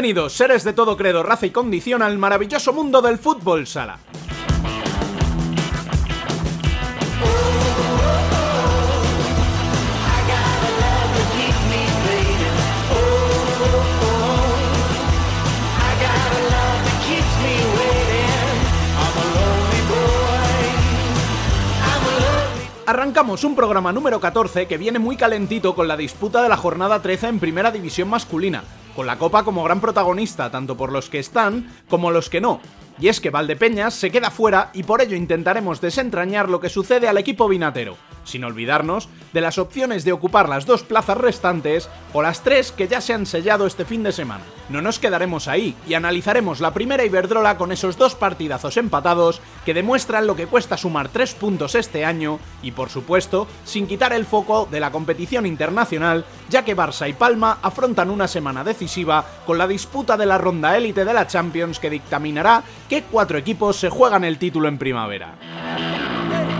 Bienvenidos, seres de todo credo, raza y condición, al maravilloso mundo del fútbol sala. Arrancamos un programa número 14 que viene muy calentito con la disputa de la jornada 13 en primera división masculina, con la Copa como gran protagonista tanto por los que están como los que no. Y es que Valdepeñas se queda fuera y por ello intentaremos desentrañar lo que sucede al equipo vinatero sin olvidarnos de las opciones de ocupar las dos plazas restantes o las tres que ya se han sellado este fin de semana. No nos quedaremos ahí y analizaremos la primera Iberdrola con esos dos partidazos empatados que demuestran lo que cuesta sumar tres puntos este año y por supuesto sin quitar el foco de la competición internacional ya que Barça y Palma afrontan una semana decisiva con la disputa de la ronda élite de la Champions que dictaminará qué cuatro equipos se juegan el título en primavera.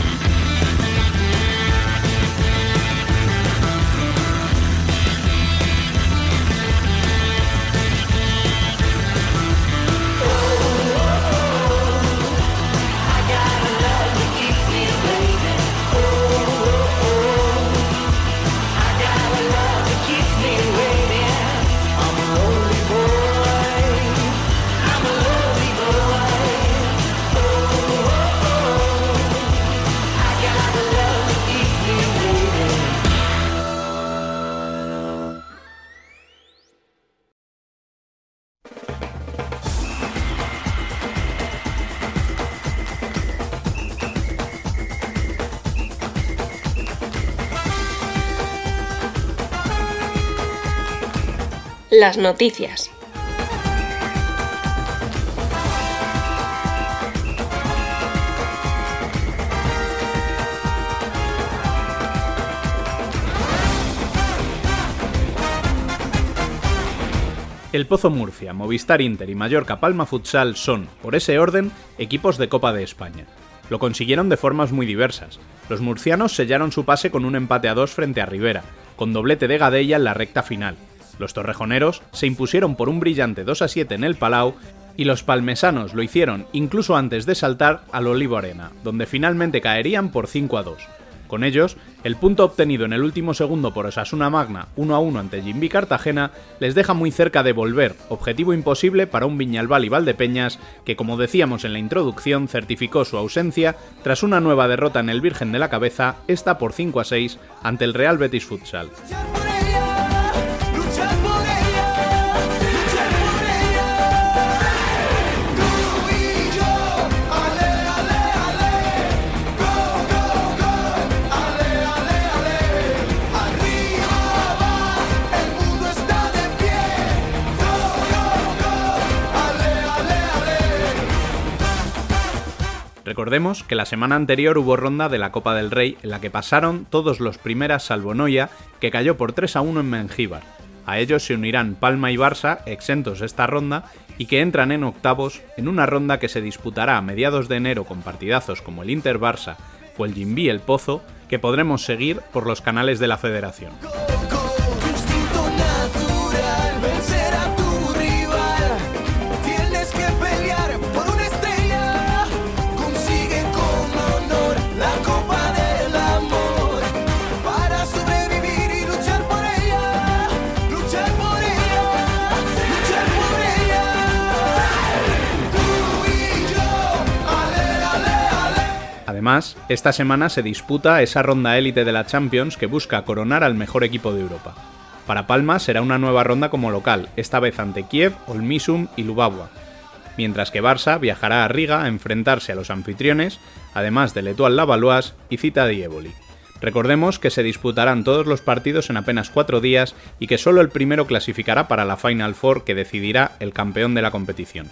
Las noticias. El Pozo Murcia, Movistar Inter y Mallorca Palma Futsal son, por ese orden, equipos de Copa de España. Lo consiguieron de formas muy diversas. Los murcianos sellaron su pase con un empate a dos frente a Rivera, con doblete de Gadella en la recta final, los torrejoneros se impusieron por un brillante 2 a 7 en el Palau y los palmesanos lo hicieron incluso antes de saltar al Olivo Arena, donde finalmente caerían por 5 a 2. Con ellos, el punto obtenido en el último segundo por Osasuna Magna 1 a 1 ante Jimby Cartagena les deja muy cerca de volver, objetivo imposible para un Viñalbal y Valdepeñas que, como decíamos en la introducción, certificó su ausencia tras una nueva derrota en el Virgen de la Cabeza, esta por 5 a 6 ante el Real Betis Futsal. Recordemos que la semana anterior hubo ronda de la Copa del Rey en la que pasaron todos los primeras salvo Noya, que cayó por 3 a 1 en Mengíbar. A ellos se unirán Palma y Barça, exentos esta ronda, y que entran en octavos en una ronda que se disputará a mediados de enero con partidazos como el Inter Barça o el Jimbi El Pozo, que podremos seguir por los canales de la federación. Además, esta semana se disputa esa ronda élite de la Champions que busca coronar al mejor equipo de Europa. Para Palma será una nueva ronda como local, esta vez ante Kiev, Olmisum y Lubabua, mientras que Barça viajará a Riga a enfrentarse a los anfitriones, además de L'Etoile Lavalois y Cita de. Recordemos que se disputarán todos los partidos en apenas cuatro días y que solo el primero clasificará para la Final Four que decidirá el campeón de la competición.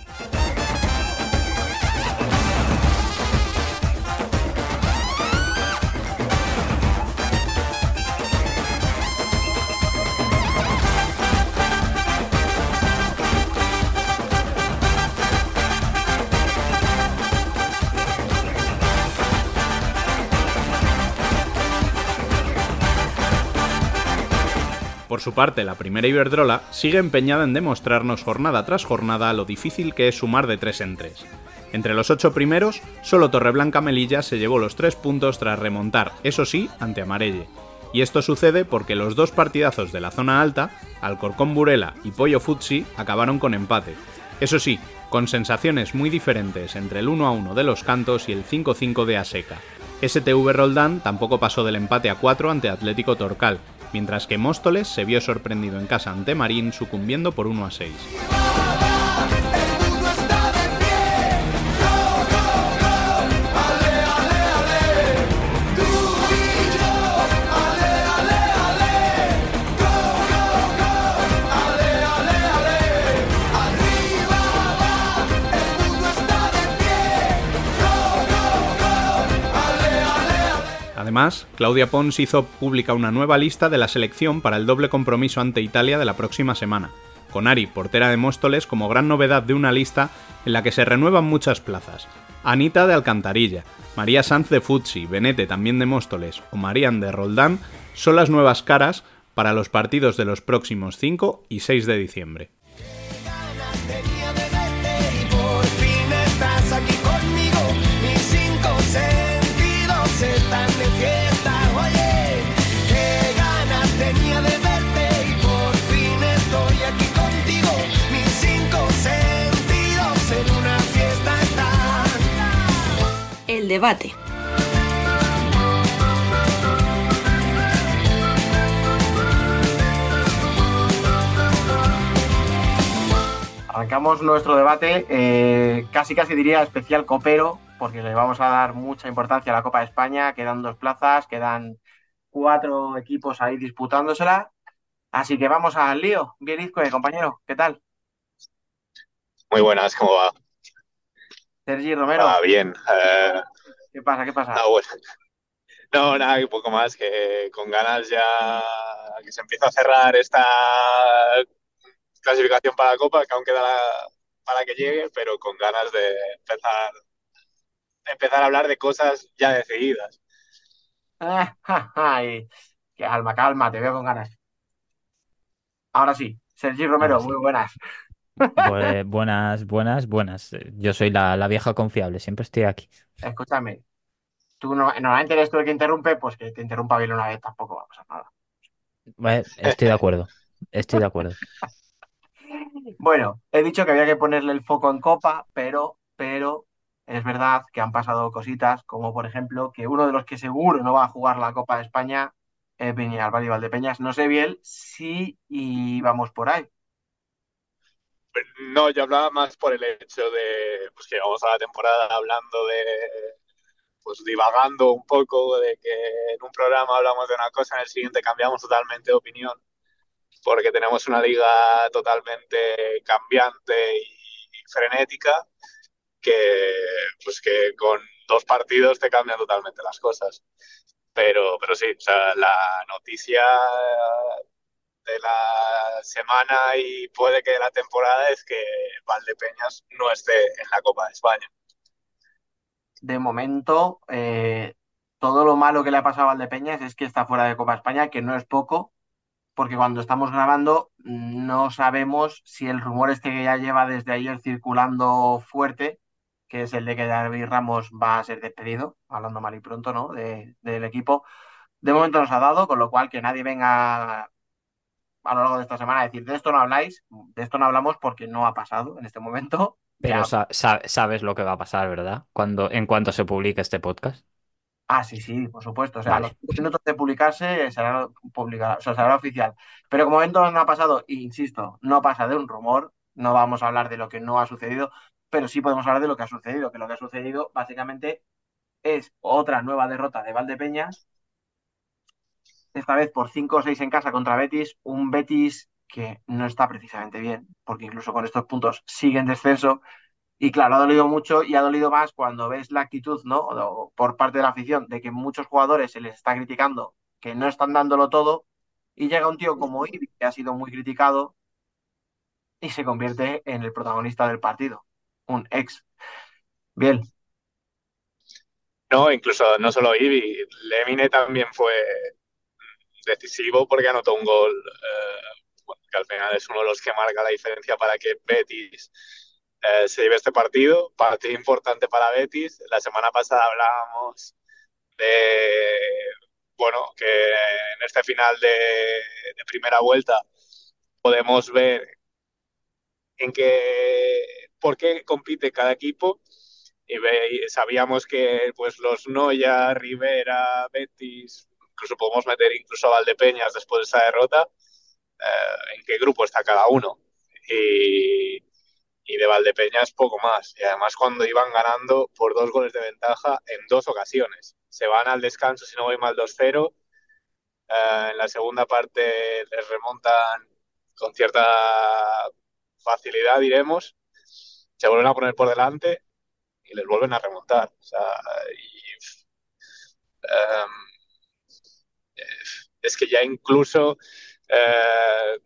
Por su parte, la primera Iberdrola sigue empeñada en demostrarnos jornada tras jornada lo difícil que es sumar de 3 en 3. Entre los ocho primeros, solo Torreblanca Melilla se llevó los tres puntos tras remontar, eso sí, ante Amarelle. Y esto sucede porque los dos partidazos de la zona alta, Alcorcón Burela y Pollo Futsi, acabaron con empate. Eso sí, con sensaciones muy diferentes entre el 1 a 1 de los cantos y el 5-5 de Aseca. STV Roldán tampoco pasó del empate a 4 ante Atlético Torcal, mientras que Móstoles se vio sorprendido en casa ante Marín sucumbiendo por 1 a 6. Además, Claudia Pons hizo pública una nueva lista de la selección para el doble compromiso ante Italia de la próxima semana, con Ari, portera de Móstoles, como gran novedad de una lista en la que se renuevan muchas plazas. Anita de Alcantarilla, María Sanz de Futsi, Benete también de Móstoles o Marían de Roldán son las nuevas caras para los partidos de los próximos 5 y 6 de diciembre. Debate. Arrancamos nuestro debate, eh, casi casi diría especial copero, porque le vamos a dar mucha importancia a la Copa de España. Quedan dos plazas, quedan cuatro equipos ahí disputándosela. Así que vamos al lío. Bien, Izcoe, compañero, ¿qué tal? Muy buenas, ¿cómo va? Sergi Romero. Ah, bien. Eh, ¿Qué pasa? ¿Qué pasa? Ah, no, nada, un poco más, que con ganas ya que se empieza a cerrar esta clasificación para la Copa, que aún queda para que llegue, pero con ganas de empezar, empezar a hablar de cosas ya decididas. Ay, qué alma, calma, te veo con ganas. Ahora sí, Sergi Romero, muy buenas. buenas, buenas, buenas. Yo soy la, la, vieja confiable, siempre estoy aquí. Escúchame, tú no, normalmente eres tú el que interrumpe, pues que te interrumpa bien una vez tampoco va a pasar nada. estoy de acuerdo, estoy de acuerdo. bueno, he dicho que había que ponerle el foco en Copa, pero, pero es verdad que han pasado cositas, como por ejemplo que uno de los que seguro no va a jugar la Copa de España es Viñal Valdepeñas. No sé bien si íbamos por ahí. No, yo hablaba más por el hecho de pues, que vamos a la temporada hablando de, pues divagando un poco de que en un programa hablamos de una cosa, en el siguiente cambiamos totalmente de opinión, porque tenemos una liga totalmente cambiante y, frenética, que pues que con dos partidos te cambian totalmente las cosas. Pero, pero sí, o sea, la noticia de la semana y puede que la temporada es que Valdepeñas no esté en la Copa de España. De momento, eh, todo lo malo que le ha pasado a Valdepeñas es que está fuera de Copa España, que no es poco, porque cuando estamos grabando no sabemos si el rumor este que ya lleva desde ayer circulando fuerte, que es el de que David Ramos va a ser despedido, hablando mal y pronto, ¿no? del equipo, de momento nos ha dado, con lo cual que nadie venga a lo largo de esta semana decir, de esto no habláis, de esto no hablamos porque no ha pasado en este momento. Pero sabes lo que va a pasar, ¿verdad? Cuando, en cuanto se publique este podcast. Ah, sí, sí, por supuesto. O sea, los minutos de publicarse será, publicado, o sea, será oficial. Pero como momento no ha pasado, e insisto, no pasa de un rumor, no vamos a hablar de lo que no ha sucedido, pero sí podemos hablar de lo que ha sucedido, que lo que ha sucedido básicamente es otra nueva derrota de Valdepeñas esta vez por 5 o 6 en casa contra Betis, un Betis que no está precisamente bien, porque incluso con estos puntos sigue en descenso. Y claro, ha dolido mucho y ha dolido más cuando ves la actitud, ¿no? Por parte de la afición, de que muchos jugadores se les está criticando que no están dándolo todo, y llega un tío como Ibi, que ha sido muy criticado, y se convierte en el protagonista del partido, un ex. Bien. No, incluso no solo Ibi, Lemine también fue decisivo porque anotó un gol eh, que al final es uno de los que marca la diferencia para que Betis eh, se lleve este partido, partido importante para Betis. La semana pasada hablábamos de, bueno, que en este final de, primera vuelta podemos ver en qué, por qué compite cada equipo y, sabíamos que pues los Noya, Rivera, Betis, incluso podemos meter incluso a Valdepeñas después de esa derrota, eh, en qué grupo está cada uno. Y, y de Valdepeñas poco más. Y además cuando iban ganando por dos goles de ventaja en dos ocasiones. Se van al descanso, si no voy mal, 2-0. Eh, en la segunda parte les remontan con cierta facilidad, diremos, se vuelven a poner por delante y les vuelven a remontar. Em, es que ya incluso eh,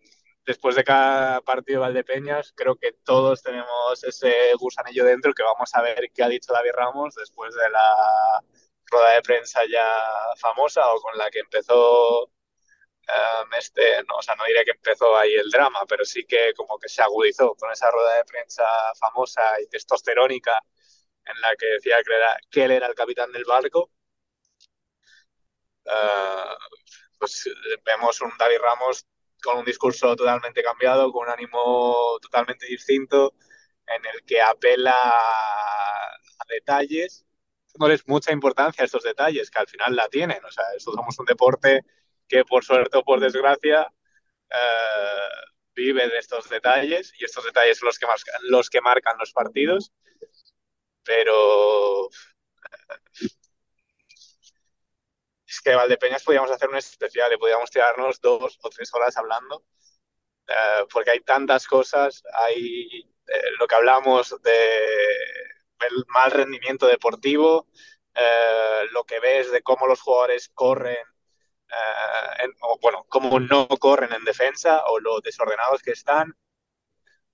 después de cada partido de Valdepeñas, creo que todos tenemos ese gusanillo dentro que vamos a ver qué ha dicho David Ramos después de la rueda de prensa ya famosa o con la que empezó este, no, o sea, no diré que empezó ahí el drama, pero sí que como que se agudizó con esa rueda de prensa famosa y testosterónica en la que decía que, era, que él era el capitán del barco. Ah, pues vemos un David Ramos con un discurso totalmente cambiado, con un ánimo totalmente distinto, en el que apela a detalles, les mucha importancia a estos detalles, que al final la tienen. O sea, somos un deporte que por suerte o por desgracia eh, vive de estos detalles y estos detalles son los que, marcan, los que marcan los partidos. Pero eh, es que Valdepeñas podíamos hacer un especial y podíamos tirarnos dos o tres horas hablando, eh, porque hay tantas cosas, hay lo que hablamos de mal rendimiento deportivo, lo que ves de cómo los jugadores corren eh, o bueno, cómo no corren en defensa o lo desordenados que están,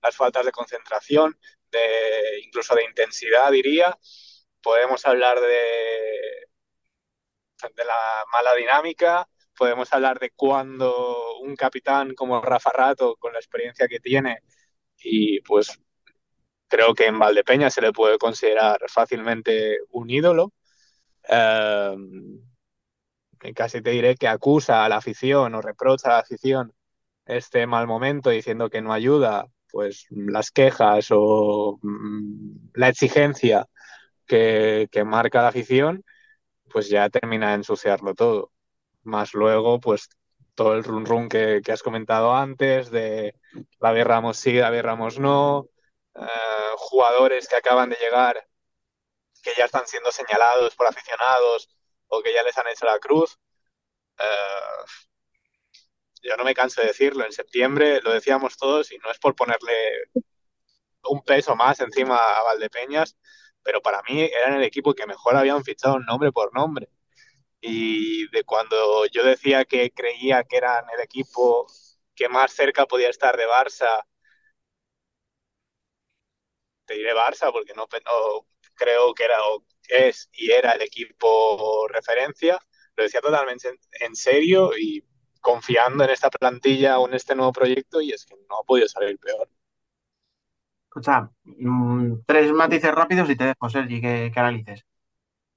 las faltas de concentración, de, incluso de intensidad, diría. Podemos hablar de, de la mala dinámica, podemos hablar de cuando un capitán como Rafa Rato, con la experiencia que tiene, y pues creo que en Valdepeña se le puede considerar fácilmente un ídolo. Eh, casi te diré que acusa a la afición o reprocha a la afición este mal momento diciendo que no ayuda, pues las quejas o mm, la exigencia que, marca la afición, pues ya termina de ensuciarlo todo. Más luego, pues todo el run run que, has comentado antes, de la Ramos sí, la Ramos no, eh, jugadores que acaban de llegar que ya están siendo señalados por aficionados o que ya les han hecho la cruz. Eh, yo no me canso de decirlo, en septiembre lo decíamos todos y no es por ponerle un peso más encima a Valdepeñas, pero para mí eran el equipo que mejor habían fichado nombre por nombre. Y de cuando yo decía que creía que eran el equipo que más cerca podía estar de Barça, te diré Barça porque no, no creo que era es y era el equipo referencia. Lo decía totalmente en, serio y confiando en esta plantilla o en este nuevo proyecto y es que no ha podido salir peor. Escucha, mm, tres matices rápidos y te dejo, Sergi, que, que analices.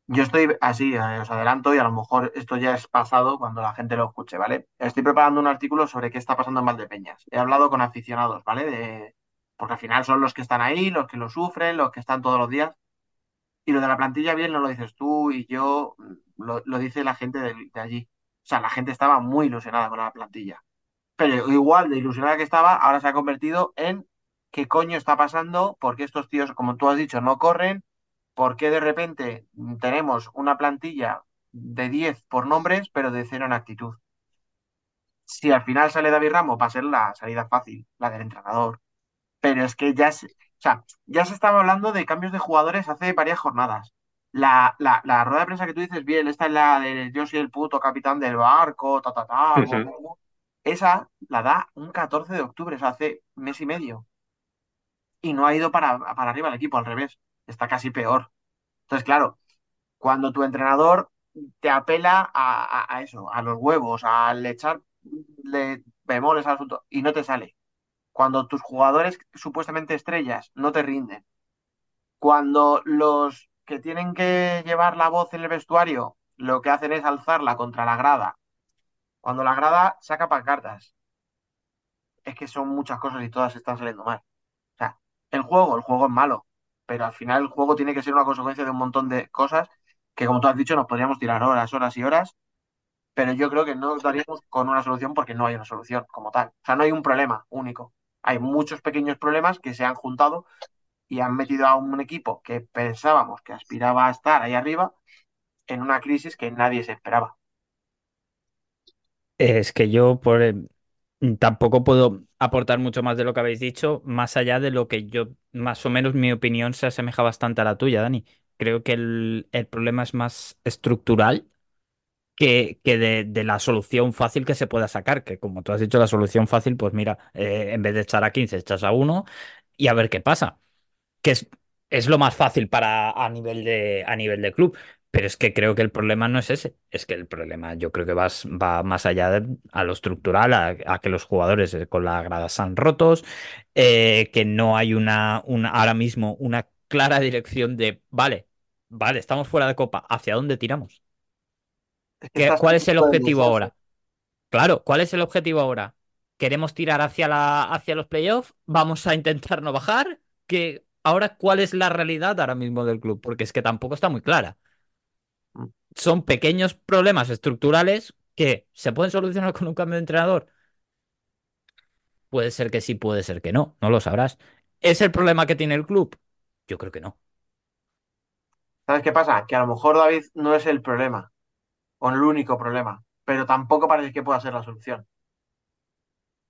Yo estoy así, eh, os adelanto y a lo mejor esto ya es pasado cuando la gente lo escuche, ¿vale? Estoy preparando un artículo sobre qué está pasando en Valdepeñas. He hablado con aficionados, ¿vale? De... Porque al final son los que están ahí, los que lo sufren, los que están todos los días. Y lo de la plantilla bien no lo dices tú y yo, lo, dice la gente de, allí. O sea, la gente estaba muy ilusionada con la plantilla. Pero igual de ilusionada que estaba, ahora se ha convertido en qué coño está pasando, porque estos tíos, como tú has dicho, no corren, por qué de repente tenemos una plantilla de 10 por nombres, pero de cero en actitud. Si al final sale David Ramos, va a ser la salida fácil, la del entrenador. Pero es que ya, o sea, ya se estaba hablando de cambios de jugadores hace varias jornadas. La, rueda de prensa que tú dices, bien, esta es la de yo soy el puto capitán del barco, ta, ta, ta. Esa la da un 14 de octubre, o sea, hace mes y medio. Y no ha ido para, para arriba el equipo, al revés. Está casi peor. Entonces, claro, cuando tu entrenador te apela a, eso, a los huevos, al echarle bemoles al asunto y no te sale. Cuando tus jugadores supuestamente estrellas no te rinden. Cuando los que tienen que llevar la voz en el vestuario lo que hacen es alzarla contra la grada. Cuando la grada saca pancartas. Es que son muchas cosas y todas están saliendo mal. El juego, el juego es malo, pero al final el juego tiene que ser una consecuencia de un montón de cosas que, como tú has dicho, nos podríamos tirar horas, horas y horas, pero yo creo que no daríamos con una solución porque no hay una solución como tal. O sea, no hay un problema único. Hay muchos pequeños problemas que se han juntado y han metido a un equipo que pensábamos que aspiraba a estar ahí arriba en una crisis que nadie se esperaba. Es que yo por tampoco puedo aportar mucho más de lo que habéis dicho, más allá de lo que yo, más o menos mi opinión se asemeja bastante a la tuya, Dani. Creo que el, problema es más estructural que, que de, la solución fácil que se pueda sacar, que como tú has dicho, la solución fácil, pues mira, eh, en vez de echar a 15, echas a uno y a ver qué pasa. Que es, es lo más fácil para a nivel de, a nivel de club. Pero es que creo que el problema no es ese. Es que el problema yo creo que va, va más allá de, a lo estructural, a, que los jugadores eh, con la grada están rotos, eh, que no hay una, una, ahora mismo una clara dirección de, vale, vale, estamos fuera de copa, ¿hacia dónde tiramos? ¿Cuál es el objetivo ahora? Claro, ¿cuál es el objetivo ahora? ¿Queremos tirar hacia, la, hacia los playoffs? ¿Vamos a intentar no bajar? ¿Que ahora cuál es la realidad ahora mismo del club? Porque es que tampoco está muy clara son pequeños problemas estructurales que se pueden solucionar con un cambio de entrenador. Puede ser que sí, puede ser que no, no lo sabrás. ¿Es el problema que tiene el club? Yo creo que no. ¿Sabes qué pasa? Que a lo mejor David no es el problema, o el único problema, pero tampoco parece que pueda ser la solución.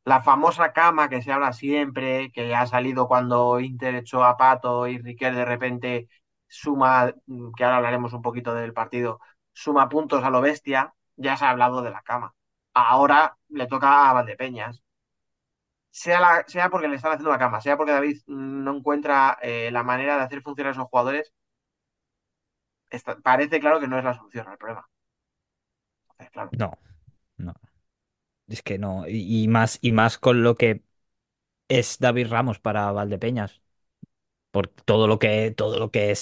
La famosa cama que se habla siempre, que ha salido cuando Inter echó a Pato y Riquel de repente suma, que ahora hablaremos un poquito del partido, suma puntos a lo bestia, ya se ha hablado de la cama. Ahora le toca a Valdepeñas. Sea, sea porque le están haciendo la cama, sea porque David no encuentra eh, la manera de hacer funcionar a esos jugadores, parece claro que no es la solución al problema. No, no. Es que no. Y, más, y más con lo que es David Ramos para Valdepeñas por todo lo que, todo lo que es,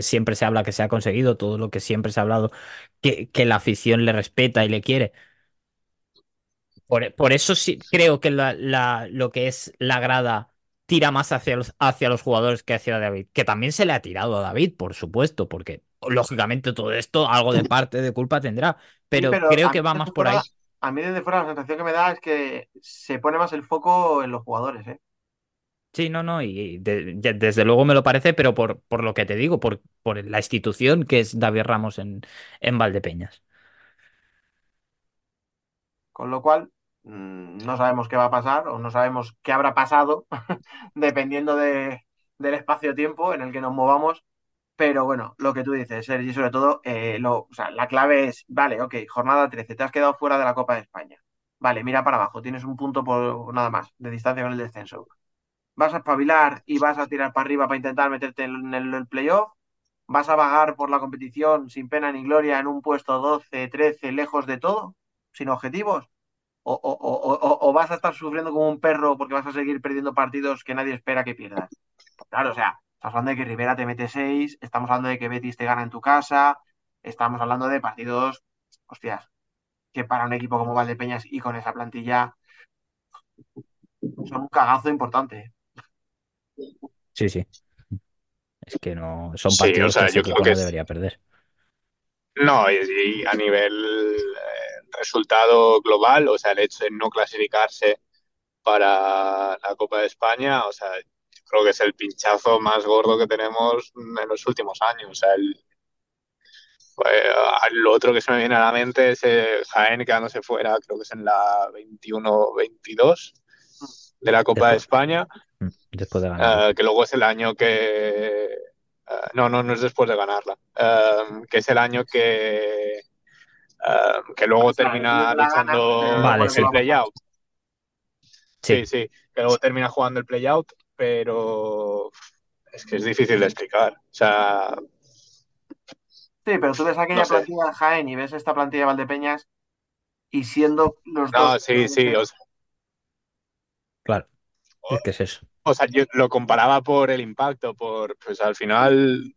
siempre se habla que se ha conseguido, todo lo que siempre se ha hablado que, que la afición le respeta y le quiere. Por, eso sí creo que la, lo que es la grada tira más hacia los, hacia los jugadores que hacia David. Que también se le ha tirado a David, por supuesto, porque lógicamente todo esto algo de parte de culpa tendrá. Pero, creo que va más por ahí. A mí desde fuera la sensación que me da es que se pone más el foco en los jugadores, ¿eh? Sí, no, no, y desde luego me lo parece, pero por, por lo que te digo, por, por la institución que es David Ramos en, en Valdepeñas. Con lo cual, mm, no sabemos qué va a pasar o no sabemos qué habrá pasado, dependiendo de, del espacio-tiempo en el que nos movamos. Pero bueno, lo que tú dices, Sergi, sobre todo, eh, lo, o sea, la clave es, vale, ok, jornada 13, te has quedado fuera de la Copa de España. Vale, mira para abajo, tienes un punto por nada más de distancia con el descenso vas a espabilar y vas a tirar para arriba para intentar meterte en el, playoff, vas a vagar por la competición sin pena ni gloria en un puesto 12, 13, lejos de todo, sin objetivos, o, vas a estar sufriendo como un perro porque vas a seguir perdiendo partidos que nadie espera que pierdas. claro, o sea, estamos hablando de que Rivera te mete 6, estamos hablando de que Betis te gana en tu casa, estamos hablando de partidos, hostias, que para un equipo como Valdepeñas y con esa plantilla son un cagazo importante. Sí, sí. Es que no son partidos que yo creo que no debería perder. No, y, a nivel eh, resultado global, o sea, el hecho de no clasificarse para la Copa de España, o sea, yo creo que es el pinchazo más gordo que tenemos en los últimos años. O sea, el, eh, lo otro que se me viene a la mente es eh, Jaén quedándose fuera, creo que es en la 21-22 de la Copa de España. Después de ganarla. Eh, que luego es el año que. Eh, no, no, no es después de ganarla. Eh, que es el año que. que luego termina luchando vale, el play-out. Sí. sí, que luego termina jugando el play-out, pero es que es difícil de explicar. O sea. Sí, pero tú ves aquella No sé. plantilla de Jaén y ves esta plantilla de Valdepeñas y siendo los No, dos. sí, sí. O sea, Claro. Es que es eso. o sea, yo lo comparaba por el impacto, por, pues al final,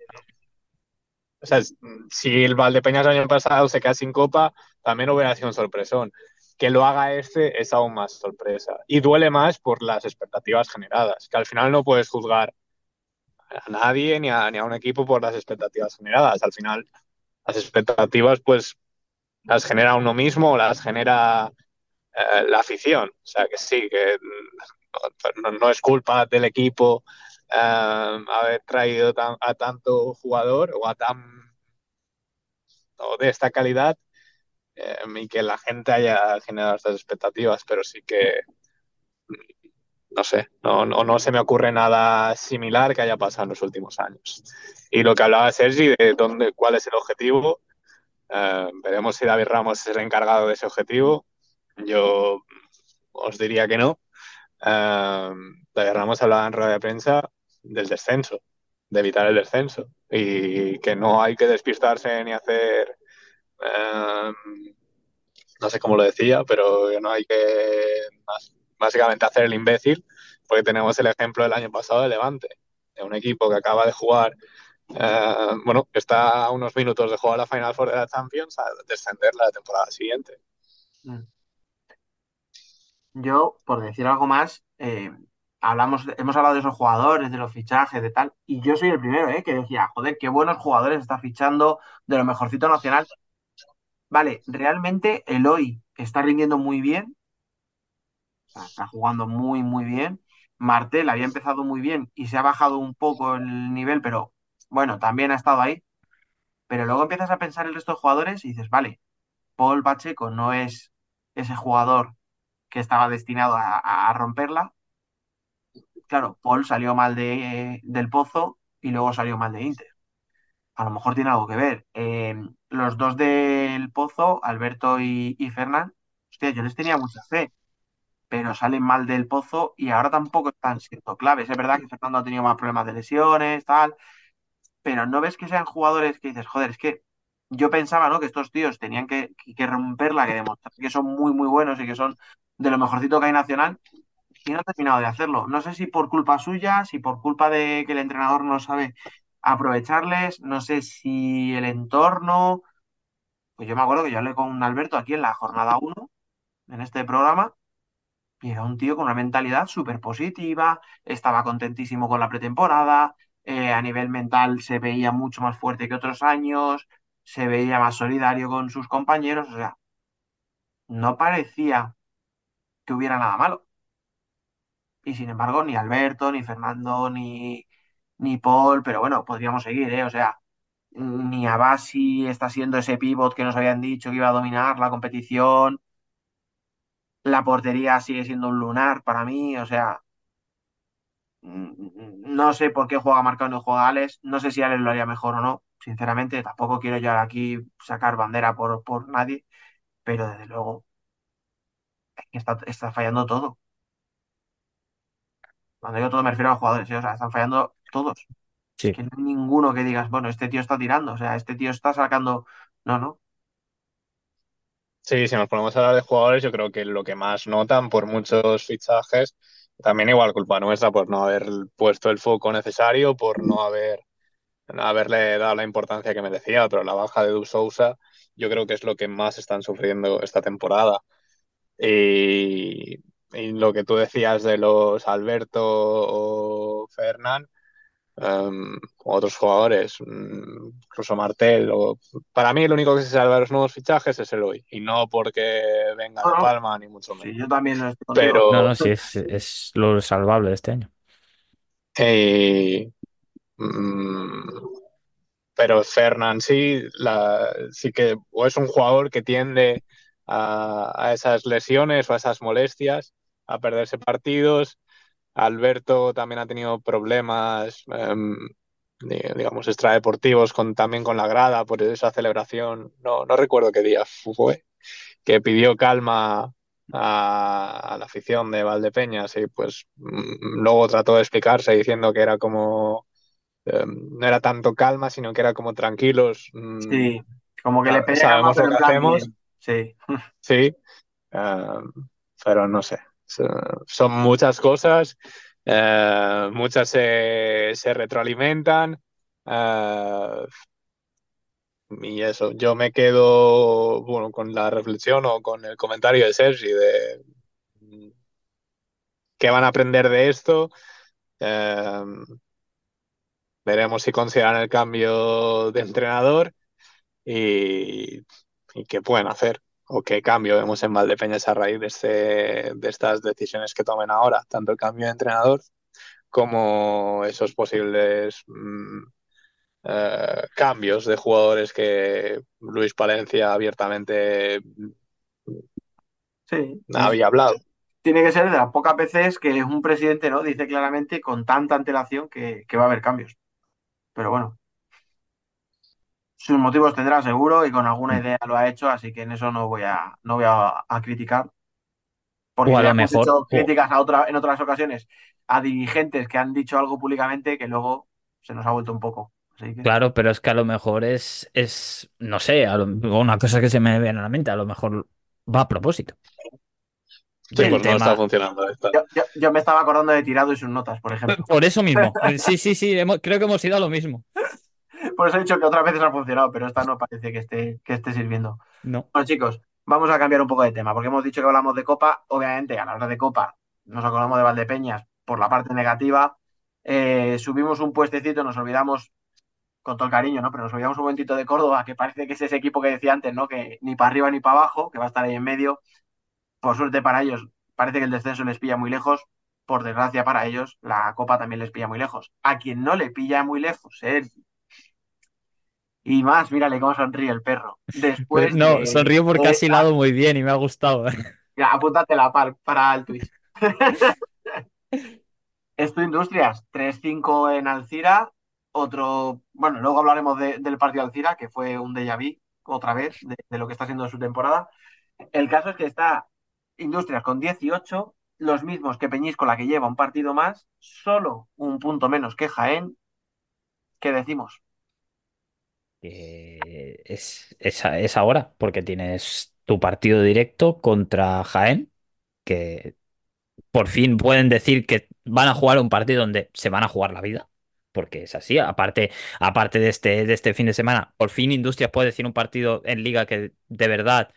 o sea, si el Valdepeñas el año pasado se queda sin copa, también hubiera sido un sorpresón. Que lo haga este es aún más sorpresa. Y duele más por las expectativas generadas, que al final no puedes juzgar a nadie ni a, ni a un equipo por las expectativas generadas. Al final, las expectativas, pues, las genera uno mismo o las genera eh, la afición. O sea, que sí, que no, es culpa del equipo eh, haber traído tan, a tanto jugador o a tan o de esta calidad eh, y que la gente haya generado estas expectativas, pero sí que no sé, no, no, se me ocurre nada similar que haya pasado en los últimos años. Y lo que hablaba Sergi de dónde, cuál es el objetivo, eh, veremos si David Ramos es el encargado de ese objetivo. Yo os diría que no. Eh, David Ramos hablaba en rueda de prensa del descenso, de evitar el descenso y que no hay que despistarse ni hacer, eh, no sé cómo lo decía, pero que no hay que básicamente hacer el imbécil, porque tenemos el ejemplo del año pasado de Levante, de un equipo que acaba de jugar, eh, bueno, está a unos minutos de jugar la Final Four de la Champions a descender la temporada siguiente. Yo, por decir algo más, eh, hablamos, hemos hablado de esos jugadores, de los fichajes, de tal, y yo soy el primero, ¿eh? que decía, joder, qué buenos jugadores está fichando de lo mejorcito nacional. Vale, realmente Eloy está rindiendo muy bien, o sea, está jugando muy, muy bien. Martel había empezado muy bien y se ha bajado un poco el nivel, pero bueno, también ha estado ahí. Pero luego empiezas a pensar el resto de jugadores y dices, vale, Paul Pacheco no es ese jugador que estaba destinado a, romperla. Claro, Paul salió mal de, del Pozo y luego salió mal de Inter. A lo mejor tiene algo que ver. Eh, los dos del Pozo, Alberto y, y Fernán, hostia, yo les tenía mucha fe pero salen mal del pozo y ahora tampoco están siendo claves. Es verdad que Fernando ha tenido más problemas de lesiones, tal, pero no ves que sean jugadores que dices, joder, es que yo pensaba, ¿no? Que estos tíos tenían que romperla, que demostrar que son muy, muy buenos y que son de lo mejorcito que hay nacional y no ha terminado de hacerlo. No sé si por culpa suya, si por culpa de que el entrenador no sabe aprovecharles, no sé si el entorno. Pues yo me acuerdo que yo hablé con Alberto aquí en la jornada 1, en este programa, y era un tío con una mentalidad súper positiva, estaba contentísimo con la pretemporada, eh, a nivel mental se veía mucho más fuerte que otros años, se veía más solidario con sus compañeros, o sea, no parecía que hubiera nada malo. Y sin embargo, ni Alberto, ni Fernando, ni, ni Paul, pero bueno, podríamos seguir, ¿eh? O sea, ni Abasi está siendo ese pivot que nos habían dicho que iba a dominar la competición la portería sigue siendo un lunar para mí, o sea, no sé por qué juega Marcano y no juega Alex, no sé si Alex lo haría mejor o no, sinceramente, tampoco quiero yo aquí sacar bandera por, por nadie, pero desde luego está, está fallando todo. Cuando digo todo me refiero a los jugadores, ¿sí? o sea, están fallando todos. Sí. Es que no hay ninguno que digas, bueno, este tío está tirando, o sea, este tío está sacando. No, no. Sí, si nos ponemos a hablar de jugadores, yo creo que lo que más notan por muchos fichajes, también igual culpa nuestra por no haber puesto el foco necesario, por no haber no haberle dado la importancia que merecía, pero la baja de Du Sousa yo creo que es lo que más están sufriendo esta temporada. Y, y lo que tú decías de los Alberto o Fernán, um, otros jugadores, incluso Martel. O... Para mí, lo único que se salva de los nuevos fichajes es el hoy, y no porque venga de Palma, ni mucho menos. Sí, yo también lo estoy Pero... No, no, sí, es, es lo salvable de este año. Eh, pero Fernán sí, la, sí que o es un jugador que tiende a, a, esas lesiones o a esas molestias, a perderse partidos. Alberto también ha tenido problemas, eh, digamos, extradeportivos con, también con la grada por esa celebración. No, no recuerdo qué día fue, que pidió calma a, a, la afición de Valdepeñas y pues luego trató de explicarse diciendo que era como eh, no era tanto calma, sino que era como tranquilos. mm, Sí, como que le pero lo que hacemos. bien. Sí, Sí, eh, pero no sé. So- Son muchas cosas, eh, muchas se, retroalimentan. eh, y eso, yo me quedo, bueno, con la reflexión o con el comentario de Sergi de mm, qué van a aprender de esto. Eh, veremos si consideran el cambio de entrenador y, y qué pueden hacer o qué cambio vemos en Valdepeñas a raíz de, este, de estas decisiones que tomen ahora, tanto el cambio de entrenador como esos posibles mm, eh, cambios de jugadores que Luis Palencia abiertamente sí. había hablado. Tiene que ser de las pocas veces que un presidente no dice claramente con tanta antelación que, que va a haber cambios. Pero bueno, sus motivos tendrá seguro y con alguna idea lo ha hecho, así que en eso no voy a, no voy a, a criticar. Porque O a ya lo hemos mejor, hecho o- críticas a otra, en otras ocasiones a dirigentes que han dicho algo públicamente que luego se nos ha vuelto un poco. Así que, Claro, pero es que a lo mejor es, es no sé, a lo- una cosa que se me viene a la mente, a lo mejor va a propósito. Sí, pues no está funcionando. yo, yo- yo me estaba acordando de Tirado y sus notas, por ejemplo. Por eso mismo. Sí, sí, sí, hemos- creo que hemos ido a lo mismo. Por eso he dicho que otras veces ha funcionado, pero esta no parece que esté, que esté sirviendo. No. Bueno, chicos, vamos a cambiar un poco de tema, porque hemos dicho que hablamos de Copa. Obviamente, a la hora de Copa, nos acordamos de Valdepeñas por la parte negativa. Eh, subimos un puestecito, nos olvidamos, con todo el cariño, ¿no? Pero nos olvidamos un momentito de Córdoba, que parece que es ese equipo que decía antes, ¿no? Que ni para arriba ni para abajo, que va a estar ahí en medio. Por suerte para ellos, parece que el descenso les pilla muy lejos. Por desgracia para ellos, la Copa también les pilla muy lejos. A quien no le pilla muy lejos, ¿eh? Y más, mírale cómo sonríe el perro. Después no, de- sonrío porque de ha esta- hilado muy bien y me ha gustado. Ya, apúntatela para, para el Twitch. Esto Industrias, 3-5 en Alcira. Otro, bueno, luego hablaremos de- del partido de Alcira, que fue un déjà vu, otra vez, de, de lo que está haciendo su temporada. El caso es que está Industrias con 18, los mismos que Peñíscola, que lleva un partido más, solo un punto menos que Jaén. ¿Qué decimos? Que es, ahora, porque tienes tu partido directo contra Jaén, que por fin pueden decir que van a jugar un partido donde se van a jugar la vida, porque es así. Aparte, aparte de este, de este fin de semana, por fin Industrias puede decir un partido en liga que de verdad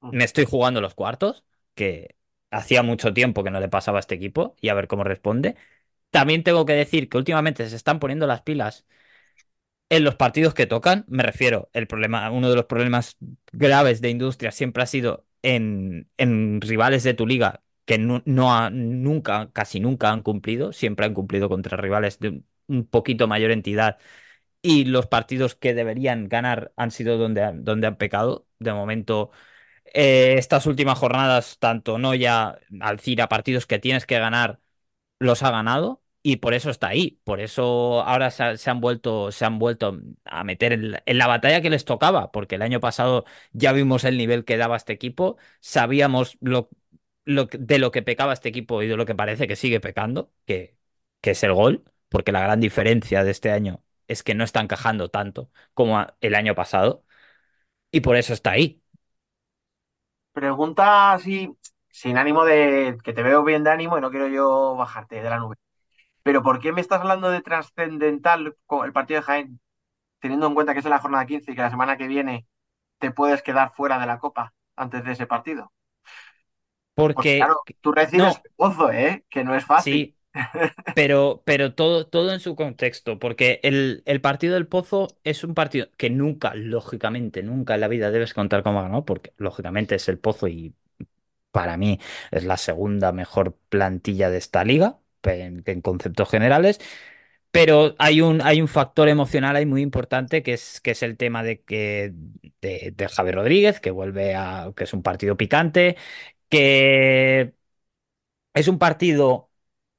me estoy jugando los cuartos, que hacía mucho tiempo que no le pasaba a este equipo, y a ver cómo responde. También tengo que decir que últimamente se están poniendo las pilas en los partidos que tocan, me refiero, el problema, uno de los problemas graves de Industria siempre ha sido en, rivales de tu liga que no, ha- nunca, casi nunca han cumplido, siempre han cumplido contra rivales de un, un poquito mayor entidad y los partidos que deberían ganar han sido donde han, donde han pecado. De momento, eh, estas últimas jornadas, tanto Noya, Alcira, partidos que tienes que ganar, los ha ganado y por eso está ahí. Por eso ahora se, ha- se han vuelto, se han vuelto a meter en la, batalla que les tocaba, porque el año pasado ya vimos el nivel que daba este equipo, sabíamos lo, de lo que pecaba este equipo y de lo que parece que sigue pecando, que, que es el gol, porque la gran diferencia de este año es que no está encajando tanto como el año pasado y por eso está ahí. Pregunta así, sin ánimo de que te veo bien de ánimo y no quiero yo bajarte de la nube. Pero ¿por qué me estás hablando de trascendental con el partido de Jaén, teniendo en cuenta que es en la jornada 15 y que la semana que viene te puedes quedar fuera de la Copa antes de ese partido? Porque claro, tú recibes no. pozo, ¿eh? Que no es fácil. Sí, pero, pero todo, todo en su contexto, porque el, el partido del Pozo es un partido que nunca, lógicamente, nunca en la vida debes contar como ganó, porque lógicamente es el Pozo y para mí es la segunda mejor plantilla de esta liga, en, en conceptos generales. Pero hay un, hay un factor emocional ahí muy importante que es, que es el tema de que de, Javier Rodríguez, que vuelve a, que es un partido picante, que es un partido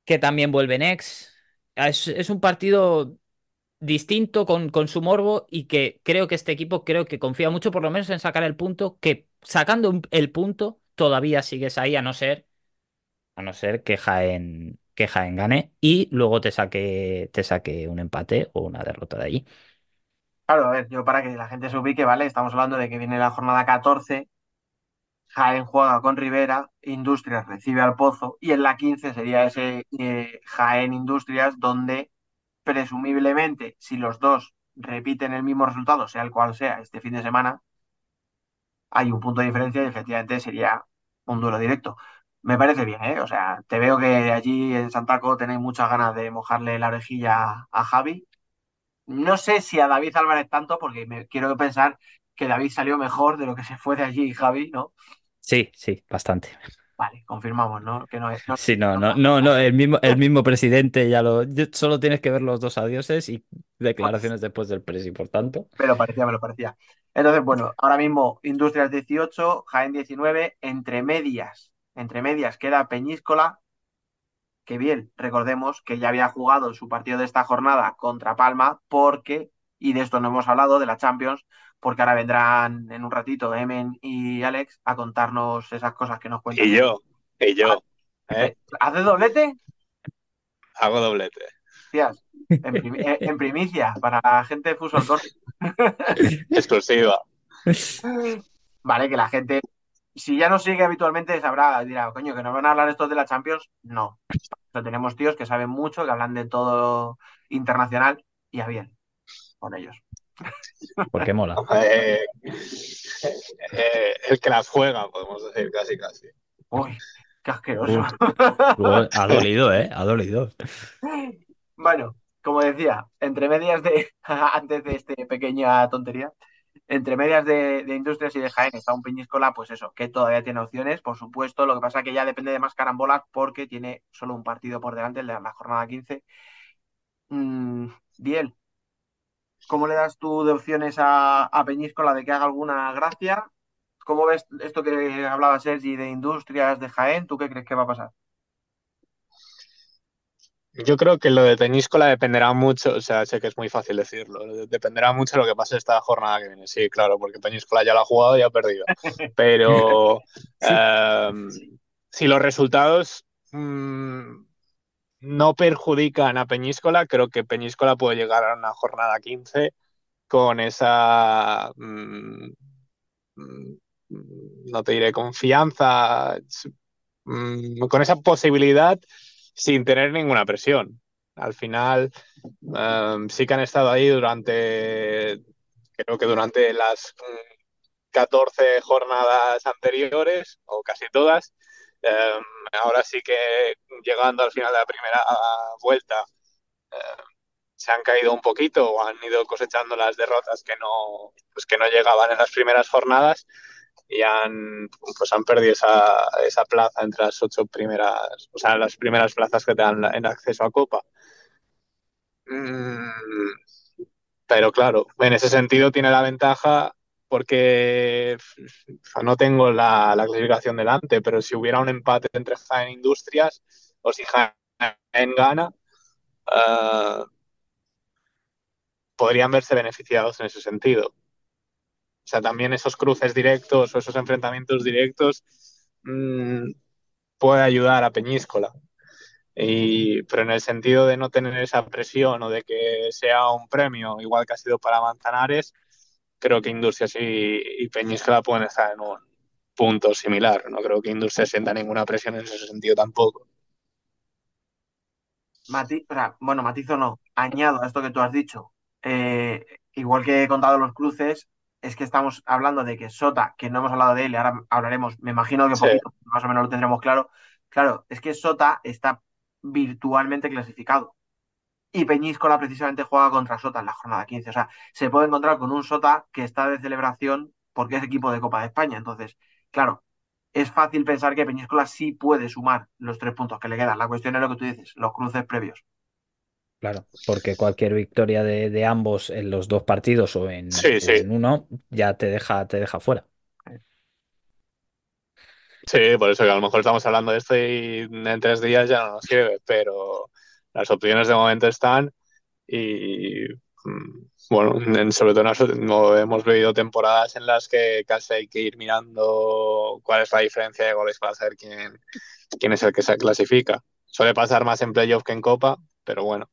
que también vuelve Nex. Es, es un partido distinto con, con su morbo y que creo que este equipo creo que confía mucho por lo menos en sacar el punto, que sacando el punto todavía sigues ahí a no ser a no ser que Jaén, que Jaén gane y luego te saque, te saque un empate o una derrota de allí. Claro, a ver, yo para que la gente se ubique, ¿vale? Estamos hablando de que viene la jornada 14, Jaén juega con Rivera, Industrias recibe al Pozo y en la 15 sería ese eh, Jaén Industrias donde presumiblemente si los dos repiten el mismo resultado, sea el cual sea, este fin de semana, hay un punto de diferencia y efectivamente sería un duelo directo. Me parece bien, ¿eh? O sea, te veo que allí en Santaco tenéis muchas ganas de mojarle la orejilla a Javi. No sé si a David Álvarez tanto, porque me quiero pensar que David salió mejor de lo que se fue de allí Javi, ¿no? Sí, sí, bastante. Vale, confirmamos, ¿no? Que no es. No, sí, no, no, no, no, el mismo, el mismo presidente ya lo. Solo tienes que ver los dos adioses y declaraciones después del presi, por tanto. Me lo parecía, me lo parecía. Entonces, bueno, ahora mismo Industrias 18, Jaén 19, entre medias, entre medias queda Peñíscola, que bien, recordemos que ya había jugado su partido de esta jornada contra Palma, porque, y de esto no hemos hablado, de la Champions, porque ahora vendrán en un ratito Emen y Alex a contarnos esas cosas que nos cuentan. Y yo, y yo. Ah, ¿eh? ¿Haces doblete? Hago doblete. Tías, en, primicia, para la gente de Fuso Exclusiva. Vale, que la gente, si ya nos sigue habitualmente, sabrá, dirá, coño, que no van a hablar estos de la Champions. No. tenemos tíos que saben mucho, que hablan de todo internacional y a bien con ellos. Porque mola. Eh, eh, el que las juega, podemos decir, casi, casi. Uy, qué asqueroso. ha dolido, ¿eh? Ha dolido. Bueno, como decía, entre medias de, antes de esta pequeña tontería, entre medias de, Industrias y de Jaén está un Peñíscola, pues eso, que todavía tiene opciones, por supuesto. Lo que pasa es que ya depende de más carambolas porque tiene solo un partido por delante, el de la jornada 15. Mm, bien, ¿Cómo le das tú de opciones a, a Peñíscola de que haga alguna gracia? ¿Cómo ves esto que hablaba Sergi de industrias de Jaén? ¿Tú qué crees que va a pasar? Yo creo que lo de Peñíscola dependerá mucho, o sea, sé que es muy fácil decirlo, dependerá mucho de lo que pase esta jornada que viene. Sí, claro, porque Peñíscola ya lo ha jugado y ha perdido. Pero em, si los resultados mm, no perjudican a Peñíscola, creo que Peñíscola puede llegar a una jornada 15 con esa, mm, mm, no te diré confianza, con esa posibilidad sin tener ninguna presión. Al final, sí que han estado ahí durante, creo que durante las 14 jornadas anteriores, o casi todas, Em, ahora sí que llegando al final de la primera vuelta em, se han caído un poquito o han ido cosechando las derrotas que no, pues que no llegaban en las primeras jornadas y han, pues han perdido esa, esa plaza entre las ocho primeras, o sea, las primeras plazas que te dan en acceso a Copa. Mm, pero claro, en ese sentido tiene la ventaja porque no tengo la, clasificación delante, pero si hubiera un empate entre Jaén e Industrias o si Jaén gana, uh, podrían verse beneficiados en ese sentido. Sea, también esos cruces directos o esos enfrentamientos directos mmm, puede ayudar a Peñíscola. Y, pero en el sentido de no tener esa presión o de que sea un premio, igual que ha sido para Manzanares, creo que Industrias y, y Peñíscola pueden estar en un punto similar. No creo que Industrias sienta ninguna presión en ese sentido tampoco. bueno, matizo no, añado a esto que tú has dicho. Eh, igual que he contado los cruces, es que estamos hablando de que Sota, que no hemos hablado de él, ahora hablaremos, me imagino que poquito, más o menos lo tendremos claro. Claro, es que Sota está virtualmente clasificado y Peñíscola precisamente juega contra Sota en la jornada 15. O sea, se puede encontrar con un Sota que está de celebración porque es equipo de Copa de España. Entonces, claro, es fácil pensar que Peñíscola sí puede sumar los tres puntos que le quedan. La cuestión es lo que tú dices, los cruces previos. Claro, porque cualquier victoria de, ambos en los dos partidos o en, uno ya te deja, te deja fuera. Sí, por eso que a lo mejor estamos hablando de esto y en tres días ya no nos sirve, pero las opciones de momento están y mm, bueno, sobre todo no hemos vivido temporadas en las que casi hay que ir mirando cuál es la diferencia de goles para saber quién, quién es el que se clasifica. Suele pasar más en playoff que en Copa, pero bueno.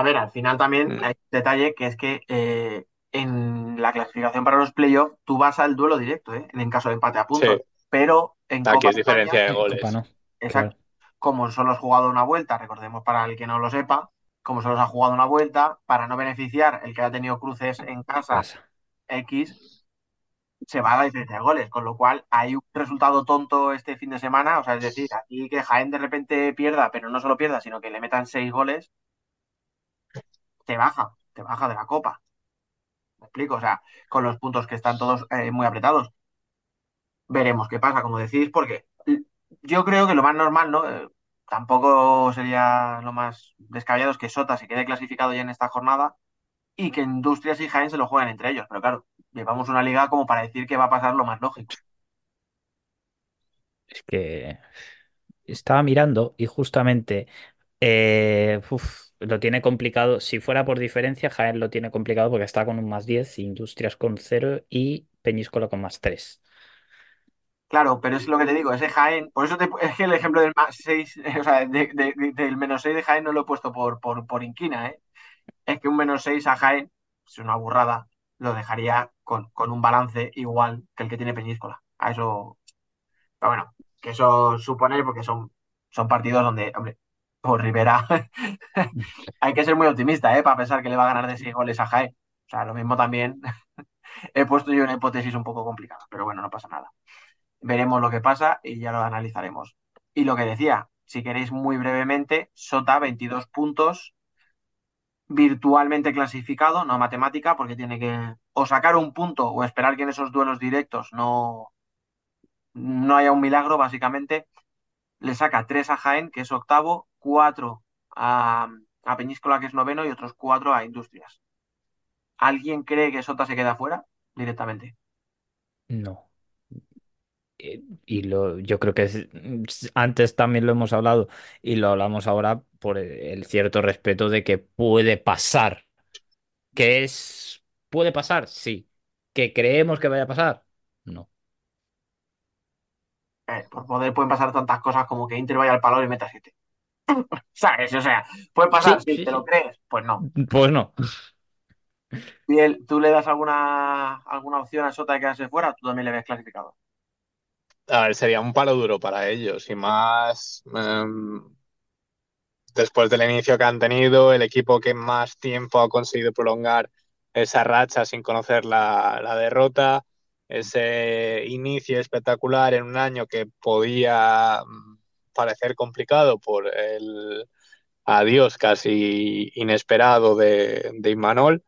A ver, al final también Mm. hay un detalle que es que eh, en la clasificación para los playoffs tú vas al duelo directo, ¿eh? En caso de empate a puntos. Sí. Pero en Aquí Copa es diferencia de goles. Copa no. Exacto. Claro. Como solo has jugado una vuelta, recordemos para el que no lo sepa, como solo se ha jugado una vuelta, para no beneficiar el que ha tenido cruces en casa Pasa. X, se va a la diferencia de goles, con lo cual hay un resultado tonto este fin de semana, o sea, es decir, aquí que Jaén de repente pierda, pero no solo pierda, sino que le metan seis goles, te baja, te baja de la copa. ¿Me explico? O sea, con los puntos que están todos eh, muy apretados. Veremos qué pasa, como decís, porque yo creo que lo más normal, ¿no? Eh, tampoco sería lo más descabellado es que Sota se quede clasificado ya en esta jornada y que Industrias y Jaén se lo jueguen entre ellos. Pero claro, llevamos una liga como para decir que va a pasar lo más lógico. Es que estaba mirando y justamente eh, lo tiene complicado. Si fuera por diferencia, Jaén lo tiene complicado porque está con un más 10, Industrias con 0 y Peñíscola con más 3. Claro, pero es lo que te digo, ese Jaén, por eso te- es que el ejemplo del más 6, o sea, de- de- de- del menos 6 de Jaén no lo he puesto por, por, por inquina, ¿eh? Es que un menos 6 a Jaén, es una burrada, lo dejaría con, con un balance igual que el que tiene Peñíscola. A eso, pero bueno, que eso suponer porque son, son partidos donde, hombre, por Rivera hay que ser muy optimista, ¿eh? Para pensar que le va a ganar de 6 goles a Jaén. O sea, lo mismo también he puesto yo una hipótesis un poco complicada, pero bueno, no pasa nada. Veremos lo que pasa y ya lo analizaremos. Y lo que decía, si queréis muy brevemente, Sota, 22 puntos, virtualmente clasificado, no matemática, porque tiene que o sacar un punto o esperar que en esos duelos directos no, no haya un milagro, básicamente. Le saca 3 a Jaén, que es octavo, 4 a, a Peñíscola, que es noveno, y otros 4 a Industrias. ¿Alguien cree que Sota se queda fuera directamente? No. Eh, Y lo, yo creo que antes también lo hemos hablado y lo hablamos ahora por el cierto respeto de que puede pasar. ¿Que es... ¿Puede pasar? Sí. ¿Que creemos que vaya a pasar? No. Eh, por poder pueden pasar tantas cosas como que Inter vaya al palo y meta 7. ¿Sabes? O sea, puede pasar, Sí, sí, ¿te lo crees? Pues no. Pues no. Biel, ¿tú le das alguna, alguna opción a Sota de quedarse fuera? ¿Tú también le ves clasificado? A ver, sería un palo duro para ellos y más em, después del inicio que han tenido, el equipo que más tiempo ha conseguido prolongar esa racha sin conocer la, la derrota, ese inicio espectacular en un año que podía mm, parecer complicado por el adiós casi inesperado de, de Imanol.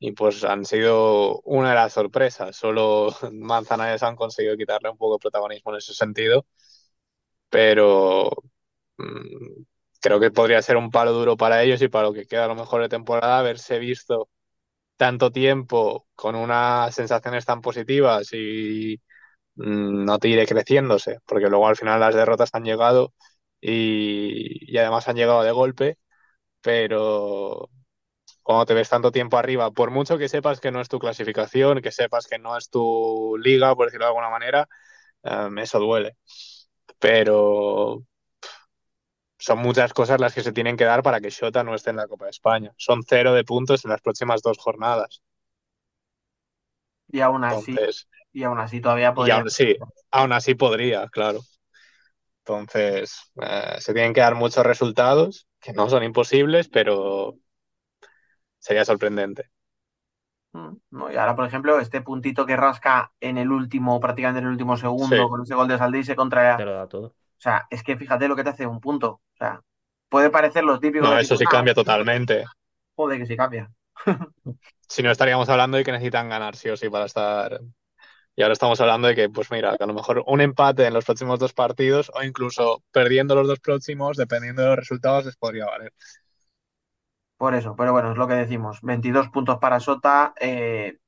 Y pues han sido una de las sorpresas. Solo Manzanares han conseguido quitarle un poco de protagonismo en ese sentido. Pero mm, creo que podría ser un palo duro para ellos y para lo que queda a lo mejor de temporada haberse visto tanto tiempo con unas sensaciones tan positivas y mm, no te iré creciéndose, porque luego al final las derrotas han llegado y, y además han llegado de golpe, pero cuando te ves tanto tiempo arriba, por mucho que sepas que no es tu clasificación, que sepas que no es tu liga, por decirlo de alguna manera, um, eso duele. Pero son muchas cosas las que se tienen que dar para que Shota no esté en la Copa de España. Son cero de puntos en las próximas dos jornadas. Y aún así, Entonces, y aún así todavía y podría. aún, sí, aún así podría, claro. Entonces, eh, se tienen que dar muchos resultados, que no son imposibles, pero sería sorprendente. Mm, No, y ahora, por ejemplo, este puntito que rasca en el último, prácticamente en el último segundo, Sí. con ese gol de contra. Te lo da todo. O sea, es que fíjate lo que te hace un punto. O sea, puede parecer los típicos. No, eso sí tipo, "Ah, cambia totalmente. Joder, que sí cambia. Si no estaríamos hablando de que necesitan ganar sí o sí para estar. Y ahora estamos hablando de que, pues mira, que a lo mejor un empate en los próximos dos partidos o incluso perdiendo los dos próximos, dependiendo de los resultados, les podría valer. Por eso, pero bueno, es lo que decimos. 22 puntos para Sota, eh,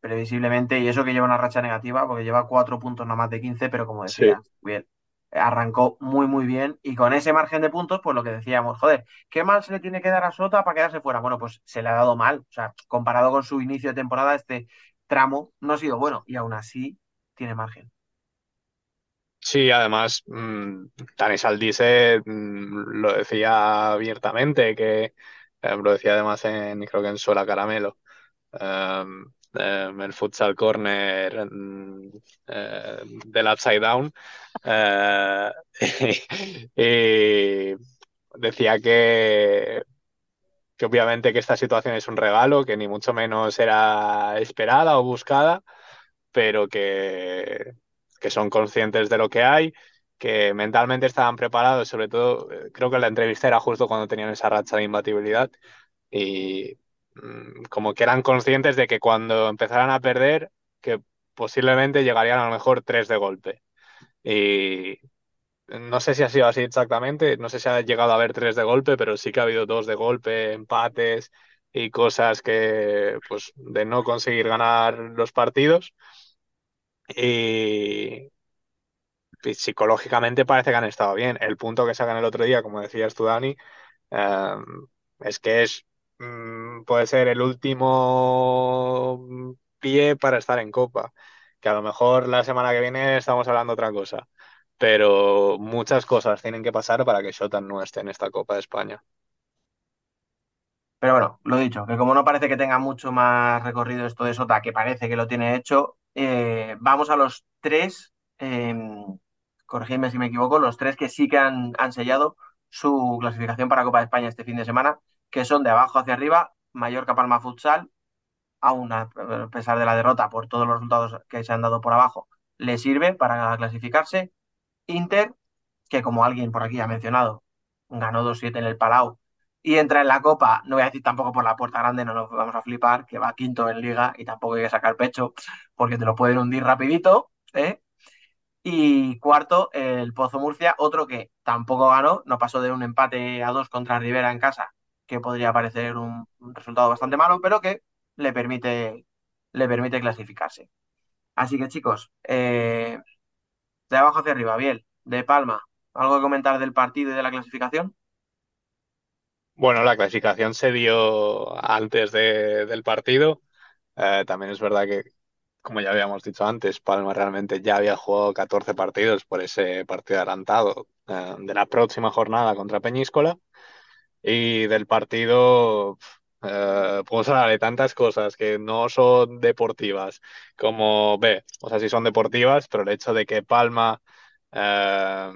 previsiblemente, y eso que lleva una racha negativa, porque lleva 4 puntos no más de 15, pero como Sí. decía, bien, arrancó muy, muy bien, y con ese margen de puntos, pues lo que decíamos, joder, ¿qué mal se le tiene que dar a Sota para quedarse fuera? Bueno, pues se le ha dado mal, o sea, comparado con su inicio de temporada, este tramo no ha sido bueno, y aún así tiene margen. Sí, además, mmm, Saldice mmm, lo decía abiertamente, que eh, lo decía además en, creo que en Sola Caramelo, um, um, el futsal corner um, del Upside Down, uh, y decía que, que obviamente que esta situación es un regalo, que ni mucho menos era esperada o buscada, pero que que son conscientes de lo que hay, que mentalmente estaban preparados, sobre todo, eh, creo que la entrevista era justo cuando tenían esa racha de imbatibilidad y como que eran conscientes de que cuando empezaran a perder, que posiblemente llegarían a lo mejor tres de golpe. Y no sé si ha sido así exactamente, no sé si ha llegado a haber tres de golpe, pero sí que ha habido dos de golpe, empates y cosas que, pues, de no conseguir ganar los partidos. Y psicológicamente parece que han estado bien. El punto que sacan el otro día, como decías tú, Dani, eh, es que es mm, puede ser el último pie para estar en Copa. Que a lo mejor la semana que viene estamos hablando otra cosa. Pero muchas cosas tienen que pasar para que Shotan no esté en esta Copa de España. Pero bueno, lo dicho, que como no parece que tenga mucho más recorrido esto de Sota, que parece que lo tiene hecho, eh, vamos a los tres, eh, corregidme si me equivoco, los tres que sí que han, han, sellado su clasificación para Copa de España este fin de semana, que son de abajo hacia arriba, Mallorca Palma Futsal, aún a pesar de la derrota por todos los resultados que se han dado por abajo, le sirve para clasificarse. Inter, que como alguien por aquí ha mencionado, ganó 2-7 en el Palau y entra en la Copa, no voy a decir tampoco por la puerta grande, no nos vamos a flipar, que va quinto en Liga y tampoco hay que sacar pecho porque te lo pueden hundir rapidito. ¿eh? Y cuarto, el Pozo Murcia, otro que tampoco ganó, no pasó de un empate a dos contra Rivera en casa, que podría parecer un, resultado bastante malo, pero que le permite, le permite clasificarse. Así que chicos, eh, de abajo hacia arriba, bien, de Palma, ¿algo que comentar del partido y de la clasificación? Bueno, la clasificación se dio antes de, del partido. Eh, también es verdad que, como ya habíamos dicho antes, Palma realmente ya había jugado 14 partidos por ese partido adelantado eh, de la próxima jornada contra Peñíscola. Y del partido eh, podemos hablar de tantas cosas que no son deportivas como B, o sea, sí son deportivas, pero el hecho de que Palma eh,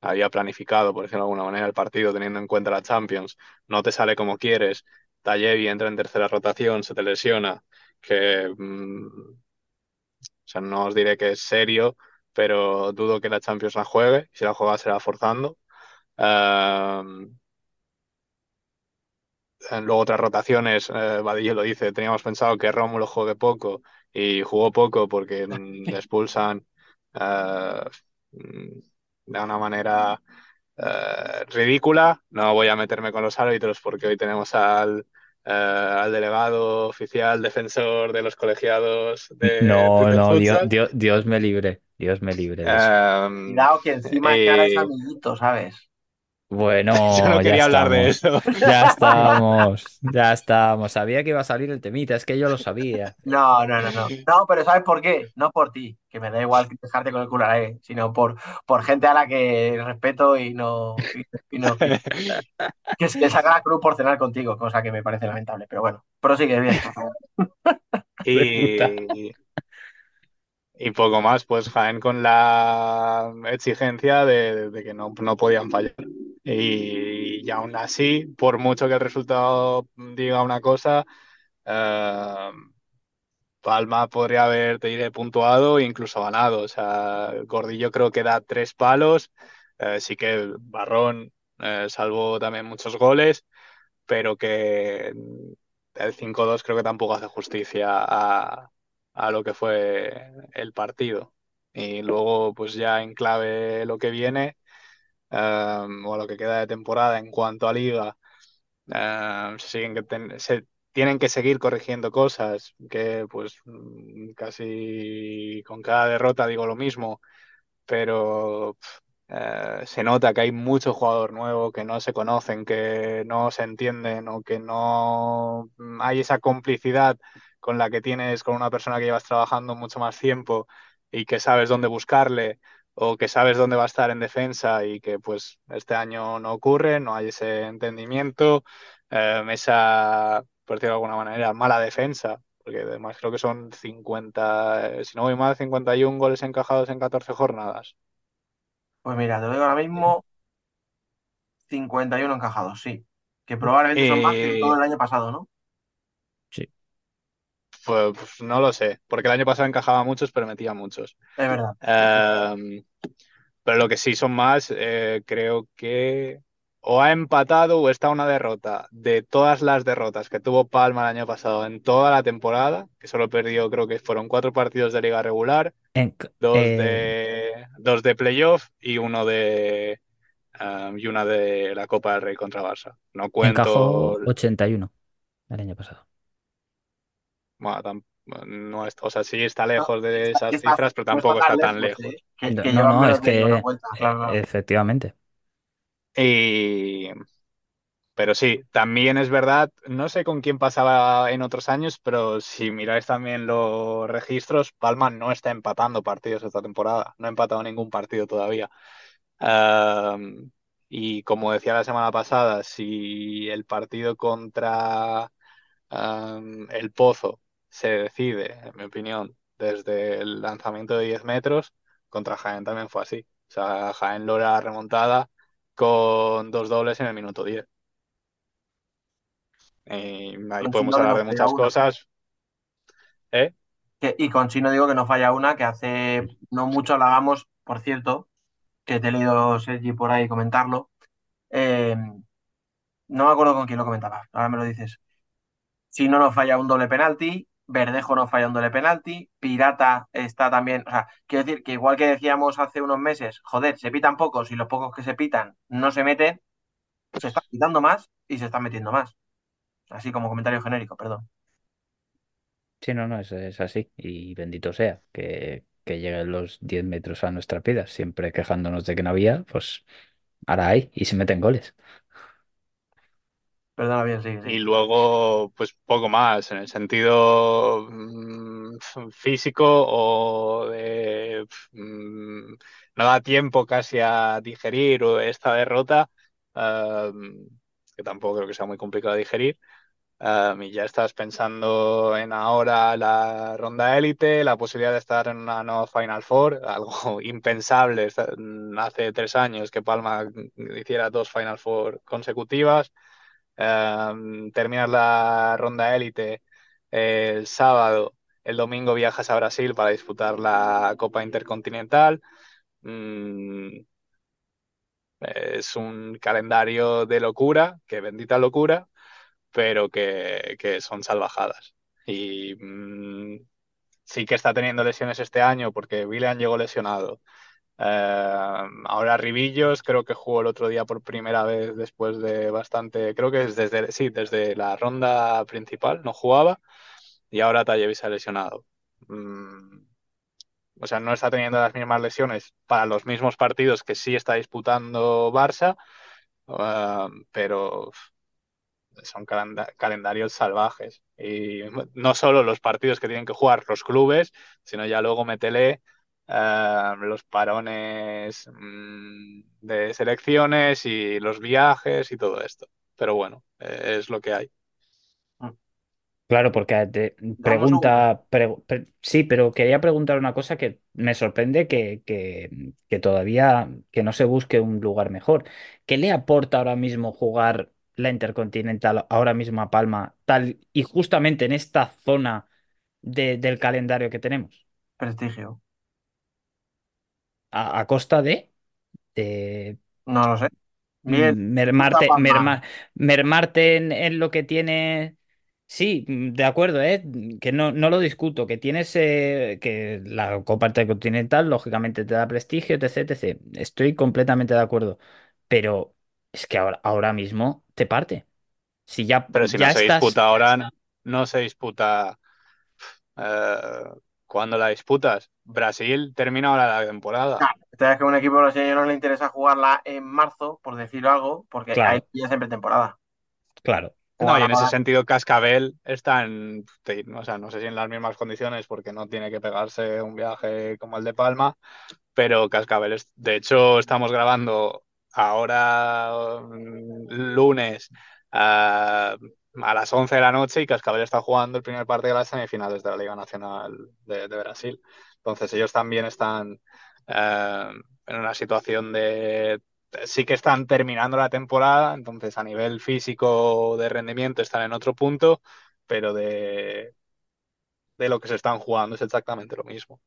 había planificado, por decirlo de alguna manera, el partido teniendo en cuenta la Champions, no te sale como quieres, Tallevi entra en tercera rotación, se te lesiona, que mmm, o sea, no os diré que es serio, pero dudo que la Champions la juegue, si la juega será forzando. Uh, luego otras rotaciones, eh, Vadillo lo dice, teníamos pensado que Rómulo juegue poco y jugó poco porque le expulsan uh, de una manera uh, ridícula. No voy a meterme con los árbitros porque hoy tenemos al, uh, al delegado oficial defensor de los colegiados de No, de no, Dios, Dios, Dios, me libre, Dios me libre. Um, Cuidado que encima y... cara es amiguito, ¿sabes? Bueno, yo no quería ya hablar de eso. Ya estamos, ya estamos. Sabía que iba a salir el temita, es que yo lo sabía. No, no, no, no. No, pero ¿sabes por qué? No por ti, que me da igual dejarte con el culo ahí, sino por, por gente a la que respeto y no. Y, y no que, que se saca la cruz por cenar contigo, cosa que me parece lamentable. Pero bueno, prosigue bien, por favor. Y, y poco más, pues Jaén con la exigencia de, de que no, no, podían fallar. Y, y, aún así, por mucho que el resultado diga una cosa, eh, Palma podría haber, te diré, puntuado e incluso ganado. O sea, Gordillo creo que da tres palos, eh, sí que Barrón eh, salvó también muchos goles, pero que el 5-2 creo que tampoco hace justicia a, a lo que fue el partido. Y luego, pues ya en clave lo que viene, um, o lo que queda de temporada en cuanto a liga, se, siguen que se tienen que seguir corrigiendo cosas, que pues casi con cada derrota digo lo mismo, pero uh, se nota que hay mucho jugador nuevo, que no se conocen, que no se entienden o que no hay esa complicidad con la que tienes con una persona que llevas trabajando mucho más tiempo y que sabes dónde buscarle o que sabes dónde va a estar en defensa y que pues este año no ocurre, no hay ese entendimiento, eh, esa, por decirlo de alguna manera, mala defensa, porque además creo que son 50, si no voy mal, 51 goles encajados en 14 jornadas. Pues mira, te lo digo ahora mismo, 51 encajados, sí. Que probablemente son más que todo el año pasado, ¿no? Pues, no lo sé, porque el año pasado encajaba muchos, pero metía muchos. Es verdad. Em, pero lo que sí son más, eh, creo que o ha empatado o está una derrota. De todas las derrotas que tuvo Palma el año pasado en toda la temporada, que solo perdió, creo que fueron cuatro partidos de liga regular, dos, eh, de, dos de playoff y uno de um, y una de la Copa del Rey contra Barça. No cuento. Encajó 81 el año pasado. Bueno, no es, o sea, sí está lejos de esas cifras, pero tampoco está tan lejos. ¿eh? no, no, es que efectivamente. Y... Pero sí, también es verdad, no sé con quién pasaba en otros años, pero si miráis también los registros, Palma no está empatando partidos esta temporada, no ha empatado ningún partido todavía. y como decía la semana pasada, si el partido contra el Pozo se decide, en mi opinión, desde el lanzamiento de 10 metros, contra Jaén también fue así. O sea, Jaén logra remontada con dos dobles en el minuto 10. Y ahí podemos hablar de muchas cosas. ¿Eh? y con Chino digo que no falla una, que hace no mucho hablábamos, por cierto, que te he leído Sergi por ahí comentarlo. Eh, no me acuerdo con quién lo comentaba, ahora me lo dices. Chino no falla un doble penalti, Verdejo no doble penalti, Pirata está también, o sea, quiero decir que igual que decíamos hace unos meses, joder, se pitan pocos y los pocos que se pitan no se meten, se están pitando más y se están metiendo más. Así como comentario genérico, perdón. Sí, no, no, es, así. Y bendito sea que, que lleguen los 10 metros a nuestra vida, siempre quejándonos de que no había, pues ahora hay y se meten goles. Y luego, pues poco más, en el sentido mm, físico o de mm, no da tiempo casi a digerir esta derrota, que tampoco creo que sea muy complicado de digerir. y ya estás pensando en ahora la ronda élite, la posibilidad de estar en una nueva Final Four, algo impensable hace tres años que Palma hiciera dos Final Four consecutivas. Em, terminas la ronda élite el sábado, el domingo viajas a Brasil para disputar la Copa Intercontinental. Mm, es un calendario de locura, que bendita locura, pero que, son salvajadas. Y mm, sí que está teniendo lesiones este año porque William llegó lesionado. Eh, ahora Ribillos creo que jugó el otro día por primera vez después de bastante, creo que es desde, sí, desde la ronda principal, no jugaba y ahora Tallevi se ha lesionado. Mm, o sea, no está teniendo las mismas lesiones para los mismos partidos que sí está disputando Barça, eh, pero son calendarios salvajes. Y no solo los partidos que tienen que jugar los clubes, sino ya luego metele eh, los parones mm, de selecciones y los viajes y todo esto. Pero bueno, eh, es lo que hay. Claro, porque te pregunta, sí, pero quería preguntar una cosa que me sorprende que, que, todavía que no se busque un lugar mejor. ¿Qué le aporta ahora mismo jugar la Intercontinental ahora mismo a Palma, tal y justamente en esta zona del calendario que tenemos? Prestigio a, costa de, No lo sé. mermarte, mermarte en, lo que tiene. Sí, de acuerdo, ¿eh? que no, no lo discuto, que tienes que la Copa Intercontinental lógicamente te da prestigio, etc, etc. Estoy completamente de acuerdo, pero es que ahora, ahora mismo te parte. Si ya, pero si no se disputa ahora, no se disputa eh, cuando la disputas. Brasil termina ahora la temporada. Claro, que a un equipo brasileño no le interesa jugarla en marzo, por decirlo algo, porque hay ya siempre temporada. Claro. No, y en ese sentido Cascabel está en, o sea, no sé si en las mismas condiciones porque no tiene que pegarse un viaje como el de Palma, pero Cascabel, es, de hecho estamos grabando ahora mm, lunes a, las 11 de la noche y Cascabel está jugando el primer partido de las semifinales de la Liga Nacional de, Brasil. Entonces ellos también están eh, en una situación de sí que están terminando la temporada, entonces a nivel físico de rendimiento están en otro punto, pero de, de lo que se están jugando es exactamente lo mismo.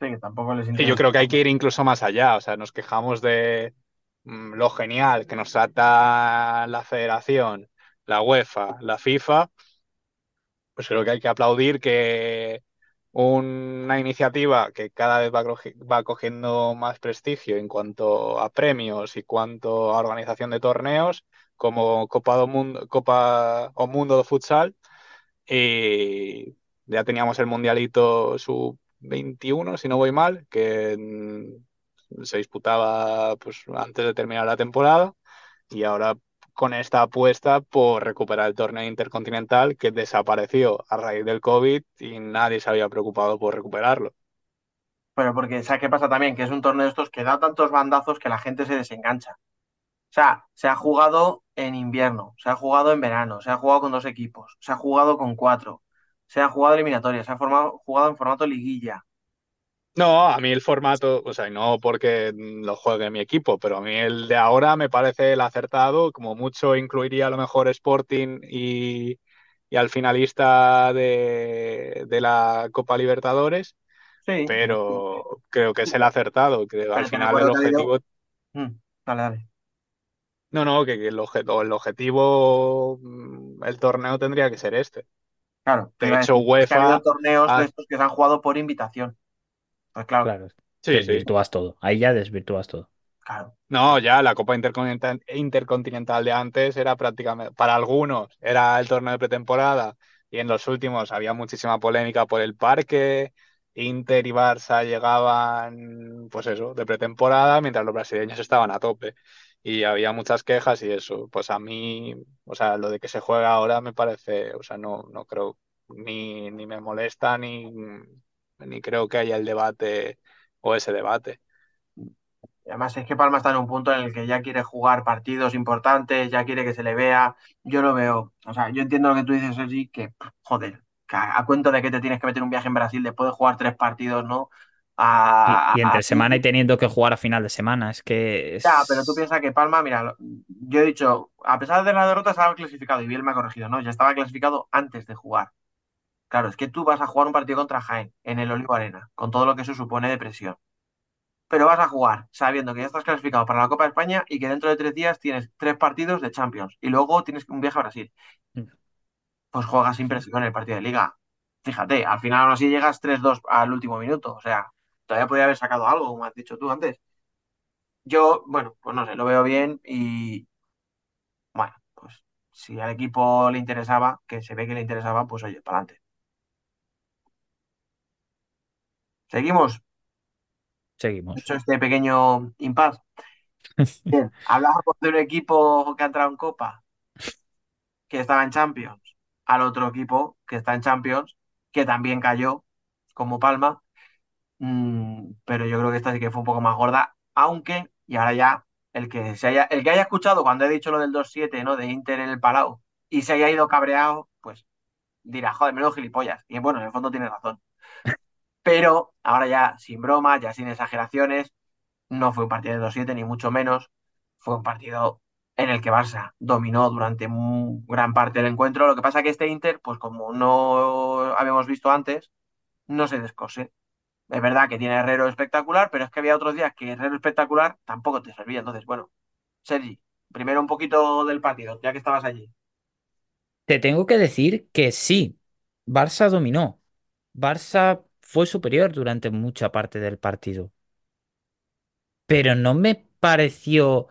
Sí, que tampoco les Y yo creo que hay que ir incluso más allá, o sea, nos quejamos de mm, lo genial que nos trata la federación, la UEFA, la FIFA, pues creo que hay que aplaudir que una iniciativa que cada vez va, cogiendo más prestigio en cuanto a premios y cuanto a organización de torneos, como Copa, Mundo, Copa o Mundo de Futsal. Y ya teníamos el Mundialito sub-21, si no voy mal, que se disputaba pues, antes de terminar la temporada. Y ahora con esta apuesta por recuperar el torneo intercontinental que desapareció a raíz del COVID y nadie se había preocupado por recuperarlo. Pero porque, ¿sabes qué pasa también? Que es un torneo de estos que da tantos bandazos que la gente se desengancha. O sea, se ha jugado en invierno, se ha jugado en verano, se ha jugado con dos equipos, se ha jugado con cuatro, se ha jugado eliminatoria, se ha formado, jugado en formato liguilla. No, a mí el formato, o sea, no porque lo juegue mi equipo, pero a mí el de ahora me parece el acertado, como mucho incluiría a lo mejor Sporting y, al finalista de, la Copa Libertadores, sí. pero creo que es el acertado, creo al final el objetivo... Mm, dale, dale. No, no, que, el, el objetivo, mm, el torneo tendría que ser este. Claro. De hecho, UEFA... ha habido torneos de estos que se han jugado por invitación. Pues claro. claro. Sí, desvirtúas todo. Ahí ya desvirtúas todo. Claro. No, ya la Copa Intercontinental, Intercontinental de antes era prácticamente, para algunos era el torneo de pretemporada y en los últimos había muchísima polémica por el parque. Inter y Barça llegaban, pues eso, de pretemporada, mientras los brasileños estaban a tope. Y había muchas quejas y eso. Pues a mí, o sea, lo de que se juega ahora me parece, o sea, no, no creo, ni, ni me molesta, ni, ni creo que haya el debate o ese debate. además es que Palma está en un punto en el que ya quiere jugar partidos importantes, ya quiere que se le vea. Yo lo veo. O sea, yo entiendo lo que tú dices, Sergi, que joder, a, cuento de que te tienes que meter un viaje en Brasil después de jugar tres partidos, ¿no? y, entre semana y teniendo que jugar a final de semana, es que... Ya, pero tú piensas que Palma, mira, yo he dicho, a pesar de la derrota estaba clasificado, y bien me ha corregido, ¿no? Ya estaba clasificado antes de jugar. Claro, es que tú vas a jugar un partido contra Jaén en el Olivo Arena, con todo lo que eso supone de presión. Pero vas a jugar sabiendo que ya estás clasificado para la Copa de España y que dentro de tres días tienes tres partidos de Champions y luego tienes un viaje a Brasil. Mm. Pues juegas sin presión el partido de Liga. Fíjate, al final aún así llegas 3-2 al último minuto. O sea, todavía podría haber sacado algo, como has dicho tú antes. Yo, bueno, pues no sé, lo veo bien y bueno, pues si al equipo le interesaba, que se ve que le interesaba, pues oye, para adelante. ¿Seguimos? Seguimos. Hecho este pequeño impasse. Bien, hablábamos de un equipo que ha entrado en Copa, que estaba en Champions, al otro equipo que está en Champions, que también cayó, como Palma, mm, pero yo creo que esta sí que fue un poco más gorda, aunque, y ahora ya, el que, se haya, el que haya escuchado cuando he dicho lo del 2-7, ¿no? De Inter en el Palau, y se haya ido cabreado, pues dirá, joder, menos gilipollas. Y bueno, en el fondo tiene razón. Pero ahora ya sin broma, ya sin exageraciones, no fue un partido de 2-7 ni mucho menos. Fue un partido en el que Barça dominó durante gran parte del encuentro. Lo que pasa que este Inter, pues como no habíamos visto antes, no se descose. Es verdad que tiene Herrero espectacular, pero es que había otros días que Herrero espectacular tampoco te servía. Entonces, bueno, Sergi, primero un poquito del partido, ya que estabas allí. Te tengo que decir que sí, Barça dominó. Barça fue superior durante mucha parte del partido. Pero no me pareció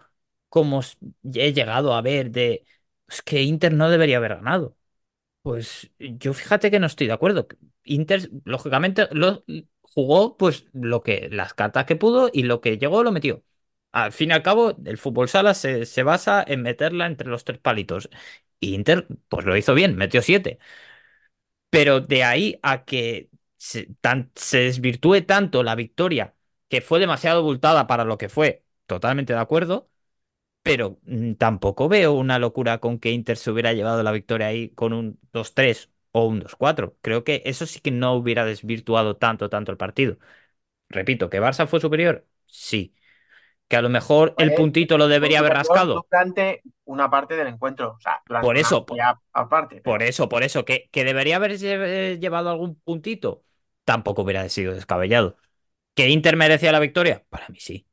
como he llegado a ver de que Inter no debería haber ganado. Pues yo fíjate que no estoy de acuerdo. Inter, lógicamente, jugó pues lo que, las cartas que pudo y lo que llegó lo metió. Al fin y al cabo, el fútbol sala se, se basa en meterla entre los tres palitos. Y Inter, pues lo hizo bien, metió 7. Pero de ahí a que se, tan- se desvirtúe tanto la victoria, que fue demasiado abultada para lo que fue, totalmente de acuerdo, pero mm, tampoco veo una locura con que Inter se hubiera llevado la victoria ahí con un 2-3 o un 2-4. Creo que eso sí que no hubiera desvirtuado tanto, tanto el partido. Repito, ¿que Barça fue superior? Sí. Que a lo mejor el Pues, puntito lo debería haber rascado. Durante una parte del encuentro. O sea, Por eso, aparte. Por eso, por eso, que, que debería haber lle- llevado algún puntito, tampoco hubiera sido descabellado. ¿Que Inter merecía la victoria? Para mí sí.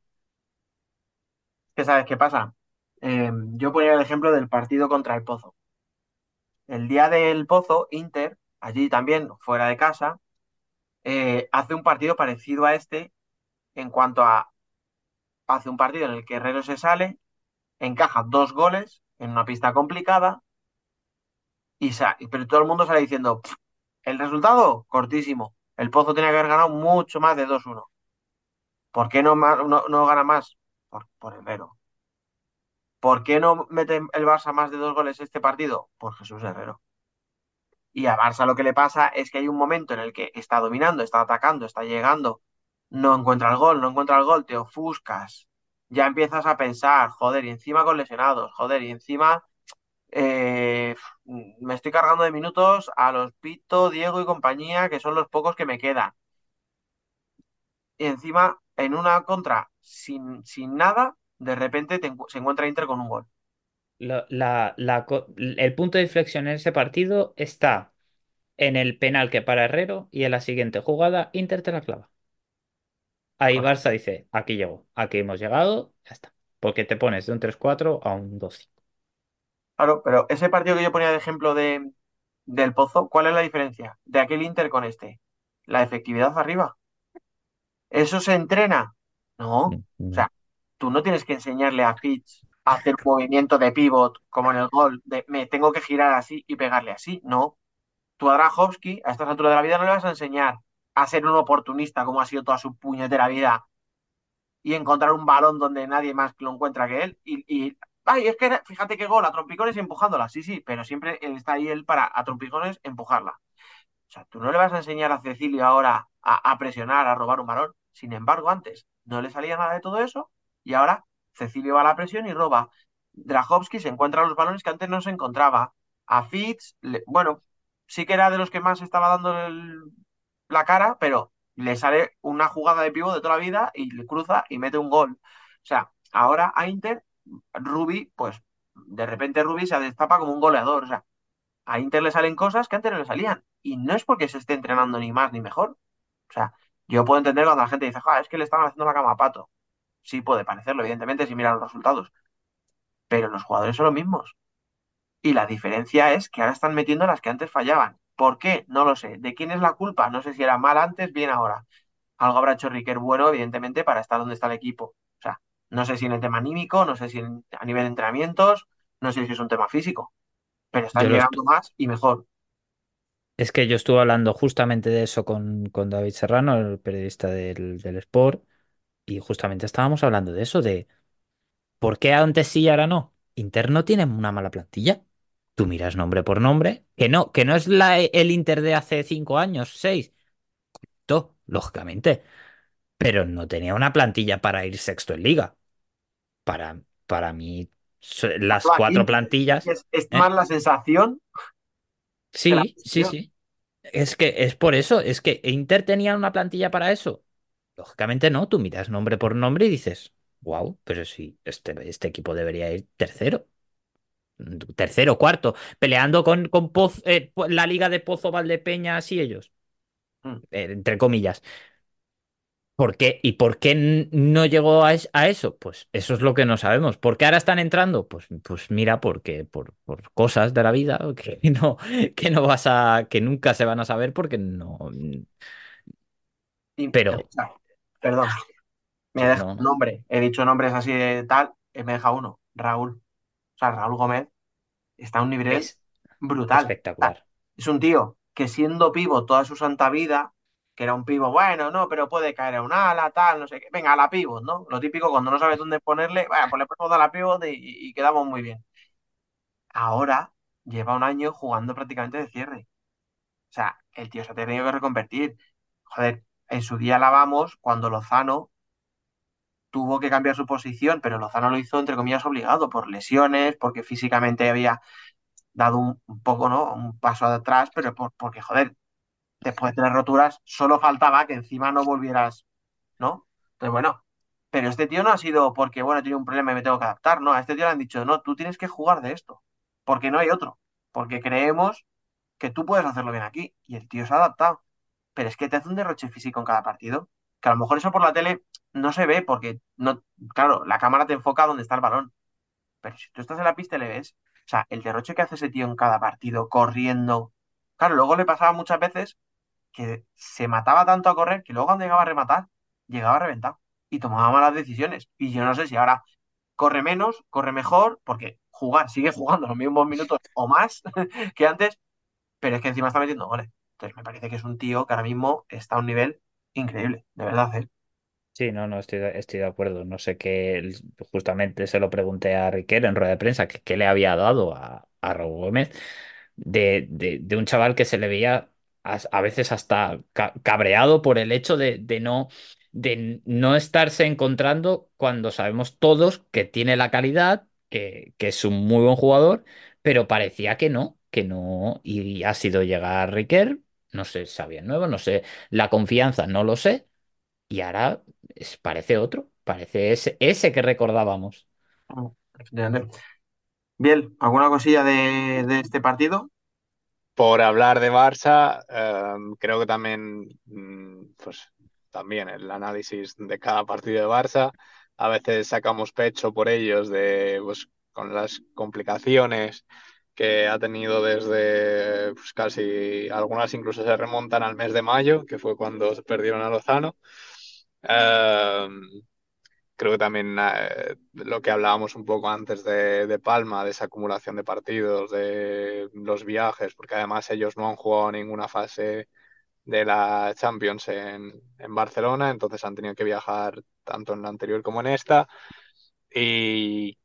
¿Qué sabes qué pasa? Eh, yo ponía el ejemplo del partido contra el Pozo. El día del Pozo, Inter, allí también, fuera de casa, eh, hace un partido parecido a este en cuanto a hace un partido en el que Herrero se sale, encaja dos goles en una pista complicada, y pero todo el mundo sale diciendo, "Pff, el resultado, cortísimo. El Pozo tenía que haber ganado mucho más de 2-1. ¿Por qué no, no, no gana más? Por, por Herrero. ¿Por qué no mete el Barça más de dos goles este partido? Por Jesús Herrero. Y a Barça lo que le pasa es que hay un momento en el que está dominando, está atacando, está llegando, no encuentra el gol, no encuentra el gol, te ofuscas. Ya empiezas a pensar, joder, y encima con lesionados, joder, y encima eh, me estoy cargando de minutos a los Pito, Diego y compañía, que son los pocos que me quedan. Y encima, en una contra sin, sin nada, de repente te se encuentra Inter con un gol. La- la- la co- el punto de inflexión en ese partido está en el penal que para Herrero y en la siguiente jugada Inter te la clava. Ahí. Barça dice, aquí llego, aquí hemos llegado, ya está. Porque te pones de un 3-4 a un 2-5. Claro, pero ese partido que yo ponía de ejemplo de, del Pozo, ¿cuál es la diferencia de aquel Inter con este? La efectividad arriba. ¿Eso se entrena? No. O sea, tú no tienes que enseñarle a Fitz a hacer un movimiento de pivot como en el gol, de me tengo que girar así y pegarle así. No. Tú a Drahovski, a estas alturas de la vida, no le vas a enseñar a ser un oportunista como ha sido toda su puñetera vida y encontrar un balón donde nadie más lo encuentra que él. Y, y ay, es que fíjate qué gol, a trompicones empujándola. Sí, sí, pero siempre está ahí él para a trompicones empujarla. O sea, tú no le vas a enseñar a Cecilio ahora a, presionar, a robar un balón. Sin embargo, antes no le salía nada de todo eso y ahora Cecilio va a la presión y roba. Drahovski se encuentra los balones que antes no se encontraba. A Fitz, bueno, sí que era de los que más estaba dando la cara, pero le sale una jugada de pivo de toda la vida y le cruza y mete un gol. O sea, ahora a Inter, Rubi, pues de repente Rubi se destapa como un goleador. O sea, a Inter le salen cosas que antes no le salían. Y no es porque se esté entrenando ni más ni mejor. O sea, yo puedo entender cuando la gente dice, "Ja, es que le estaban haciendo la cama a Pato. Sí puede parecerlo, evidentemente, si mira los resultados. Pero los jugadores son los mismos. Y la diferencia es que ahora están metiendo las que antes fallaban. ¿Por qué? No lo sé. ¿De quién es la culpa? No sé si era mal antes, bien ahora. Algo habrá hecho Riquer bueno, evidentemente, para estar donde está el equipo. No sé si en el tema anímico, no sé si en- a nivel de entrenamientos, no sé si es un tema físico, pero están Yo llegando más y mejor. Es que yo estuve hablando justamente de eso con, con David Serrano, el periodista del, del Sport, y justamente estábamos hablando de eso, de por qué antes sí y ahora no. Inter no tiene una mala plantilla. Tú miras nombre por nombre, que no, que no es la, el Inter de hace cinco años, seis, todo, lógicamente, pero no tenía una plantilla para ir sexto en liga. Para, para mí, las Aquí cuatro plantillas, es, es ¿eh? más la sensación la Sí, sí, sí. Es que es por eso, es que Inter tenía una plantilla para eso. Lógicamente no, tú miras nombre por nombre y dices, wow, pero sí, este, este equipo debería ir tercero, tercero, cuarto, peleando con, con Poz- eh, la liga de Pozo Valdepeñas y ellos, Mm. eh, entre comillas. ¿Por qué? ¿Y por qué no llegó a, es- a eso? Pues eso es lo que no sabemos. ¿Por qué ahora están entrando? Pues, pues mira, porque por, por cosas de la vida que no, que no vas a, que nunca se van a saber porque no. Pero perdón, me sí, deja no, un no. nombre. He dicho nombres así de tal, y me deja uno, Raúl. O sea, Raúl Gómez está a un nivel Es brutal. espectacular. Es un tío que siendo pivo toda su santa vida, que era un pivo, bueno, no, pero puede caer a un ala, tal, no sé qué. Venga, a la pivot, ¿no? Lo típico cuando no sabes dónde ponerle, bueno, pues le ponemos a la pivot y, quedamos muy bien. Ahora lleva un año jugando prácticamente de cierre. O sea, el tío se ha tenido que reconvertir. Joder, en su día la vamos cuando Lozano tuvo que cambiar su posición, pero Lozano lo hizo entre comillas obligado por lesiones, porque físicamente había dado un, poco, ¿no? Un paso atrás, pero por, porque, joder, después de tres roturas, solo faltaba que encima no volvieras, ¿no? Entonces, bueno, pero este tío no ha sido porque, bueno, tiene un problema y me tengo que adaptar, no, a este tío le han dicho, no, tú tienes que jugar de esto, porque no hay otro, porque creemos que tú puedes hacerlo bien aquí, y el tío se ha adaptado, pero es que te hace un derroche físico en cada partido, que a lo mejor eso por la tele no se ve, porque, no, claro, la cámara te enfoca donde está el balón, pero si tú estás en la pista y le ves, o sea, el derroche que hace ese tío en cada partido, corriendo, claro, luego le pasaba muchas veces que se mataba tanto a correr que luego cuando llegaba a rematar, llegaba reventado y tomaba malas decisiones. Y yo no sé si ahora corre menos, corre mejor, porque jugar, sigue jugando los mismos minutos o más que antes, pero es que encima está metiendo goles. Entonces me parece que es un tío que ahora mismo está a un nivel increíble, de verdad. ¿eh? Sí, no, no, estoy, estoy de acuerdo. No sé qué, justamente se lo pregunté a Riquel en rueda de prensa, que qué le había dado a, a Gómez de un chaval que se le veía a, veces hasta cabreado por el hecho de, no, de no estarse encontrando cuando sabemos todos que tiene la calidad, que, que es un muy buen jugador, pero parecía que no, que no, y ha sido llegar Riquer, no sé, sabía nuevo, no sé, la confianza, no lo sé, y ahora parece otro, parece ese, ese que recordábamos. Bien, ¿alguna cosilla de, de este partido? Por hablar de Barça, em, creo que también, mm, pues también el análisis de cada partido de Barça, a veces sacamos pecho por ellos de, pues, con las complicaciones que ha tenido desde pues, casi, algunas incluso se remontan al mes de mayo, que fue cuando se perdieron a Lozano. Em, creo que también eh, lo que hablábamos un poco antes de, Palma, de esa acumulación de partidos, de los viajes, porque además ellos no han jugado ninguna fase de la Champions en, Barcelona, entonces han tenido que viajar tanto en la anterior como en esta. Y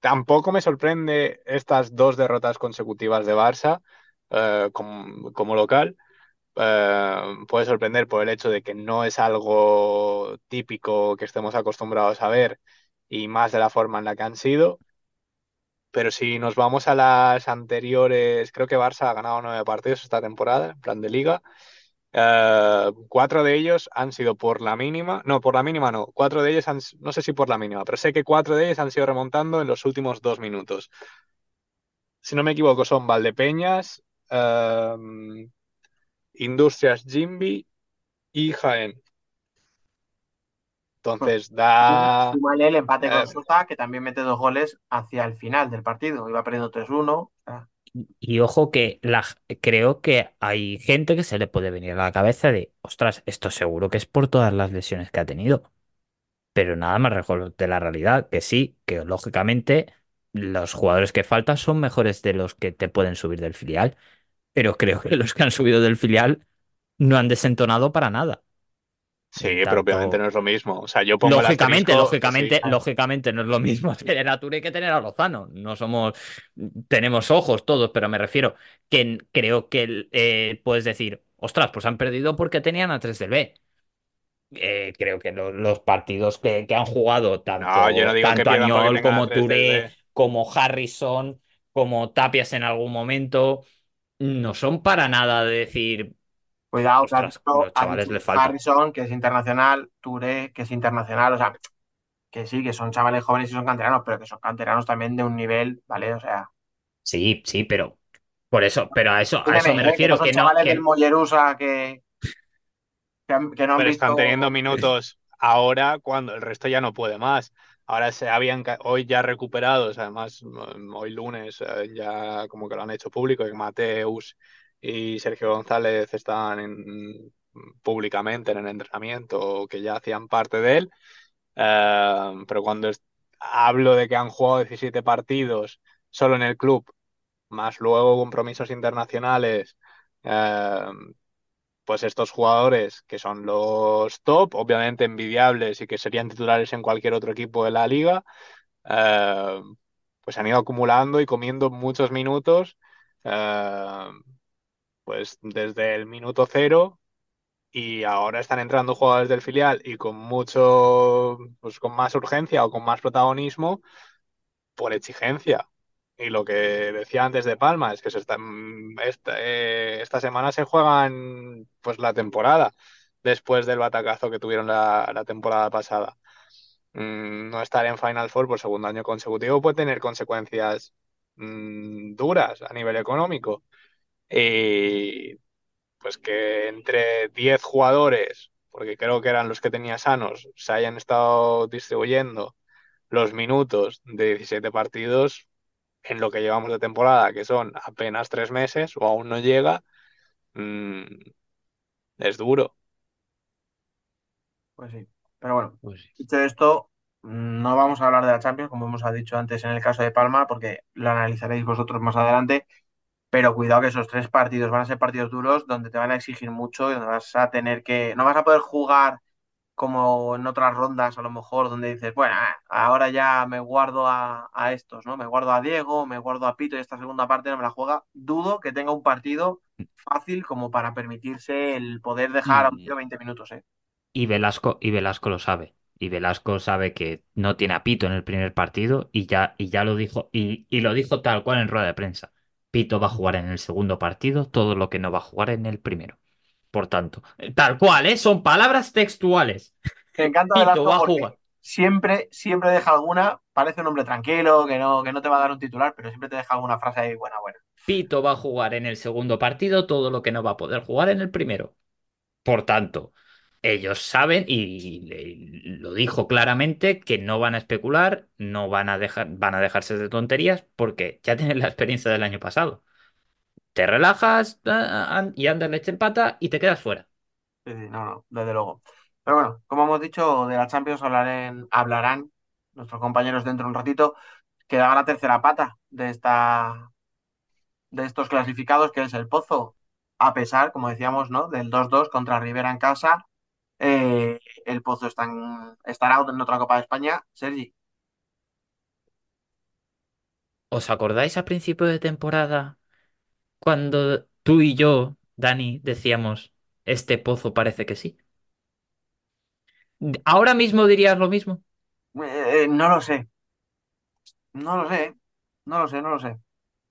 tampoco me sorprende estas dos derrotas consecutivas de Barça eh, como local eh, puede sorprender por el hecho de que no es algo típico que estemos acostumbrados a ver y más de la forma en la que han sido. Pero si nos vamos a las anteriores, creo que Barça ha ganado nueve partidos esta temporada, en plan de liga. Eh, cuatro de ellos han sido por la mínima, no, por la mínima no, cuatro de ellos han, no sé si por la mínima, pero sé que cuatro de ellos han sido remontando en los últimos dos minutos. Si no me equivoco, son Valdepeñas, eh, Industrias Jimby y Jaén. Entonces da. el empate con eh, que también mete dos goles hacia el final del partido. Iba perdiendo 3-1. Y ojo que la, creo que hay gente que se le puede venir a la cabeza de, ostras, esto seguro que es por todas las lesiones que ha tenido. Pero nada más lejos de la realidad, que sí, que lógicamente los jugadores que faltan son mejores de los que te pueden subir del filial pero creo que los que han subido del filial no han desentonado para nada. Sí, propiamente no es lo mismo. O sea, yo pongo lógicamente, lógicamente, lógicamente no es lo mismo tener a Ture que tener a Lozano. No somos, tenemos ojos todos, pero me refiero que creo que eh, puedes decir, ostras, pues han perdido porque tenían a 3 del B. Eh, creo que los partidos que, han jugado tanto, Añol como Touré, como Harrison, como Tapias en algún momento, no son para nada de decir. Cuidado, ostras, los chavales le falta. Harrison, que es internacional, Touré, que es internacional, o sea, que sí, que son chavales jóvenes y son canteranos, pero que son canteranos también de un nivel, ¿vale? O sea. Sí, sí, pero. Por eso, pero a eso, a eso me ¿eh? refiero. Que, no, chavales del Mollerusa que. que, no han pero están teniendo minutos ahora cuando el resto ya no puede más. Ahora se habían hoy ya recuperados, además hoy lunes eh, ya como que lo han hecho público, que Mateus y Sergio González estaban públicamente en el entrenamiento, que ya hacían parte de él. Eh, pero cuando hablo de que han jugado 17 partidos solo en el club, más luego compromisos internacionales, eh, pues estos jugadores que son los top, obviamente envidiables y que serían titulares en cualquier otro equipo de la liga, eh, pues han ido acumulando y comiendo muchos minutos, eh, pues desde el minuto cero y ahora están entrando jugadores del filial y con mucho, pues con más urgencia o con más protagonismo por exigencia. Y lo que decía antes de Palma es que esta, eh, esta semana se juegan pues la temporada después del batacazo que tuvieron la, la temporada pasada. Mm, no estar en Final Four por segundo año consecutivo puede tener consecuencias mm, duras a nivel económico. Y pues que entre 10 jugadores, porque creo que eran los que tenía sanos, se hayan estado distribuyendo los minutos de 17 partidos en lo que llevamos de temporada, que son apenas tres meses o aún no llega, mm, es duro. Pues sí. Pero bueno, pues dicho esto, no vamos a hablar de la Champions, como hemos dicho antes en el caso de Palma, porque lo analizaréis vosotros más adelante. Pero cuidado que esos tres partidos van a ser partidos duros donde te van a exigir mucho y donde vas a tener que. No vas a poder jugar como en otras rondas, a lo mejor, donde dices, bueno, ah, ahora ya me guardo a, estos, ¿no? Me guardo a Diego, me guardo a Pito y esta segunda parte no me la juega. Dudo que tenga un partido fácil como para permitirse el poder dejar a un tío 20 minutos, ¿eh? Y Velasco, y Velasco lo sabe. Y Velasco sabe que no tiene a Pito en el primer partido y ya, y ya lo dijo, y, y lo dijo tal cual en rueda de prensa. Pito va a jugar en el segundo partido todo lo que no va a jugar en el primero. Por tanto, tal cual, ¿eh? Son palabras textuales. Me encanta Pito va a jugar. Siempre, siempre deja alguna, parece un hombre tranquilo, que no, que no te va a dar un titular, pero siempre te deja alguna frase ahí buena, buena. Pito va a jugar en el segundo partido todo lo que no va a poder jugar en el primero. Por tanto, ellos saben y lo dijo claramente que no van a especular, no van a dejar, van a dejarse de tonterías porque ya tienen la experiencia del año pasado. Te relajas y Anderlecht empata y te quedas fuera. Sí, no, no, desde luego. Pero bueno, como hemos dicho, de la Champions hablarán nuestros compañeros dentro de un ratito. Queda la tercera pata de esta de estos clasificados, que es el Pozo, a pesar, como decíamos, ¿no? Del 2-2 contra Rivera en casa eh, el Pozo está en, estará en otra Copa de España. Sergi. ¿Os acordáis a principio de temporada cuando tú y yo, Dani, decíamos, este Pozo parece que sí? ¿Ahora mismo dirías lo mismo? Eh, no lo sé. No lo sé. No lo sé, no lo sé.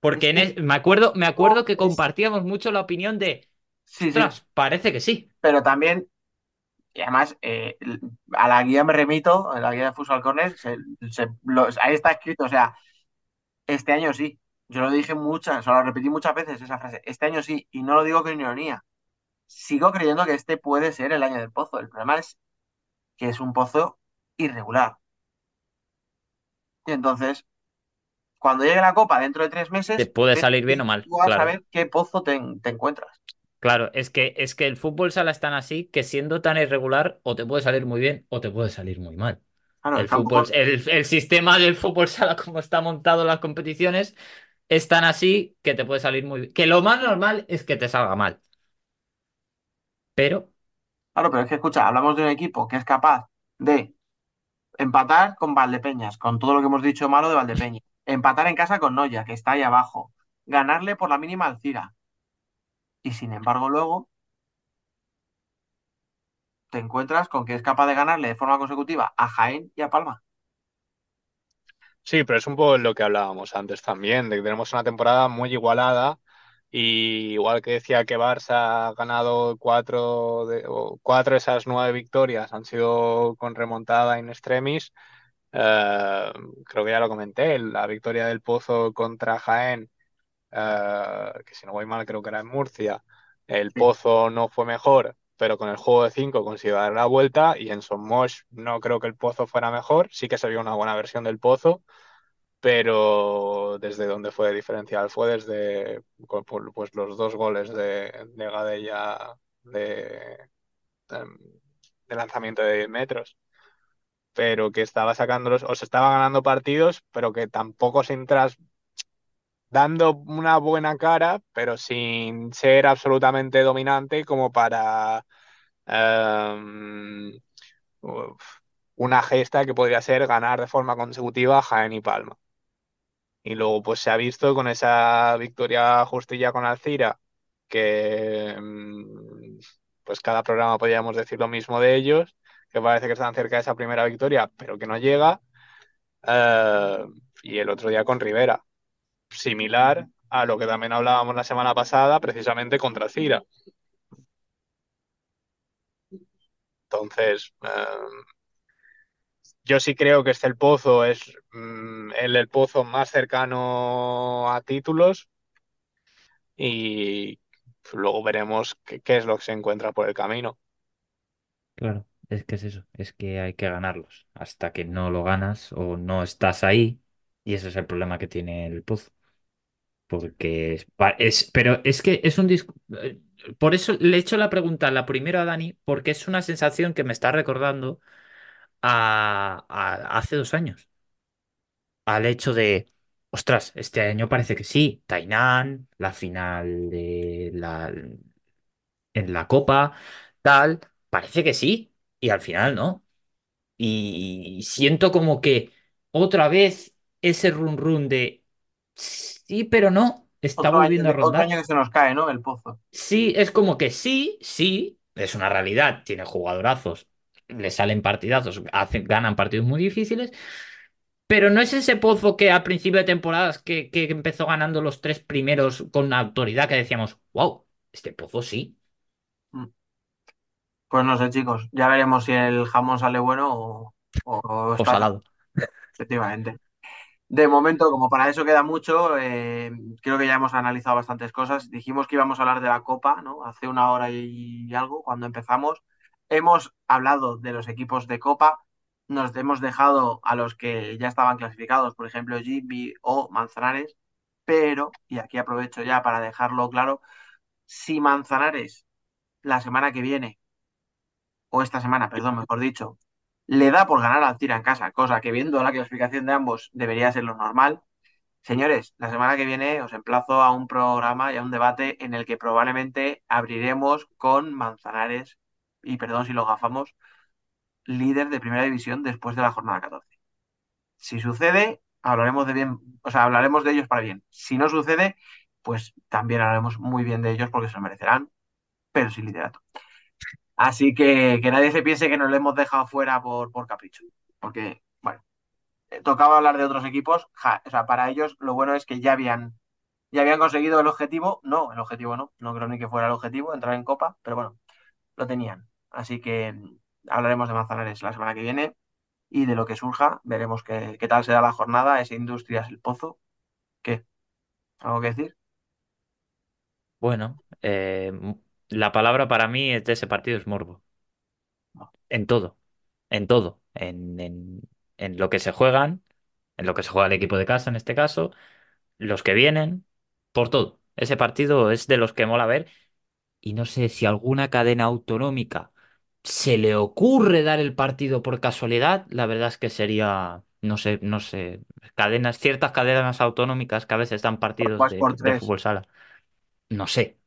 Porque me acuerdo, me acuerdo que compartíamos mucho la opinión de. Sí, parece que sí. Pero también y además, eh, a la guía me remito, a la guía de Futsal Corner, ahí está escrito, o sea, este año sí. Yo lo dije muchas, o sea, lo repetí muchas veces esa frase, este año sí, y no lo digo con ironía. Sigo creyendo que este puede ser el año del pozo. El problema es que es un pozo irregular. Y entonces, cuando llegue la copa dentro de tres meses, te puede salir bien o mal. Tú vas a saber qué pozo te encuentras. Claro, es que, es que el fútbol sala es tan así que siendo tan irregular o te puede salir muy bien o te puede salir muy mal. Ah, el, fútbol, el, sistema del fútbol sala, como está montado las competiciones, es tan así que te puede salir muy bien. Que lo más normal es que te salga mal. Pero. Claro, pero es que escucha, hablamos de un equipo que es capaz de empatar con Valdepeñas, con todo lo que hemos dicho malo de Valdepeña. Empatar en casa con Noya, que está ahí abajo. Ganarle por la mínima al Cira y sin embargo luego te encuentras con que es capaz de ganarle de forma consecutiva a Jaén y a Palma. Sí, pero es un poco lo que hablábamos antes también, de que tenemos una temporada muy igualada y igual que decía que Barça ha ganado cuatro de, cuatro esas nueve victorias han sido con remontada in extremis, eh, creo que ya lo comenté, la victoria del Pozo contra Jaén eh, que si no voy mal creo que era en Murcia, el Pozo no fue mejor, pero con el juego de 5 consiguió dar la vuelta y en Somos no creo que el Pozo fuera mejor, sí que se vio una buena versión del Pozo, pero desde donde fue diferencial fue desde pues, los dos goles de, de Gadella de, de, lanzamiento de 10 metros. Pero que estaba sacándolos o se estaba ganando partidos, pero que tampoco se intras dando una buena cara, pero sin ser absolutamente dominante como para em, una gesta que podría ser ganar de forma consecutiva Jaén y Palma. Y luego pues se ha visto con esa victoria justilla con Alcira, que mm, pues cada programa podríamos decir lo mismo de ellos, que parece que están cerca de esa primera victoria, pero que no llega. Eh, y el otro día con Rivera, similar a lo que también hablábamos la semana pasada, precisamente contra Cira. Entonces, eh, yo sí creo que este el Pozo es mm, el, el Pozo más cercano a títulos y luego veremos qué, qué es lo que se encuentra por el camino. Claro, es que es eso, es que hay que ganarlos. Hasta que no lo ganas o no estás ahí, y ese es el problema que tiene el Pozo. Porque es, es- pero es que es un disco. eh, Por eso le he hecho la pregunta la primero a Dani, porque es una sensación que me está recordando a, a- hace dos años. Al hecho de, ostras, este año parece que sí. Tainan, la final de la, en la Copa, tal, parece que sí. Y al final no. Y siento como que otra vez ese run run de sí, pero no, está Otro año, volviendo a de- otro año rondar. que se nos cae, ¿no? El pozo. Sí, es como que sí, sí, es una realidad, tiene jugadorazos, le salen partidazos, hacen, ganan partidos muy difíciles, pero no es ese pozo que al principio de temporadas que, que empezó ganando los tres primeros con una autoridad que decíamos, wow, este pozo sí, Mm. Pues no sé, chicos. Ya veremos si el jamón sale bueno o, o o está salado. efectivamente. De momento, como para eso queda mucho, eh, creo que ya hemos analizado bastantes cosas. Dijimos que íbamos a hablar de la Copa, ¿no? Hace una hora y algo cuando empezamos. Hemos hablado de los equipos de Copa. Nos hemos dejado a los que ya estaban clasificados, por ejemplo, Jimmy o Manzanares. Pero, y aquí aprovecho ya para dejarlo claro, si Manzanares la semana que viene, o esta semana, perdón, mejor dicho, le da por ganar al Tira en casa, cosa que viendo la clasificación de ambos debería ser lo normal. Señores, la semana que viene os emplazo a un programa y a un debate en el que probablemente abriremos con Manzanares, y perdón si lo gafamos, líder de primera división después de la jornada 14. Si sucede, hablaremos de bien, o sea, hablaremos de ellos para bien. Si no sucede, pues también hablaremos muy bien de ellos porque se lo merecerán, pero sin liderato. Así que que nadie se piense que nos lo hemos dejado fuera por, por capricho, porque, bueno, eh, tocaba hablar de otros equipos, o sea, para ellos lo bueno es que ya habían, ya habían conseguido el objetivo, no, el objetivo no, no creo ni que fuera el objetivo, entrar en Copa, pero bueno, lo tenían. Así que mm, hablaremos de Manzanares la semana que viene y de lo que surja, veremos qué, qué tal será la jornada, ese Industrias El Pozo. ¿Qué? ¿Algo que decir? Bueno, eh, la palabra para mí de ese partido es morbo. No. En todo, en todo, en, en, en lo que se juegan, en lo que se juega el equipo de casa en este caso, los que vienen, por todo. Ese partido es de los que mola ver y no sé si alguna cadena autonómica se le ocurre dar el partido por casualidad, la verdad es que sería, no sé, no sé, cadenas, ciertas cadenas autonómicas que a veces dan partidos de, fútbol sala. No sé.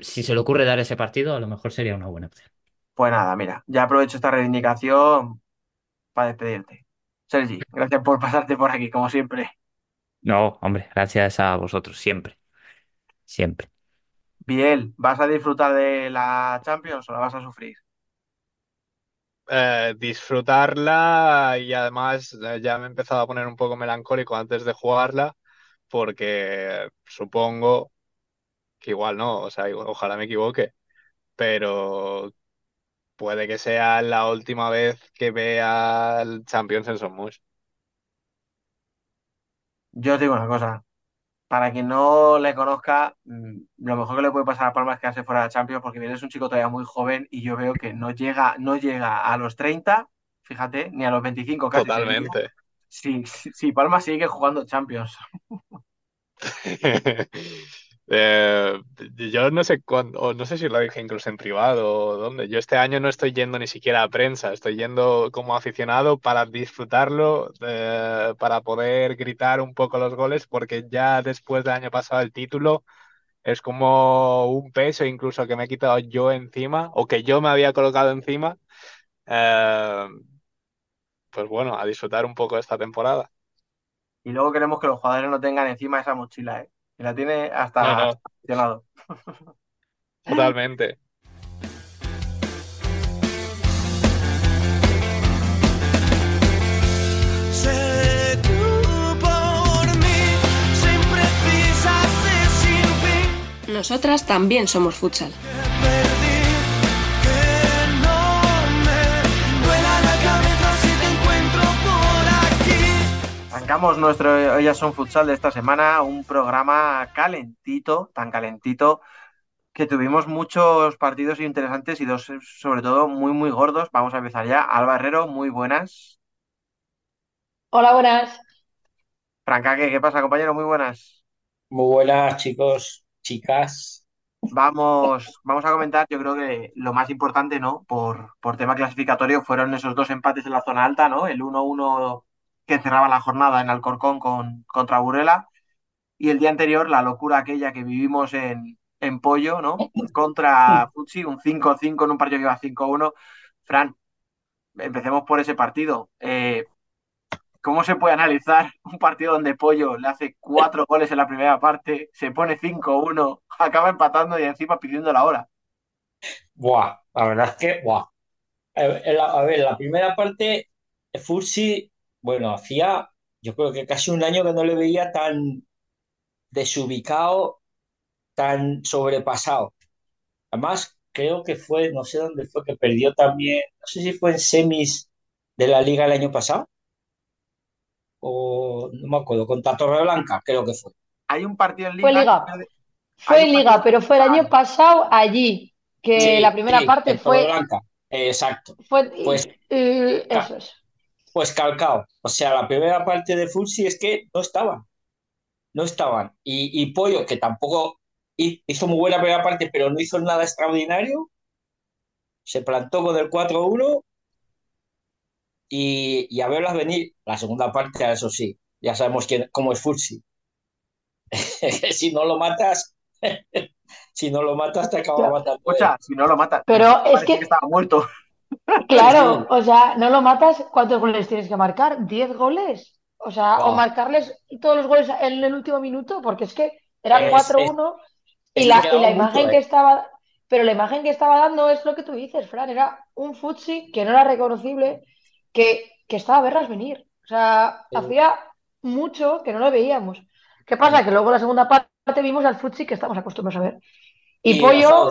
Si se le ocurre dar ese partido, a lo mejor sería una buena opción. Pues nada, mira, ya aprovecho esta reivindicación para despedirte. Sergi, gracias por pasarte por aquí, como siempre. No, hombre, gracias a vosotros, siempre, siempre. Biel, ¿vas a disfrutar de la Champions o la vas a sufrir? Eh, disfrutarla y además eh, ya me he empezado a poner un poco melancólico antes de jugarla porque supongo que igual no, o sea, igual- ojalá me equivoque, pero puede que sea la última vez que vea el Champions en Somos. Yo os digo una cosa, para quien no le conozca, mm, lo mejor que le puede pasar a Palma es quedarse fuera de Champions porque Biel es un chico todavía muy joven y yo veo que no llega, no llega a los 30, fíjate, ni a los 25 casi Totalmente. si, si, si Palma sigue jugando Champions. Eh, yo no sé cuándo, no sé si lo dije incluso en privado o dónde. Yo este año no estoy yendo ni siquiera a prensa, estoy yendo como aficionado para disfrutarlo, eh, para poder gritar un poco los goles, porque ya después del año pasado el título es como un peso incluso que me he quitado yo encima o que yo me había colocado encima. Eh, pues bueno, a disfrutar un poco esta temporada. y luego queremos que los jugadores no tengan encima esa mochila, ¿eh? Y la tiene hasta No, no. Totalmente. Nosotras también somos futsal. Arrancamos nuestro Ellas son futsal de esta semana, un programa calentito, tan calentito, que tuvimos muchos partidos interesantes y dos, sobre todo, muy, muy gordos. Vamos a empezar ya. Alba Herrero, muy buenas. Hola, buenas. Francaque, ¿qué pasa, compañero? Muy buenas. Muy buenas, chicos, chicas. Vamos, vamos a comentar, yo creo que lo más importante, ¿no? Por, por tema clasificatorio fueron esos dos empates en la zona alta, ¿no? El 1-1 que cerraba la jornada en Alcorcón con, contra Burela y el día anterior la locura aquella que vivimos en, en Pollo, ¿no? Contra Futsi, un 5-5 en un partido que iba 5-1. Fran, empecemos por ese partido. Eh, ¿Cómo se puede analizar un partido donde Pollo le hace cuatro goles en la primera parte, se pone 5-1, acaba empatando y encima pidiendo la hora? Buah, la verdad es que, buah. A ver, a ver, la primera parte, Fursi, bueno, hacía, yo creo que casi un año que no le veía tan desubicado, tan sobrepasado. Además, creo que fue, no sé dónde fue, que perdió también, no sé si fue en semis de la liga el año pasado, o no me acuerdo, contra Torreblanca, creo que fue. Hay un partido en Fue Liga. Liga. Fue en un Liga, pero fue el año pasado allí, que Sí, la primera sí, parte en fue, Torreblanca, exacto. fue Pues- eh, Ca- eso es. Pues calcado. O sea, la primera parte de Fulsi es que no estaban. No estaban. Y, y Pollo, que tampoco hi- hizo muy buena primera parte, pero no hizo nada extraordinario, se plantó con el 4-1 y, y a verlas venir. La segunda parte, eso sí, ya sabemos quién, cómo es Fulsi. si no lo matas, si no lo matas, te acaba Ya. matando. Escucha, si no lo mata. Pero es Parecía que- estaba muerto. Claro, o sea, no lo matas, ¿cuántos goles tienes que marcar? ¿10 goles? O sea, o marcarles todos los goles en el último minuto, porque es que eran Es- 4-1 es y la, y la mucho, imagen eh. que estaba, pero la imagen que estaba dando es lo que tú dices, Fran, era un futsi que no era reconocible, que, que estaba a verlas venir. O sea, Sí. hacía mucho que no lo veíamos. ¿Qué pasa? Que luego en la segunda parte vimos al futsi que estamos acostumbrados a ver. Y, Y Pollo.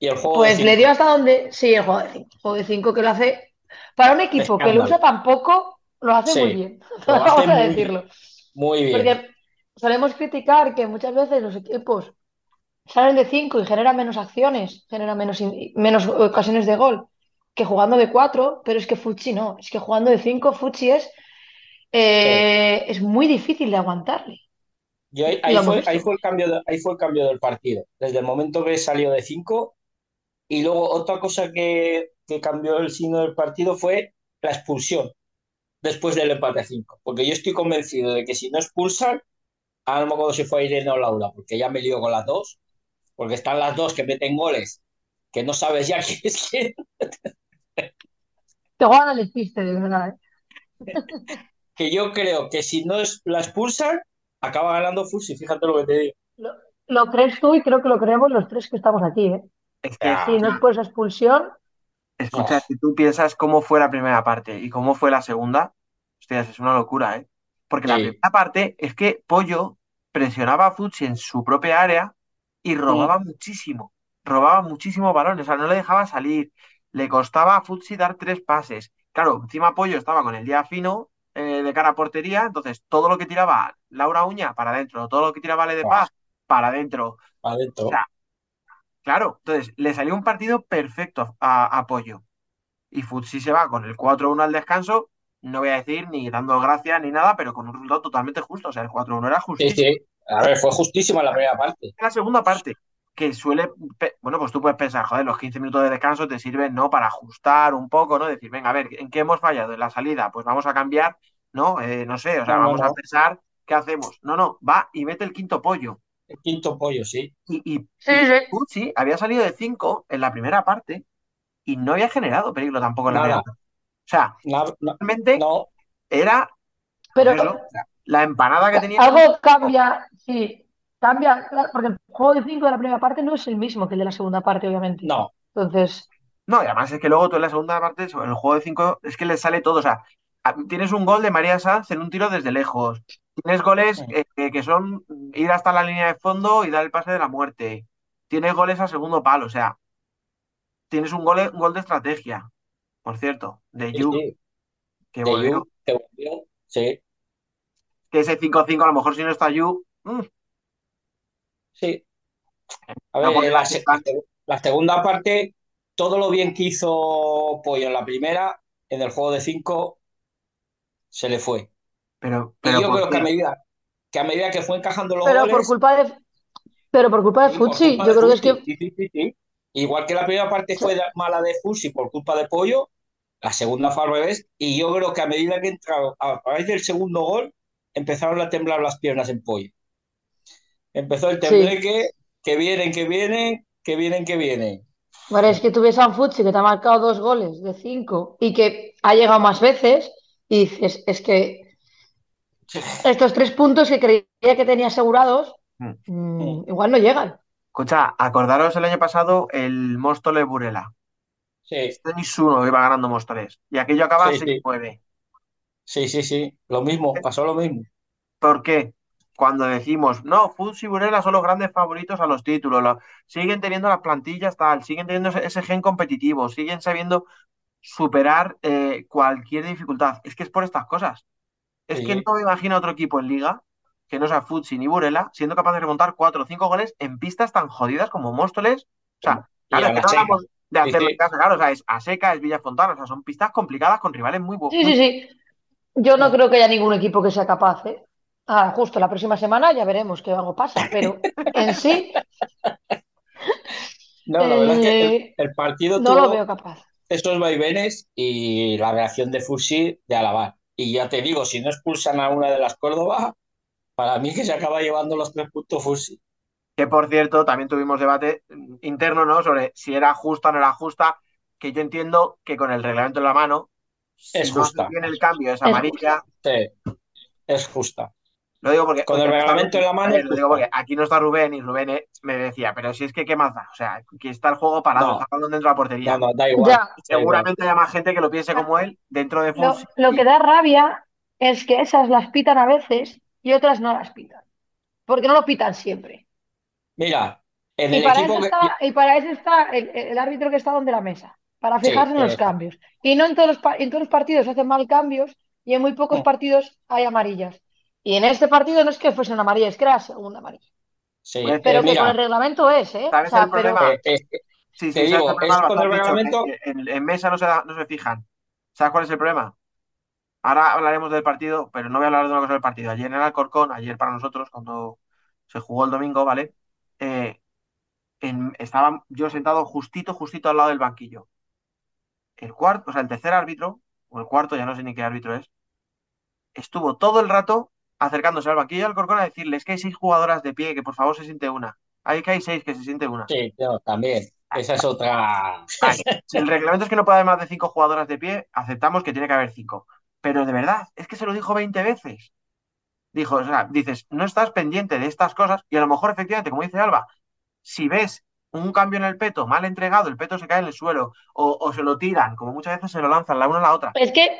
Y el juego de pues le dio hasta donde. Sí, el juego de 5. juego de 5 que lo hace. Para un equipo que lo Escándalo. usa tan poco, lo hace Sí, muy bien. Vamos a decirlo. Muy bien. Porque solemos criticar que muchas veces los equipos salen de 5 y generan menos acciones, generan menos, menos ocasiones de gol que jugando de 4, pero es que Fuchi no. Es que jugando de 5, Fuchi es, eh, es muy difícil de aguantarle. Yo fue, ahí fue el cambio de- ahí fue el cambio del partido, desde el momento que salió de 5 y luego otra cosa que, que cambió el signo del partido fue la expulsión después del empate a 5, porque yo estoy convencido de que si no expulsan, ahora no me acuerdo si fue Irene o Laura, porque ya me lío con las dos, porque están las dos que meten goles, que no sabes ya quién es quién, Te juegan al despiste, de verdad. ¿eh? que yo creo que si no es, la expulsan, acaba ganando Fusi, fíjate lo que te digo. Lo, lo crees tú y creo que lo creemos los tres que estamos aquí, ¿eh? Es que. Si no es por esa expulsión, escucha, No. si tú piensas cómo fue la primera parte y cómo fue la segunda, hostias, es una locura, ¿eh? Porque la primera parte es que Pollo presionaba a Futsi en su propia área y robaba muchísimo. Robaba muchísimos balones, o sea, no le dejaba salir. Le costaba a Futsi dar tres pases. Claro, encima Pollo estaba con el día fino eh, de cara a portería, entonces todo lo que tiraba Laura Uña para adentro, todo lo que tiraba Le de. Paz para adentro. Adentro. O sea, Claro, entonces le salió un partido perfecto a, a Pollo. Y Futsi se va con el 4-1 al descanso, no voy a decir ni dando gracias ni nada, pero con un resultado totalmente justo. O sea, el 4-1 era Sí, justísimo. sí. A ver, fue justísima la primera parte. La segunda parte, que suele, bueno, pues tú puedes pensar, joder, los 15 minutos de descanso te sirven, ¿no? Para ajustar un poco, ¿no? Decir, venga, a ver, ¿en qué hemos fallado? En la salida, pues vamos a cambiar, ¿no? Eh, no sé, o sea, No, no, vamos a pensar, ¿qué hacemos? No, no, va y mete el quinto pollo. El quinto pollo, sí. Y, y, Sí, y sí. Pucci había salido de 5 en la primera parte y no había generado peligro tampoco en la primera parte. O sea, na- realmente No, era pero ¿no? La empanada que tenía. Algo cambia, sí, cambia, claro, porque el juego de 5 de la primera parte no es el mismo que el de la segunda parte, obviamente. No, Entonces, No, y además es que luego tú en la segunda parte, sobre el juego de 5, es que le sale todo. O sea, a- tienes un gol de María Sanz en un tiro desde lejos. Tienes goles eh, que son ir hasta la línea de fondo y dar el pase de la muerte. Tienes goles a segundo palo. O sea, tienes un gol, un gol de estrategia, por cierto, de Yu, sí, que de volvió. Yu, que volvió, sí, Que ese 5-5, a lo mejor si no está Yu, mm, sí. A no ver, en la, la se- segunda parte, todo lo bien que hizo Pollo en la primera, en el juego de cinco, se le fue. Pero, Y yo ¿por creo que a medida que, a medida que fue encajando los pero por culpa de, pero por culpa de culpa yo de creo que es que, sí, sí, sí, sí. Igual que la primera parte fue mala de Fusi por culpa de Pollo, la segunda fue al revés, y yo creo que a medida que entraron, a raíz del segundo gol, empezaron a temblar las piernas en Pollo. Empezó el sí. tembleque, que vienen, que vienen, que vienen, que vienen. Vale, es que tú ves a un Futsi que te ha marcado dos goles de cinco y que ha llegado más veces y dices, es que estos tres puntos que creía que tenía asegurados, Mm. mm, igual no llegan. Escucha, acordaros el año pasado el Móstoles Burela. Sí, 6-1 iba ganando Móstoles. Y aquello acaba sí, sí, 6-9. sí, sí, sí, lo mismo, pasó lo mismo. ¿Por qué? Cuando decimos, no, Futs y Burela son los grandes favoritos a los títulos, lo- siguen teniendo las plantillas tal, siguen teniendo ese, ese gen competitivo, siguen sabiendo superar eh, cualquier dificultad. Es que es por estas cosas. Es que no me imagino otro equipo en liga que no sea Futsi ni Burela siendo capaz de remontar cuatro o cinco goles en pistas tan jodidas como Móstoles. O sea, claro, a es que no hablamos de Sí, en sí, casa, claro, o sea, es a seca, es Villafontana, o sea, son pistas complicadas con rivales muy, bu- Sí, sí, sí. Yo no creo que haya ningún equipo que sea capaz, ¿eh? Ah, justo la próxima semana ya veremos que algo pasa, pero en sí No, la verdad es que el, eh, el partido no lo tuvo veo capaz. estos vaivenes y la reacción de Fusi de alabar. Y ya te digo, si no expulsan a una de las Córdoba, para mí que se acaba llevando los tres puntos Fusi. Que por cierto, también tuvimos debate interno, ¿no? Sobre si era justa o no era justa, que yo entiendo que con el reglamento en la mano, si Es no justa, bien el cambio, es Es amarilla. sí, es justa. Lo digo porque Con el reglamento en la mano lo digo porque aquí no está Rubén y Rubén eh, me decía, pero si es que qué más da, o sea, que está el juego parado, No, dentro de la portería. no, da igual, Ya, da igual. Seguramente haya más gente que lo piense como él dentro de lo, Fusi. lo que da rabia es que esas las pitan a veces y otras no las pitan, porque no lo pitan siempre. Mira, en Y el para equipo eso que... está, y para eso está el, el árbitro que está donde la mesa, para Sí, fijarse en los cambios. Y no en todos los, en todos los partidos hacen mal cambios y en muy pocos partidos hay amarillas. Y en este partido no es que fuese una amarilla, es que era segunda amarilla. sí, Pues, Pero eh, que con el reglamento es, ¿eh? O ¿Sabes sea, el pero problema? eh, eh, Sí, sí, con el reglamento... que en, en mesa no se, da- no se fijan. ¿Sabes cuál es el problema? Ahora hablaremos del partido, pero no voy a hablar de una cosa del partido. Ayer en el Alcorcón, ayer para nosotros, cuando se jugó el domingo, ¿vale? Eh, en- estaba yo sentado justito, justito al lado del banquillo. El cuarto, o sea, el tercer árbitro, o el cuarto, ya no sé ni qué árbitro es, estuvo todo el rato acercándose al banquillo del Alcorcón a decirle, es que hay seis jugadoras de pie, que por favor se siente una. Hay que hay seis, que se siente una. Sí, no, también. Esa es otra... El reglamento es que no puede haber más de cinco jugadoras de pie, aceptamos que tiene que haber cinco. Pero de verdad, es que se lo dijo 20 veces. Dijo, o sea, dices, no estás pendiente de estas cosas y a lo mejor efectivamente, como dice Alba, si ves un cambio en el peto mal entregado, el peto se cae en el suelo o, o se lo tiran, como muchas veces se lo lanzan la una a la otra. es que.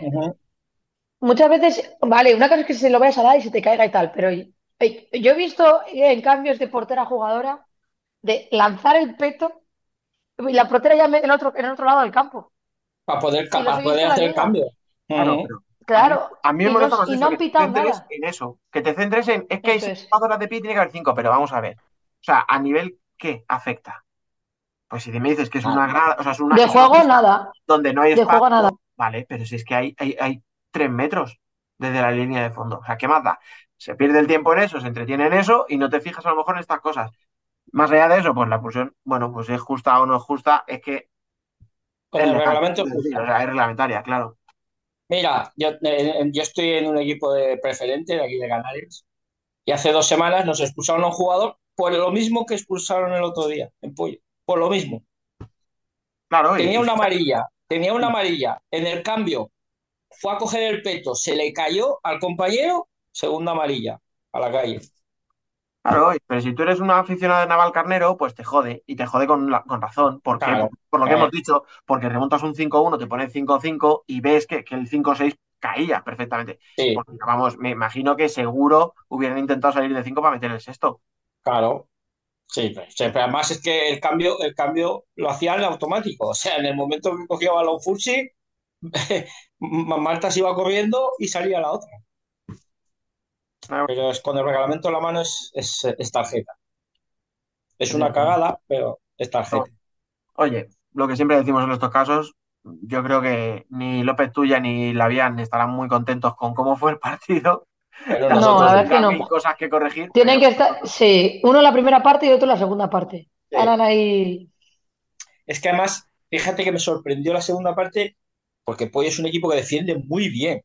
Muchas veces, vale, una cosa es que se lo vayas a dar y se te caiga y tal, pero eh, yo he visto en cambios de portera a jugadora de lanzar el peto y la portera ya en el otro, en el otro lado del campo. Para poder, Y para poder hacer el cambio. Claro, Ujú. pero a mí, Claro, a mí me y molesta no, más y eso, no que te pitado centres nada. en eso, que te centres en, es que Eso si es. jugadoras de pie tiene que haber cinco, pero vamos a ver. O sea, a nivel ¿qué afecta? Pues si me dices que es una grada, o sea, es una, De juego nada, donde no hay de juego nada. vale, pero si es que hay, hay, hay tres metros desde la línea de fondo. O sea, ¿qué más da? Se pierde el tiempo en eso, se entretiene en eso y no te fijas a lo mejor en estas cosas. Más allá de eso, pues la pulsión, bueno, pues es justa o no es justa, es que Con es el reglamento decir, justa. o sea, es reglamentaria, claro. Mira, yo, eh, yo estoy en un equipo de preferente de aquí de Canarias y hace dos semanas nos expulsaron a un jugador por lo mismo que expulsaron el otro día en Pollo. Por lo mismo. Claro, Tenía y- una amarilla, tenía una amarilla. En el cambio, fue a coger el peto, se le cayó al compañero, segunda amarilla, a la calle. Claro, pero si tú eres un aficionado de Naval Carnero, pues te jode, y te jode con, la- con razón. ¿Por qué? Claro. Por, por lo que Eh. hemos dicho, porque remontas un 5-1, te ponen 5-5 y ves que, que el 5-6 caía perfectamente. Sí, Porque, vamos, me imagino que seguro hubieran intentado salir de 5 para meter el sexto. claro. Sí, pero, sí, pero además es que el cambio, el cambio lo hacían automático. O sea, en el momento que cogía balón Fursi, Marta se iba corriendo y salía la otra. Claro. Pero es, con el reglamento en la mano es, es, es tarjeta. Es una cagada, pero es tarjeta. Oye, lo que siempre decimos en estos casos, yo creo que ni López Tuya ni Lavian estarán muy contentos con cómo fue el partido. Pero No, nosotros a ver tendrán que no. cosas que corregir. Tienen pero- que estar, sí, uno la primera parte y otro en la segunda parte. Sí. Ahí. Es que además, fíjate que me sorprendió la segunda parte, porque Pollo es un equipo que defiende muy bien.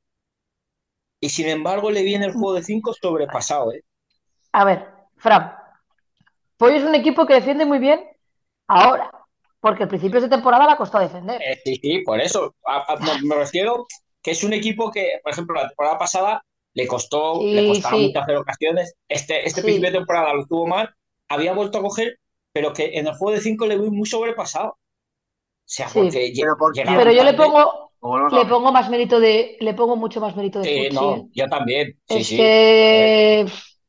Y sin embargo, le viene el juego de 5 sobrepasado, ¿eh? A ver, Fran. Pollo es un equipo que defiende muy bien ahora, porque al principio de temporada le ha costado defender. Eh, sí, sí, por eso. A- a- me, me refiero que es un equipo que, por ejemplo, la temporada pasada le costó, Sí, le sí. mucho hacer ocasiones. Este, este Sí. principio de temporada lo tuvo mal, había vuelto a coger, pero que en el juego de 5 le vi muy sobrepasado. O sea, Sí. porque Pero ¿por llegaba Pero yo le pongo, le pongo más mérito de, le pongo mucho más mérito de Sí, no, ¿eh? yo también. Sí, Es sí. que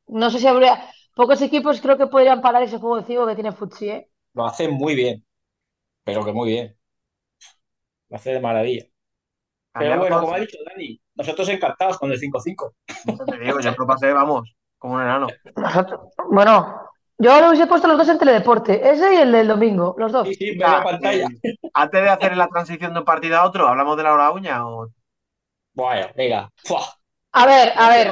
no sé si habría. Pocos equipos creo que podrían parar ese juego de cinco que tiene Futsi, ¿eh? Lo hace muy bien, pero que muy bien. Lo hace de maravilla. Pero bueno, como ha dicho Dani, nosotros encantados con el 5-5. Yo te digo, yo lo pasé, vamos, como un enano. Nosotros- bueno, yo lo hubiese puesto los dos en teledeporte, ese y el del domingo, los dos. Sí, sí, media Ah, pantalla. eh, antes de hacer la transición de un partido a otro, ¿hablamos de la hora uña o Bueno, venga. Fua, A ver, a ver.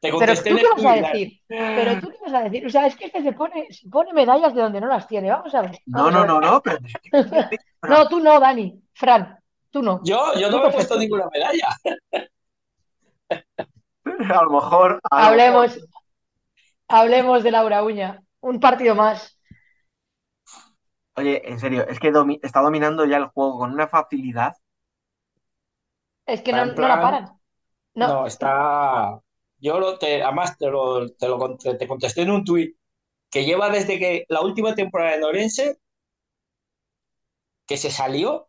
Te Pero contesté tú qué vas a decir, pero tú qué vas a decir, o sea, es que este se pone, se pone medallas de donde no las tiene, vamos a ver. No, a no, ver. no, no, pero No, tú no, Dani, Fran, tú no. Yo, yo no me he puesto ninguna medalla. a lo mejor. a lo Hablemos, mejor- hablemos de Laura Uña, un partido más. Oye, en serio, es que domi- está dominando ya el juego con una facilidad. Es que no, la paran. No, No, está. Yo lo te, además te lo, te lo cont- te contesté en un tuit que lleva desde que la última temporada de Norense que se salió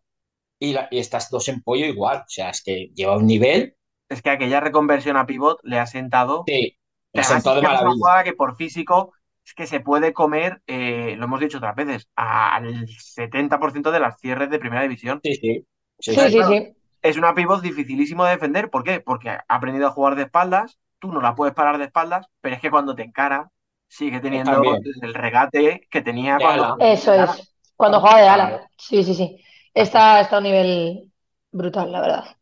y, la- y estas dos en pollo igual. O sea, es que lleva un nivel. Es que aquella reconversión a pivot le ha sentado. Sí, sentó es de que es una jugada que por físico es que se puede comer, eh, lo hemos dicho otras veces, al 70% de las cierres de primera división. Sí, sí. Sí, sí, sí. sí, sí. Es una pivot dificilísimo de defender. ¿Por qué? Porque ha aprendido a jugar de espaldas, tú no la puedes parar de espaldas, pero es que cuando te encara, sigue teniendo También. el regate que tenía De cuando. ala. Eso es, cuando juega de ala. Sí, sí, sí. Está, está a un nivel brutal, la verdad.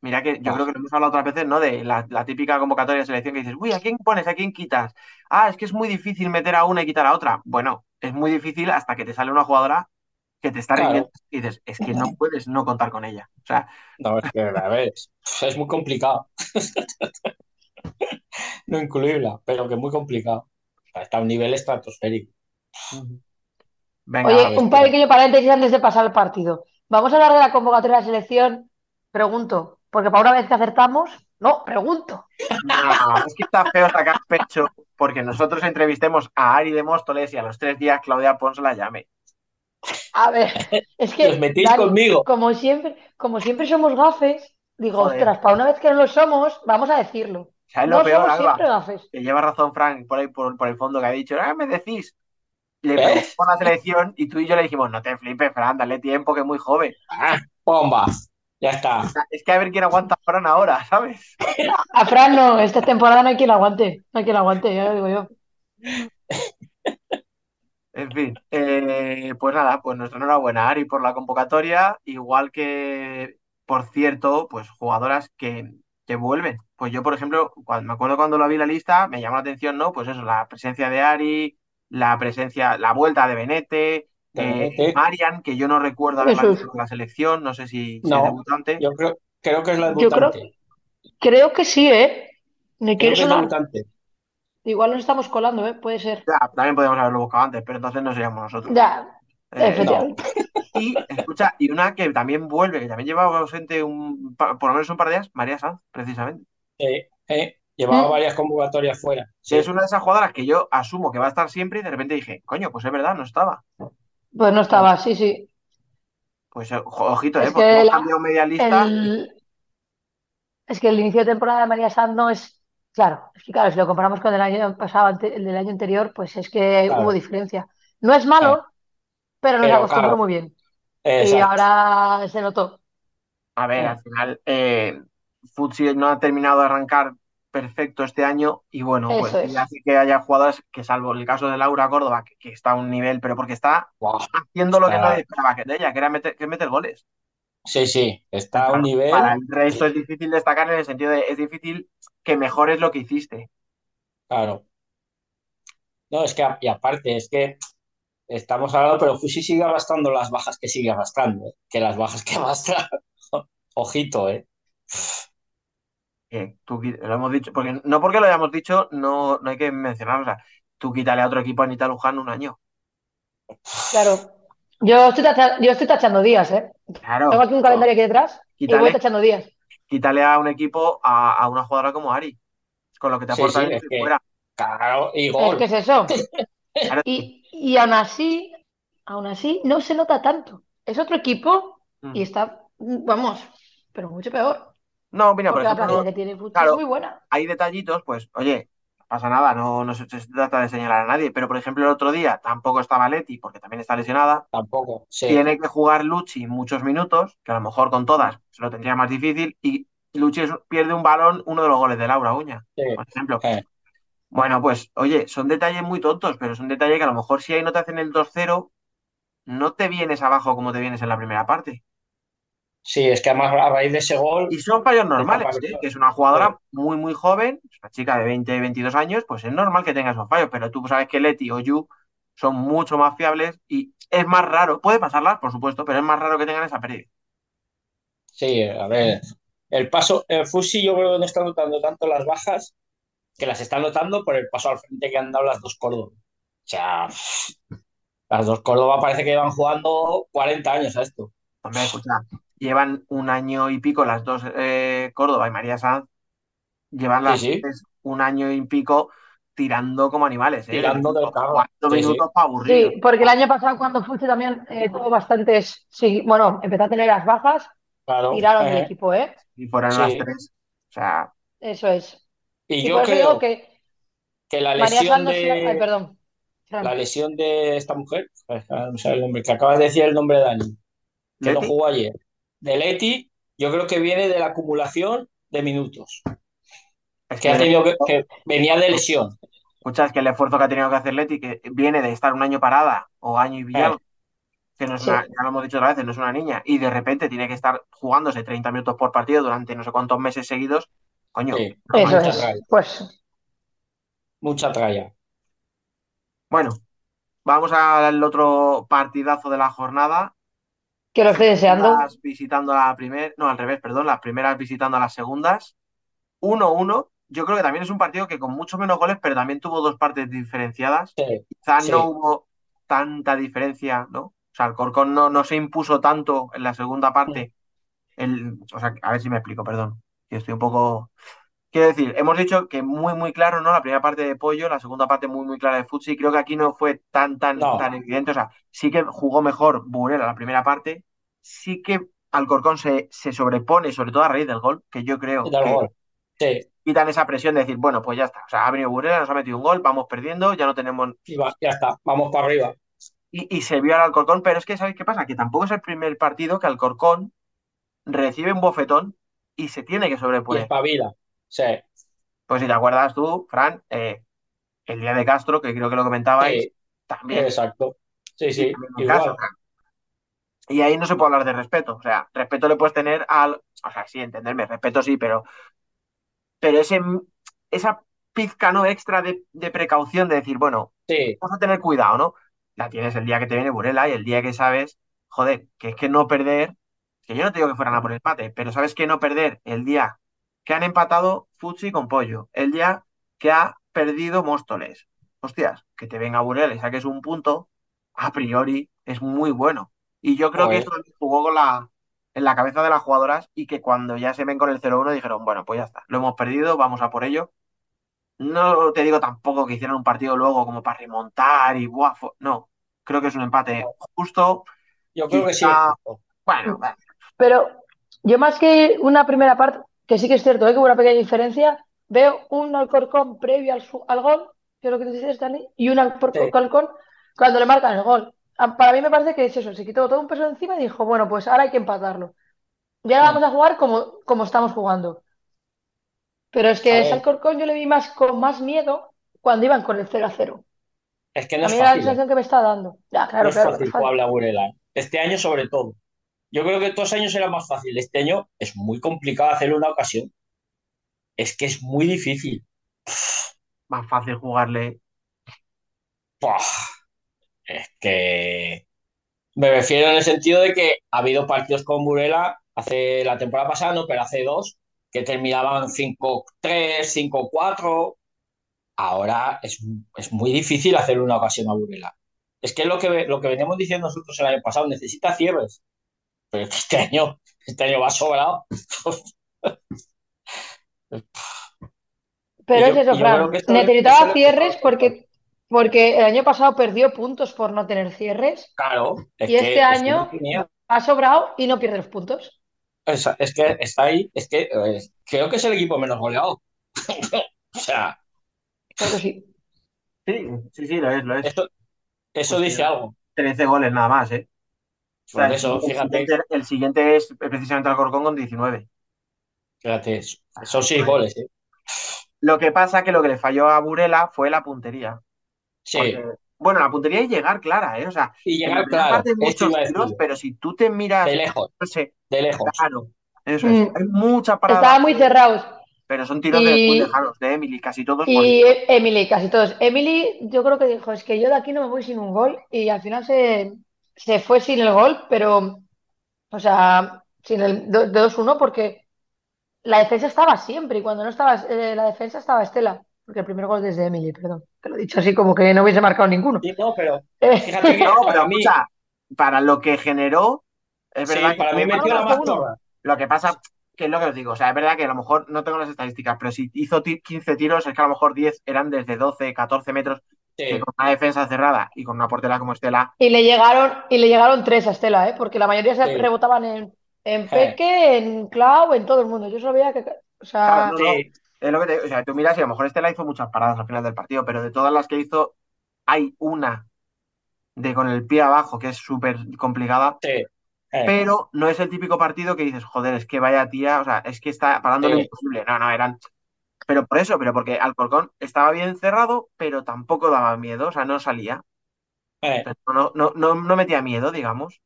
Mira que yo Ah. creo que lo hemos hablado otras veces, ¿no? De la, la típica convocatoria de selección que dices, uy, ¿a quién pones? ¿A quién quitas? Ah, es que es muy difícil meter a una y quitar a otra. Bueno, es muy difícil hasta que te sale una jugadora que te está Claro. rindiendo y dices, es que no puedes no contar con ella. O sea, No, es que, a ver, es, es muy complicado. No incluirla, pero que es muy complicado. Está a un nivel estratosférico. venga, Oye, un pequeño paréntesis antes de pasar al partido. Vamos a hablar de la convocatoria de la selección. Pregunto, porque para una vez que acertamos, no, pregunto. no, es que está feo sacar pecho porque nosotros entrevistemos a Ari de Móstoles y a los tres días Claudia Pons la llame. A ver, es que Os metéis Dani, conmigo. como siempre, como siempre somos gafes, digo, Joder. ostras, para una vez que no lo somos, vamos a decirlo. ¿Sabes No lo peor, somos Alba? siempre gafes. Que lleva razón Frank por ahí por, por el fondo que ha dicho, ah, me decís. Le ¿Eh? preguntó por la selección y tú y yo le dijimos, no te flipes, Fran, dale tiempo, que es muy joven. Ah, bomba. Ya está. Es que a ver quién aguanta a Fran ahora, ¿sabes? A Fran no, esta temporada no hay quien la aguante, no hay quien la aguante, ya lo digo yo. En fin, eh, pues nada, pues nuestra enhorabuena, Ari, por la convocatoria, igual que, por cierto, pues jugadoras que, que vuelven. Pues yo, por ejemplo, cuando, me acuerdo cuando lo vi la lista, me llamó la atención, ¿no? Pues eso, la presencia de Ari, la presencia, la vuelta de Benete, eh, Benete. Marian, que yo no recuerdo haberla es. la selección, no sé si, si No, es debutante. Yo creo, creo que es la Yo creo- debutante. Creo que sí, ¿eh? Me Creo que es debutante. Igual nos estamos colando, ¿eh? Puede ser. Ya, también podríamos haberlo buscado antes, pero entonces no seríamos nosotros. Ya, Eh, efectivamente. Y escucha, y una que también vuelve, que también lleva ausente un, por lo menos un par de días, María Sanz, precisamente. Eh, eh, llevaba Mm. varias convocatorias fuera. Sí, Sí, es una de esas jugadoras que yo asumo que va a estar siempre y de repente dije, coño, pues es verdad, no estaba. Pues no estaba, sí, sí. Pues eh, ojito, Es ¿eh? Porque que hemos la- cambiado media lista. el, es que el inicio de temporada de María Sanz no es, claro, es que claro, si lo comparamos con el año pasado, ante- el del año anterior, pues es que Claro. hubo diferencia. No es malo, pero nos Pero, acostumbró claro, muy bien. Y exacto. ahora se notó. A ver, al final, eh, Futsi no ha terminado de arrancar perfecto este año y bueno, pues Eso es. y hace que haya jugadoras que salvo el caso de Laura Córdoba, que, que está a un nivel, pero porque está haciendo lo que nadie esperaba que de ella, que era meter, que meter goles. Sí, sí, está a un nivel. para el resto es difícil destacar en el sentido de es difícil que mejores lo que hiciste. Claro. No, es que, y aparte, es que estamos hablando, pero Fusi sigue arrastrando las bajas que sigue arrastrando, ¿eh? Que las bajas que arrastra, ojito, ¿eh? Tú lo hemos dicho, porque no porque lo hayamos dicho, no, no hay que mencionarlo. O sea, tú quítale a otro equipo a Anita Luján un año. Claro. Yo estoy, tacha- yo estoy tachando días, ¿eh? Claro. Tengo aquí un calendario aquí detrás y voy Quítale, tachando días. quítale a un equipo a, a una jugadora como Ari, con lo que te Sí, aporta sí, es y que- fuera. Claro, y Es gol. que es eso. Claro. Y, y aún así, aún así, no se nota tanto. Es otro equipo Mm. y está, vamos, pero mucho peor. No, mira, por Porque ejemplo, plantilla que tiene el fútbol claro. es muy buena. hay detallitos, pues, oye, no pasa nada, no, no se, se trata de señalar a nadie, pero por ejemplo el otro día tampoco estaba Leti, porque también está lesionada. Tampoco, sí. Tiene que jugar Luchi muchos minutos, que a lo mejor con todas se lo tendría más difícil, y Luchi es- pierde un balón, uno de los goles de Laura Uña, Sí. por ejemplo. Eh, Bueno, pues, oye, son detalles muy tontos, pero son detalles que a lo mejor si ahí no te hacen el 2-0, no te vienes abajo como te vienes en la primera parte. Sí, es que además a raíz de ese gol, Y son fallos normales. ¿eh? que es una jugadora muy, muy joven, una chica de 20, 22 años, pues es normal que tenga esos fallos, pero tú sabes que Leti o Yu son mucho más fiables y es más raro, puede pasarlas, por supuesto, pero es más raro que tengan esa pérdida. sí, a ver, el paso, el Fusi yo creo que no está notando tanto las bajas, que las está notando por el paso al frente que han dado las dos Córdoba. O sea, las dos Córdoba parece que van jugando 40 años a esto. Hombre, escucha, llevan un año y pico las dos, eh, Córdoba y María Sanz, llevan las Sí, sí. tres un año y pico tirando como animales, ¿eh? Tirando del carro. Cuatro Sí, sí. minutos para aburrir. Sí, porque el año pasado cuando Fulci también eh, tuvo bastantes, sí, bueno, empezó a tener las bajas, Claro. tiraron eh, del equipo, ¿eh? Y fueron Sí. las tres. O sea, Eso es. y Y yo creo que que la María lesión no sea- Ay, de, perdón. La lesión de esta mujer, eh, no sé el nombre, que acabas de decir el nombre de Dani, que no Leti, jugó ayer, de Leti, yo creo que viene de la acumulación de minutos, es que ha tenido que, que venía de lesión. Escucha, es que el esfuerzo que ha tenido que hacer Leti, que viene de estar un año parada o año y Eh. algo, que no es Sí. una, ya lo hemos dicho otra vez, no es una niña, y de repente tiene que estar jugándose 30 minutos por partido durante no sé cuántos meses seguidos, coño, Sí, Eso mucha es. tralla, Pues mucha tralla. bueno, vamos al otro partidazo de la jornada. Que lo estoy deseando. Las visitando a la primera, no, al revés, perdón, las primeras visitando a las segundas. 1-1. Yo creo que también es un partido que con mucho menos goles, pero también tuvo dos partes diferenciadas. Sí, Quizá Sí. no hubo tanta diferencia, ¿no? O sea, el Corcón no, no se impuso tanto en la segunda parte. El, o sea, a ver si me explico, perdón. Que estoy un poco. Quiero decir, hemos dicho que muy, muy claro, ¿no? La primera parte de Pollo, la segunda parte muy, muy clara de Futsi. Creo que aquí no fue tan, tan, No. tan evidente. O sea, sí que jugó mejor Burela la primera parte. Sí que Alcorcón se, se sobrepone, sobre todo a raíz del gol, que yo creo que gol. Sí, quitan esa presión de decir, bueno, pues ya está. O sea, ha venido Burela, nos ha metido un gol, vamos perdiendo, ya no tenemos y va, ya está, vamos para arriba. y, y se vio al Alcorcón, pero es que ¿sabéis qué pasa? Que tampoco es el primer partido que Alcorcón recibe un bofetón y se tiene que Y sobreponer. espabila. Sí, Pues si te acuerdas tú, Fran, eh, el día de Castro, que creo que lo comentabais, sí, también. exacto. Sí, sí, igual. Y ahí no se puede hablar de respeto. O sea, respeto le puedes tener al. O sea, sí, entenderme, respeto sí, pero. Pero ese, esa pizca no extra de, de precaución de decir, bueno, Sí, vamos a tener cuidado, ¿no? La tienes el día que te viene Burela y el día que sabes, joder, que es que no perder, que yo no te digo que fueran a por empate, pero sabes que no perder el día que han empatado Futsi con Pollo, el día que ha perdido Móstoles. Hostias, que te venga Burela y saques un punto, a priori es muy bueno. Y yo creo que eso jugó con la, en la cabeza de las jugadoras y que cuando ya se ven con el 0-1 dijeron, bueno, pues ya está, lo hemos perdido, vamos a por ello. No te digo tampoco que hicieran un partido luego como para remontar y buah, fo- no, creo que es un empate justo. Yo creo que sí. Bueno, Pero yo más que una primera parte, que sí que es cierto, ¿eh? que hubo una pequeña diferencia, veo un Alcorcón previo al, su- al gol, que es lo que te dices, Dani, y un Sí. Alcorcón cuando le marcan el gol. Ah, Para mí me parece que es eso, se quitó todo un peso de encima y dijo, bueno, pues ahora hay que empatarlo. Ya vamos a jugar como, como estamos jugando. Pero es que ese Alcorcón yo le vi más con más miedo cuando iban con el 0 a 0. Es que no A es mí la fácil. ¿eh? sensación que me está dando. Ya, claro, No es claro, fácil es fácil. jugarle a Burela. ¿eh? Este año sobre todo. Yo creo que todos los años era más fácil. Este año es muy complicado hacerle una ocasión. Es que es muy difícil. más fácil jugarle. Es que me refiero en el sentido de que ha habido partidos con Burela hace la temporada pasada, no, pero hace dos, que terminaban 5-3, 5-4. Ahora es, es muy difícil hacer una ocasión a Burela. Es que es lo que, lo que veníamos diciendo nosotros el año pasado, necesita cierres. Pero este año, este año va sobrado. Pero es eso, Fran. Necesitaba cierres porque, porque el año pasado perdió puntos por no tener cierres Claro, es y que, este es que año no ha sobrado y no pierde los puntos. es, es que está ahí, es que eh, creo que es el equipo menos goleado. O sea, Creo que sí. Sí, sí, sí, lo es, lo es. esto, eso Pues dice sí. algo. 13 goles nada más, ¿eh? O Por sea, el eso, siguiente- fíjate, El siguiente, el siguiente es precisamente Alcorcón con 19. fíjate, son seis goles, ¿eh? Lo que pasa que lo que le falló a Burela fue la puntería. Sí, Porque, bueno, la puntería y llegar clara, ¿eh? O sea, y llegar esto muchos tiros, pero si tú te miras, de lejos, no sé, de lejos. claro, eso es. Mm. Hay muchas paradas, Estaban muy cerrados. pero son tiros de Y- muy lejanos, de Emily, casi todos Y E- Emily, casi todos. Emily, yo creo que dijo, es que yo de aquí no me voy sin un gol. Y al final se, se fue sin el gol, pero, o sea, sin el de 2-1, porque la defensa estaba siempre. Y cuando no estaba eh, la defensa, estaba Estela. Porque el primer gol es de Emily, perdón. Te lo he dicho así como que no hubiese marcado ninguno. Sí, no, pero Eh, fíjate que No, pero para mí, escucha, para lo que generó, es sí, verdad que para mí fue metió la más. Lo que pasa, que es lo que os digo, o sea, es verdad que a lo mejor no tengo las estadísticas, pero si hizo ti- 15 tiros, es que a lo mejor 10 eran desde 12, 14 metros, Sí, que con una defensa cerrada y con una portera como Estela, Y le llegaron, y le llegaron tres a Estela, ¿eh? Porque la mayoría se Sí. rebotaban en, en. Peque, en Clau, en todo el mundo. Yo solo veía que, o sea, Claro, no, no, sí, es lo que te- o sea, tú miras y a lo mejor Estela hizo muchas paradas al final del partido, pero de todas las que hizo, hay una de con el pie abajo que es súper complicada, sí. Eh, pero no es el típico partido que dices, joder, es que vaya tía, o sea, es que está parándolo Sí. imposible. No, no, eran. Pero por eso, pero porque Alcorcón estaba bien cerrado, pero tampoco daba miedo, o sea, no salía. eh. No, no, no, no metía miedo, digamos.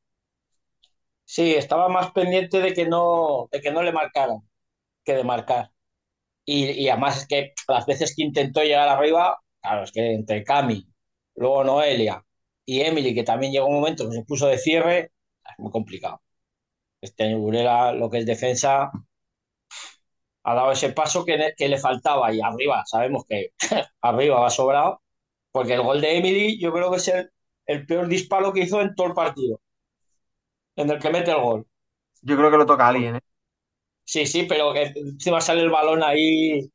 Sí, estaba más pendiente de que no, de que no le marcaran que de marcar. Y, y además es que las veces que intentó llegar arriba, claro, es que entre Cami, luego Noelia y Emily, que también llegó un momento que se puso de cierre, es muy complicado. Este año Burela, lo que es defensa, ha dado ese paso que, que le faltaba y arriba, sabemos que arriba va sobrado, porque el gol de Emily yo creo que es el, el peor disparo que hizo en todo el partido, en el que mete el gol. Yo creo que lo toca alguien, ¿eh? Sí, sí, pero que encima sale el balón ahí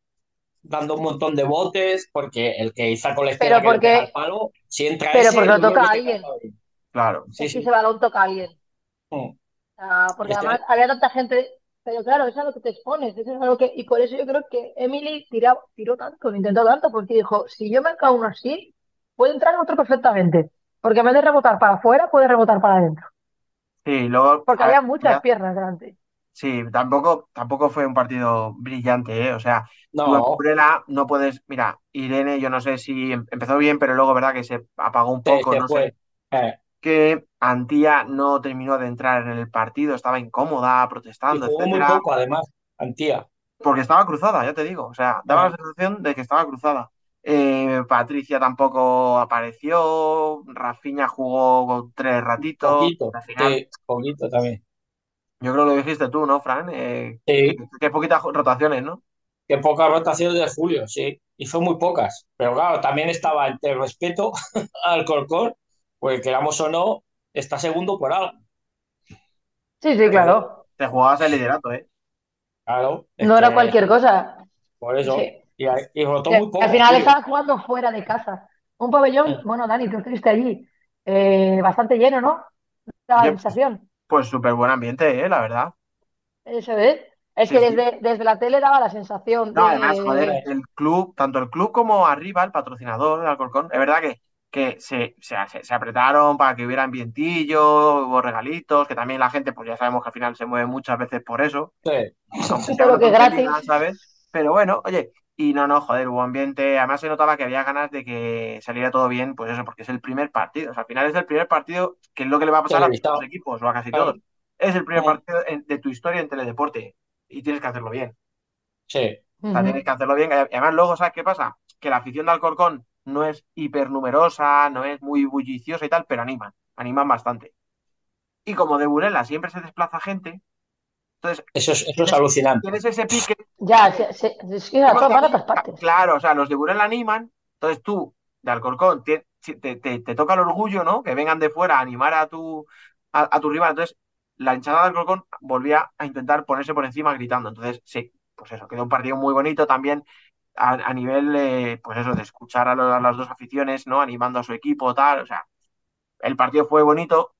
dando un montón de botes, porque el que hizo la izquierda Pero que le porque- pega al palo, si entra pero ese, porque lo toca que a alguien. Claro. Sí, es que sí. ese balón toca a alguien. Mm. O sea, porque Este- además había tanta gente, pero claro, eso es a lo que te expones, eso es a lo que, y por eso yo creo que Emily tiró, tiró tanto, lo intentó tanto, porque dijo, si yo me cago uno así, puede entrar otro perfectamente, porque en vez de rebotar para afuera, puede rebotar para adentro, Sí, luego. porque había muchas ya- piernas delante. Sí, tampoco, tampoco fue un partido brillante, ¿eh? O sea, No, Burela no puedes. Mira, Irene, yo no sé si em- empezó bien, pero luego, ¿verdad? Que se apagó un poco, no fue. sé. Eh, Que Antía no terminó de entrar en el partido, estaba incómoda, y protestando, jugó muy etcétera. poco, además, Antía. Porque estaba cruzada, ya te digo. O sea, daba Eh, la sensación de que estaba cruzada. Eh, Patricia tampoco apareció. Rafinha jugó tres ratitos. poquito, Al final, sí, poquito también. Yo creo que lo dijiste tú, ¿no, Fran? Eh, Sí, que, que poquitas rotaciones, ¿no? que pocas rotaciones de Julio, sí, y fue muy pocas. Pero claro, también estaba entre el respeto al Corcón, porque queramos o no, está segundo por algo. Sí, sí, claro. te jugabas el liderato, ¿eh? Claro, No era que cualquier cosa. por eso. Sí. Y, y rotó muy poco, al final tío. estaban jugando fuera de casa. Un pabellón, bueno, Dani, tú estuviste allí, eh, bastante lleno, ¿no? La Yo- sensación. Pues súper buen ambiente, ¿eh? La verdad. Eso es. Es Sí, que sí. desde, desde la tele daba la sensación No, de... además, joder, el club, tanto el club como arriba, el patrocinador, el Alcorcón, es verdad que, que se, se, se- apretaron para que hubiera ambientillo, hubo regalitos, que también la gente, pues ya sabemos que al final se mueve muchas veces por eso, Sí. que gratis. ¿sabes? Pero bueno, oye, y no, no, joder, hubo ambiente, además se notaba que había ganas de que saliera todo bien, pues eso, porque es el primer partido, o sea, al final es el primer partido, que es lo que le va a pasar a los equipos, o a casi Claro. todos. Es el primer partido de tu historia en teledeporte, y tienes que hacerlo bien. Sí. O sea, Ujú. tienes que hacerlo bien. Además, luego, ¿sabes qué pasa? Que la afición de Alcorcón no es hipernumerosa, no es muy bulliciosa y tal, pero animan, animan bastante. Y como de Burela siempre se desplaza gente, entonces Eso es, eso es tienes, alucinante. tienes ese pique. Ya, se- se- todas partes. Claro, o sea, los de Burela animan, entonces tú, de Alcorcón, te, te, te- te toca el orgullo, ¿no? Que vengan de fuera a animar a tu, a, a tu rival. Entonces, la hinchada de Alcorcón volvía a intentar ponerse por encima gritando. Entonces, sí, pues eso, quedó un partido muy bonito también a, a nivel, eh, pues eso, de escuchar a, lo- a las dos aficiones, ¿no? Animando a su equipo, tal. O sea, el partido fue bonito.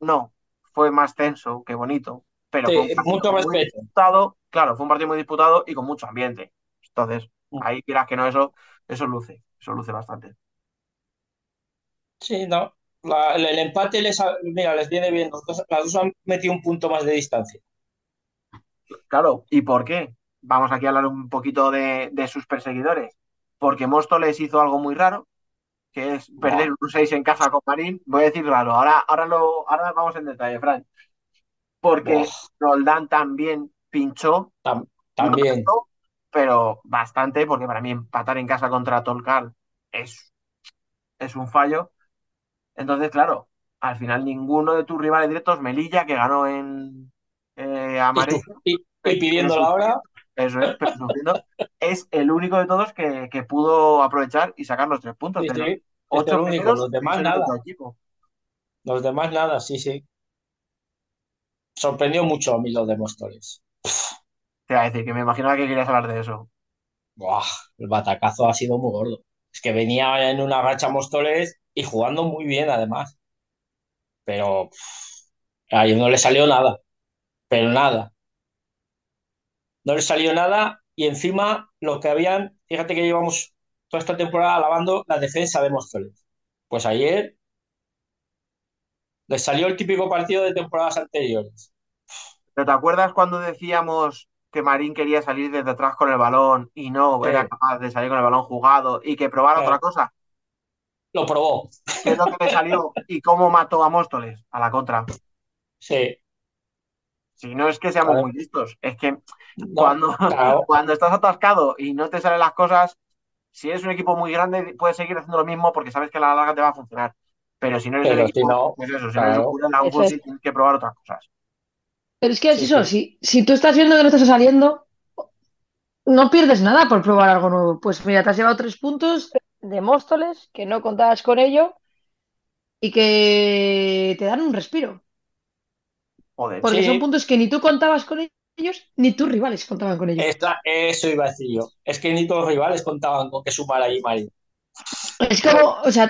No, fue más tenso que bonito, pero Sí, mucho respeto. disputado. Claro, fue un partido muy disputado y con mucho ambiente. Entonces, Mm. ahí quieras que no, eso, eso luce, eso luce bastante. Sí, no. La- el, el empate les, ha- mira, les viene bien. Los dos- las dos han metido un punto más de distancia. Claro, ¿y por qué? Vamos aquí a hablar un poquito de, de sus perseguidores. Porque Móstoles hizo algo muy raro, que es perder un 6 en casa con Marín. Voy a decir raro, ahora, ahora, lo, ahora vamos en detalle, Fran. Porque Buah, Roldán también pinchó, tam- también. pero bastante, porque para mí empatar en casa contra Tolkal es, es un fallo. Entonces, claro, al final ninguno de tus rivales directos, Melilla, que ganó en eh, a Y, y- y pidiendo la hora. Eso es, pero sufriendo. Es el único de todos que, que pudo aprovechar y sacar los tres puntos. Sí, sí, es ocho el único. Los demás nada. Los demás nada, sí, sí. Sorprendió mucho a mí lo de Móstoles. Te iba a decir que me imaginaba que querías hablar de eso. Buah, el batacazo ha sido muy gordo. Es que venía en una racha Móstoles y jugando muy bien además. Pero pff, a ellos no le salió nada. Pero nada. No le salió nada y encima lo que habían, fíjate que llevamos toda esta temporada alabando la defensa de Móstoles. Pues ayer les salió el típico partido de temporadas anteriores. ¿Pero te acuerdas cuando decíamos que Marín quería salir desde atrás con el balón y no Sí. era capaz de salir con el balón jugado y que probara Sí. otra cosa? Lo probó. ¿Qué es lo que le salió y cómo mató a Móstoles? A la contra. Sí. Si no es que seamos muy listos, es que No, cuando, claro. cuando estás atascado y no te salen las cosas, si eres un equipo muy grande, puedes seguir haciendo lo mismo porque sabes que a la larga te va a funcionar. Pero si no eres Pero el si equipo, no, pues eso, si no eres Eso es. Tienes que probar otras cosas. Pero es que es Sí, eso, sí. si, si tú estás viendo que no estás saliendo, no pierdes nada por probar algo nuevo. Pues mira, te has llevado tres puntos de Móstoles, que no contabas con ello, y que te dan un respiro. Joder. Porque Sí. son puntos que ni tú contabas con ellos, ni tus rivales contaban con ellos. Esta- eso iba a decir yo. Es que ni todos los rivales contaban con que sumara ahí Marín. Es como, o sea,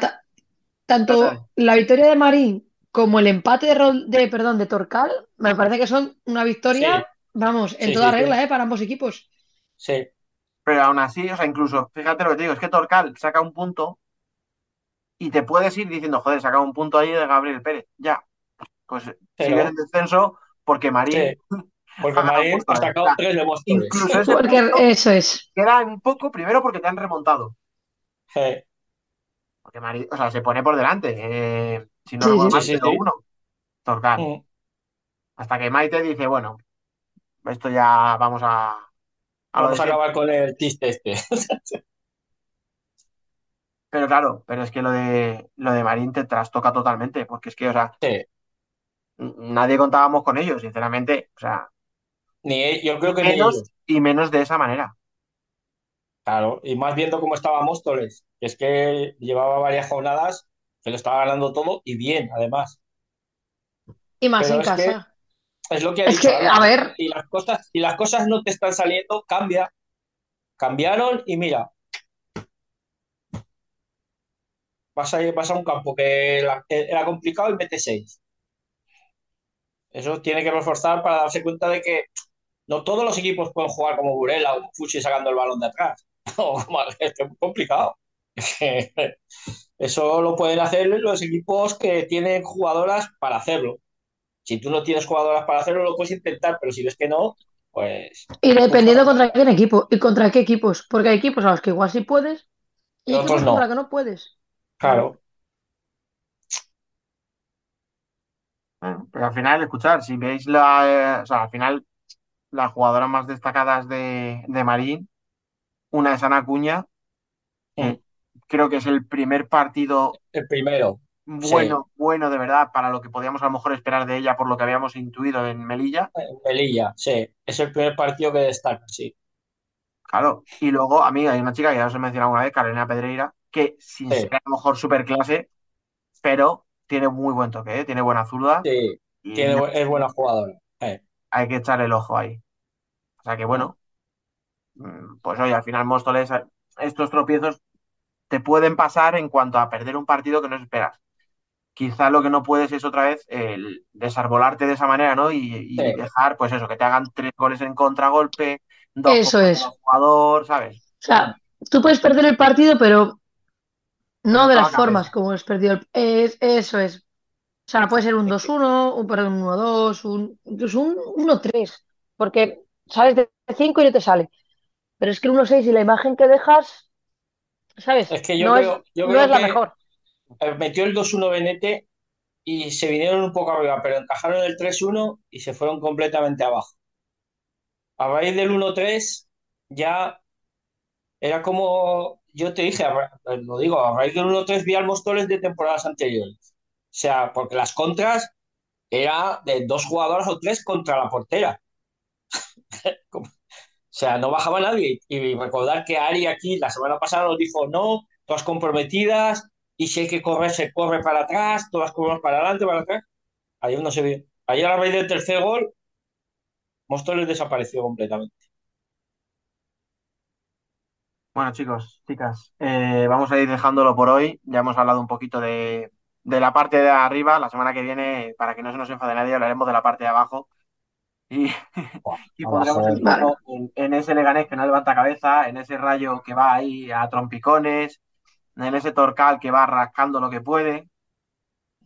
tanto la victoria de Marín como el empate de, Rol- de, perdón, de Torcal, me parece que son una victoria, Sí. vamos, en Sí, toda sí, sí. regla, ¿eh? Para ambos equipos. Sí, Pero aún así, o sea, incluso, fíjate lo que te digo, es que Torcal saca un punto y te puedes ir diciendo, joder, saca un punto ahí de Gabriel Pérez. Ya, pues Pero- sigues en descenso porque Marín sí. Porque Marín ha sacado tres de incluso ese Porque punto eso es. queda un poco primero porque te han remontado. Sí, Porque o sea, se pone por delante. eh, si no recuerdo sí. Sí, sí, 0-1. sí. Torcal. Hasta que Maite dice, bueno, esto ya vamos a, a lo Vamos a acabar con el chiste este. Pero claro, pero es que lo de lo de Marín te trastoca totalmente, porque es que, o sea, nadie contábamos con ellos, sinceramente. O sea, Ni, e- yo creo que ni menos, ellos. y menos de esa manera. Claro, y más viendo cómo estaba Móstoles, que es que llevaba varias jornadas que lo estaba ganando todo y bien, además. Y más Pero en es que- casa. es lo que ha Es dicho que, a ver, Si las cosas, si las cosas no te están saliendo, cambia. Cambiaron y mira, vas a, vas a un campo que era, era complicado y mete seis. Eso tiene que reforzar para darse cuenta de que no todos los equipos pueden jugar como Burela o Fuchi sacando el balón de atrás. Es complicado. Eso lo pueden hacer los equipos que tienen jugadoras para hacerlo. Si tú no tienes jugadoras para hacerlo, lo puedes intentar, pero si ves que no, pues y dependiendo contra qué equipo y contra qué equipos, porque hay equipos a los que igual sí puedes y otros equipos no. contra que no puedes. claro. Bueno, pero al final, escuchar, si veis la, eh, o sea, al final, las jugadoras más destacadas de, de Marín, una es Ana Cuña, que Mm. creo que es el primer partido El primero, bueno, bueno de verdad, para lo que podíamos a lo mejor esperar de ella por lo que habíamos intuido en Melilla. en Melilla, sí. Es el primer partido que destaca, sí. Claro. Y luego, a mí hay una chica que ya os he mencionado una vez, Carolina Pedreira, que sin Sí. ser a lo mejor super clase, pero tiene muy buen toque, ¿eh? Tiene buena zurda Sí, tiene, es buena jugadora. Eh, hay que echar el ojo ahí. O sea que bueno, pues oye, al final Móstoles, eh, estos tropiezos te pueden pasar en cuanto a perder un partido que no esperas. Quizá lo que no puedes es otra vez el desarbolarte de esa manera, ¿no? Y, y Sí. dejar, pues eso, que te hagan tres goles en contragolpe, dos Eso es. jugador, ¿sabes? O sea, tú puedes perder el partido, pero no de las cabeza. formas como has perdido. el- es- eso es. O sea, puede ser un 2-1, un, perdón, un 1-2, un, incluso un 1-3, porque sales de 5 y no te sale. Pero es que el 1-6 y la imagen que dejas, ¿sabes? Es que yo no creo- es, yo no creo es la que- mejor. eh, metió el 2-1 Benete y se vinieron un poco arriba, pero encajaron el 3-1 y se fueron completamente abajo. A raíz del 1-3 ya era como, yo te dije, lo digo, a raíz del 1-3 vi al Móstoles de temporadas anteriores. O sea, porque las contras era de dos jugadoras o tres contra la portera. O sea, no bajaba nadie. Y recordar que Ari aquí la semana pasada nos dijo, no, todas comprometidas, y si hay que correr, se corre para atrás, todas corremos para adelante, para atrás. Ayer no se vio. Ayer a raíz del tercer gol, Móstoles desapareció completamente. Bueno, chicos, chicas, eh, vamos a ir dejándolo por hoy. Ya hemos hablado un poquito de, de la parte de arriba. La semana que viene, para que no se nos enfade nadie, hablaremos de la parte de abajo. Y, y pondremos abajo. el foco en, en ese Leganés que no levanta cabeza, en ese Rayo que va ahí a trompicones, en ese Torcal que va rascando lo que puede.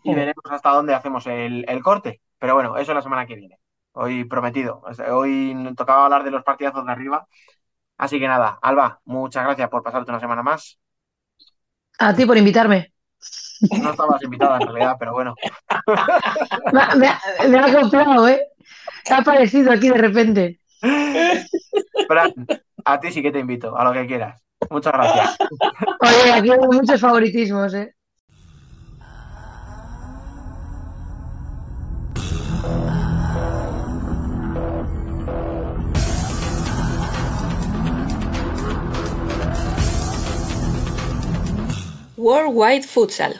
Y Hmm. veremos hasta dónde hacemos el, el corte. Pero bueno, eso la semana que viene. Hoy prometido. Hoy tocaba hablar de los partidazos de arriba. Así que nada, Alba, muchas gracias por pasarte una semana más. A ti por invitarme. No estabas invitada en realidad, pero bueno. Me, ha- me ha- acoplado, ¿eh? Ha aparecido aquí de repente. Fran, a ti sí que te invito, a lo que quieras. Muchas gracias. Oye, aquí hay muchos favoritismos, ¿eh? Worldwide Futsal.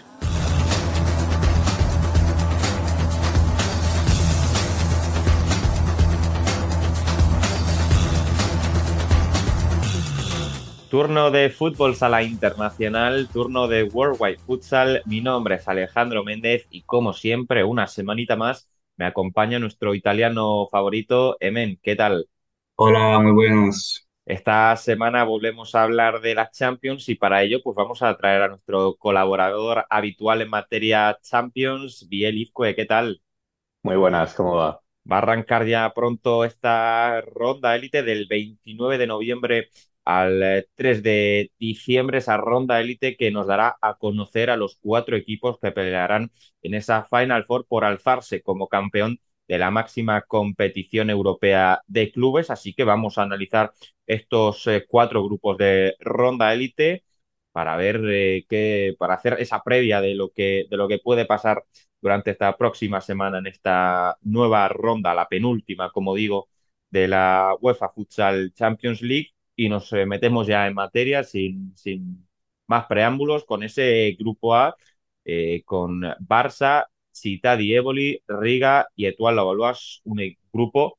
Turno de fútbol sala internacional, turno de Worldwide Futsal. Mi nombre es Alejandro Méndez y como siempre, una semanita más, me acompaña nuestro italiano favorito, Emen. ¿Qué tal? Hola, muy buenos. Esta semana volvemos a hablar de las Champions y para ello pues vamos a traer a nuestro colaborador habitual en materia Champions, Biel Izcue. ¿Qué tal? Muy buenas, ¿cómo va? Va a arrancar ya pronto esta ronda élite del 29 de noviembre al eh, 3 de diciembre, esa ronda élite que nos dará a conocer a los cuatro equipos que pelearán en esa Final Four por alzarse como campeón de la máxima competición europea de clubes. Así que vamos a analizar estos eh, cuatro grupos de ronda élite para ver eh, qué, para hacer esa previa de lo que, de lo que puede pasar durante esta próxima semana en esta nueva ronda, la penúltima, como digo, de la UEFA Futsal Champions League y nos eh, metemos ya en materia sin, sin más preámbulos con ese grupo A, eh, con Barça, Città di Eboli, Riga y Etoile Lavalois, un grupo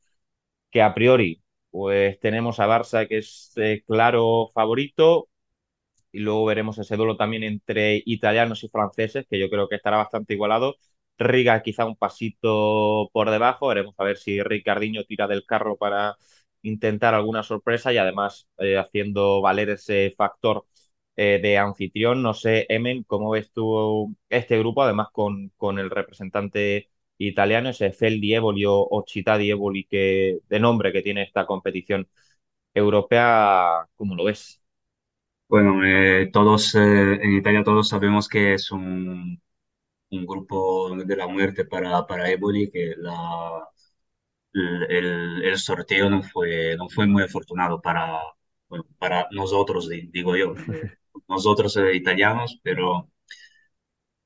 que a priori pues tenemos a Barça que es eh, claro favorito y luego veremos ese duelo también entre italianos y franceses que yo creo que estará bastante igualado. Riga quizá un pasito por debajo, veremos a ver si Ricardinho tira del carro para intentar alguna sorpresa y además eh, haciendo valer ese factor eh, de anfitrión. No sé, Emen, ¿cómo ves tú este grupo? Además con, con el representante italiano, ese Fel Dievoli o, o Città Dievoli que, de nombre que tiene esta competición europea, ¿cómo lo ves? Bueno, eh, todos eh, en Italia todos sabemos que es un, un grupo de la muerte para, para Eboli, que la, el, el- sorteo no fue, no fue muy afortunado para, bueno, para nosotros, di- digo yo, nosotros eh, italianos, pero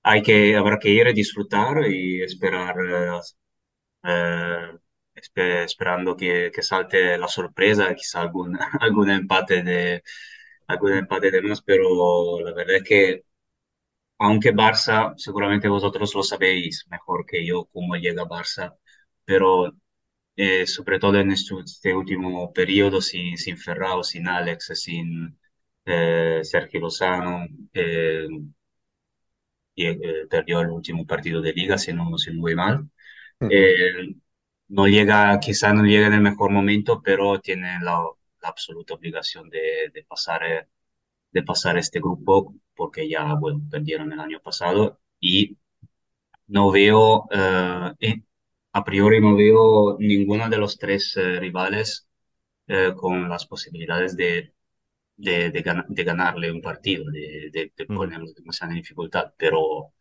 hay que, habrá que ir a disfrutar y esperar, eh, eh, espe- esperando que, que salte la sorpresa, quizá algún, algún empate de, algún empate de más, pero la verdad es que aunque Barça, seguramente vosotros lo sabéis mejor que yo cómo llega Barça, pero eh, sobre todo en este último periodo sin, sin Ferrao, sin Alex, sin eh, Sergio Lozano, eh, eh, perdió el último partido de liga, si no, si no voy mal. Eh, no llega, quizá no llega en el mejor momento, pero tiene la, la absoluta obligación de, de pasar, eh, de pasar este grupo, porque ya, bueno, perdieron el año pasado y no veo, eh, eh, a priori no veo ninguno de los tres eh, rivales eh, con las posibilidades de, de, de, de ganarle un partido, de, de, ponerlo demasiado en dificultad, pero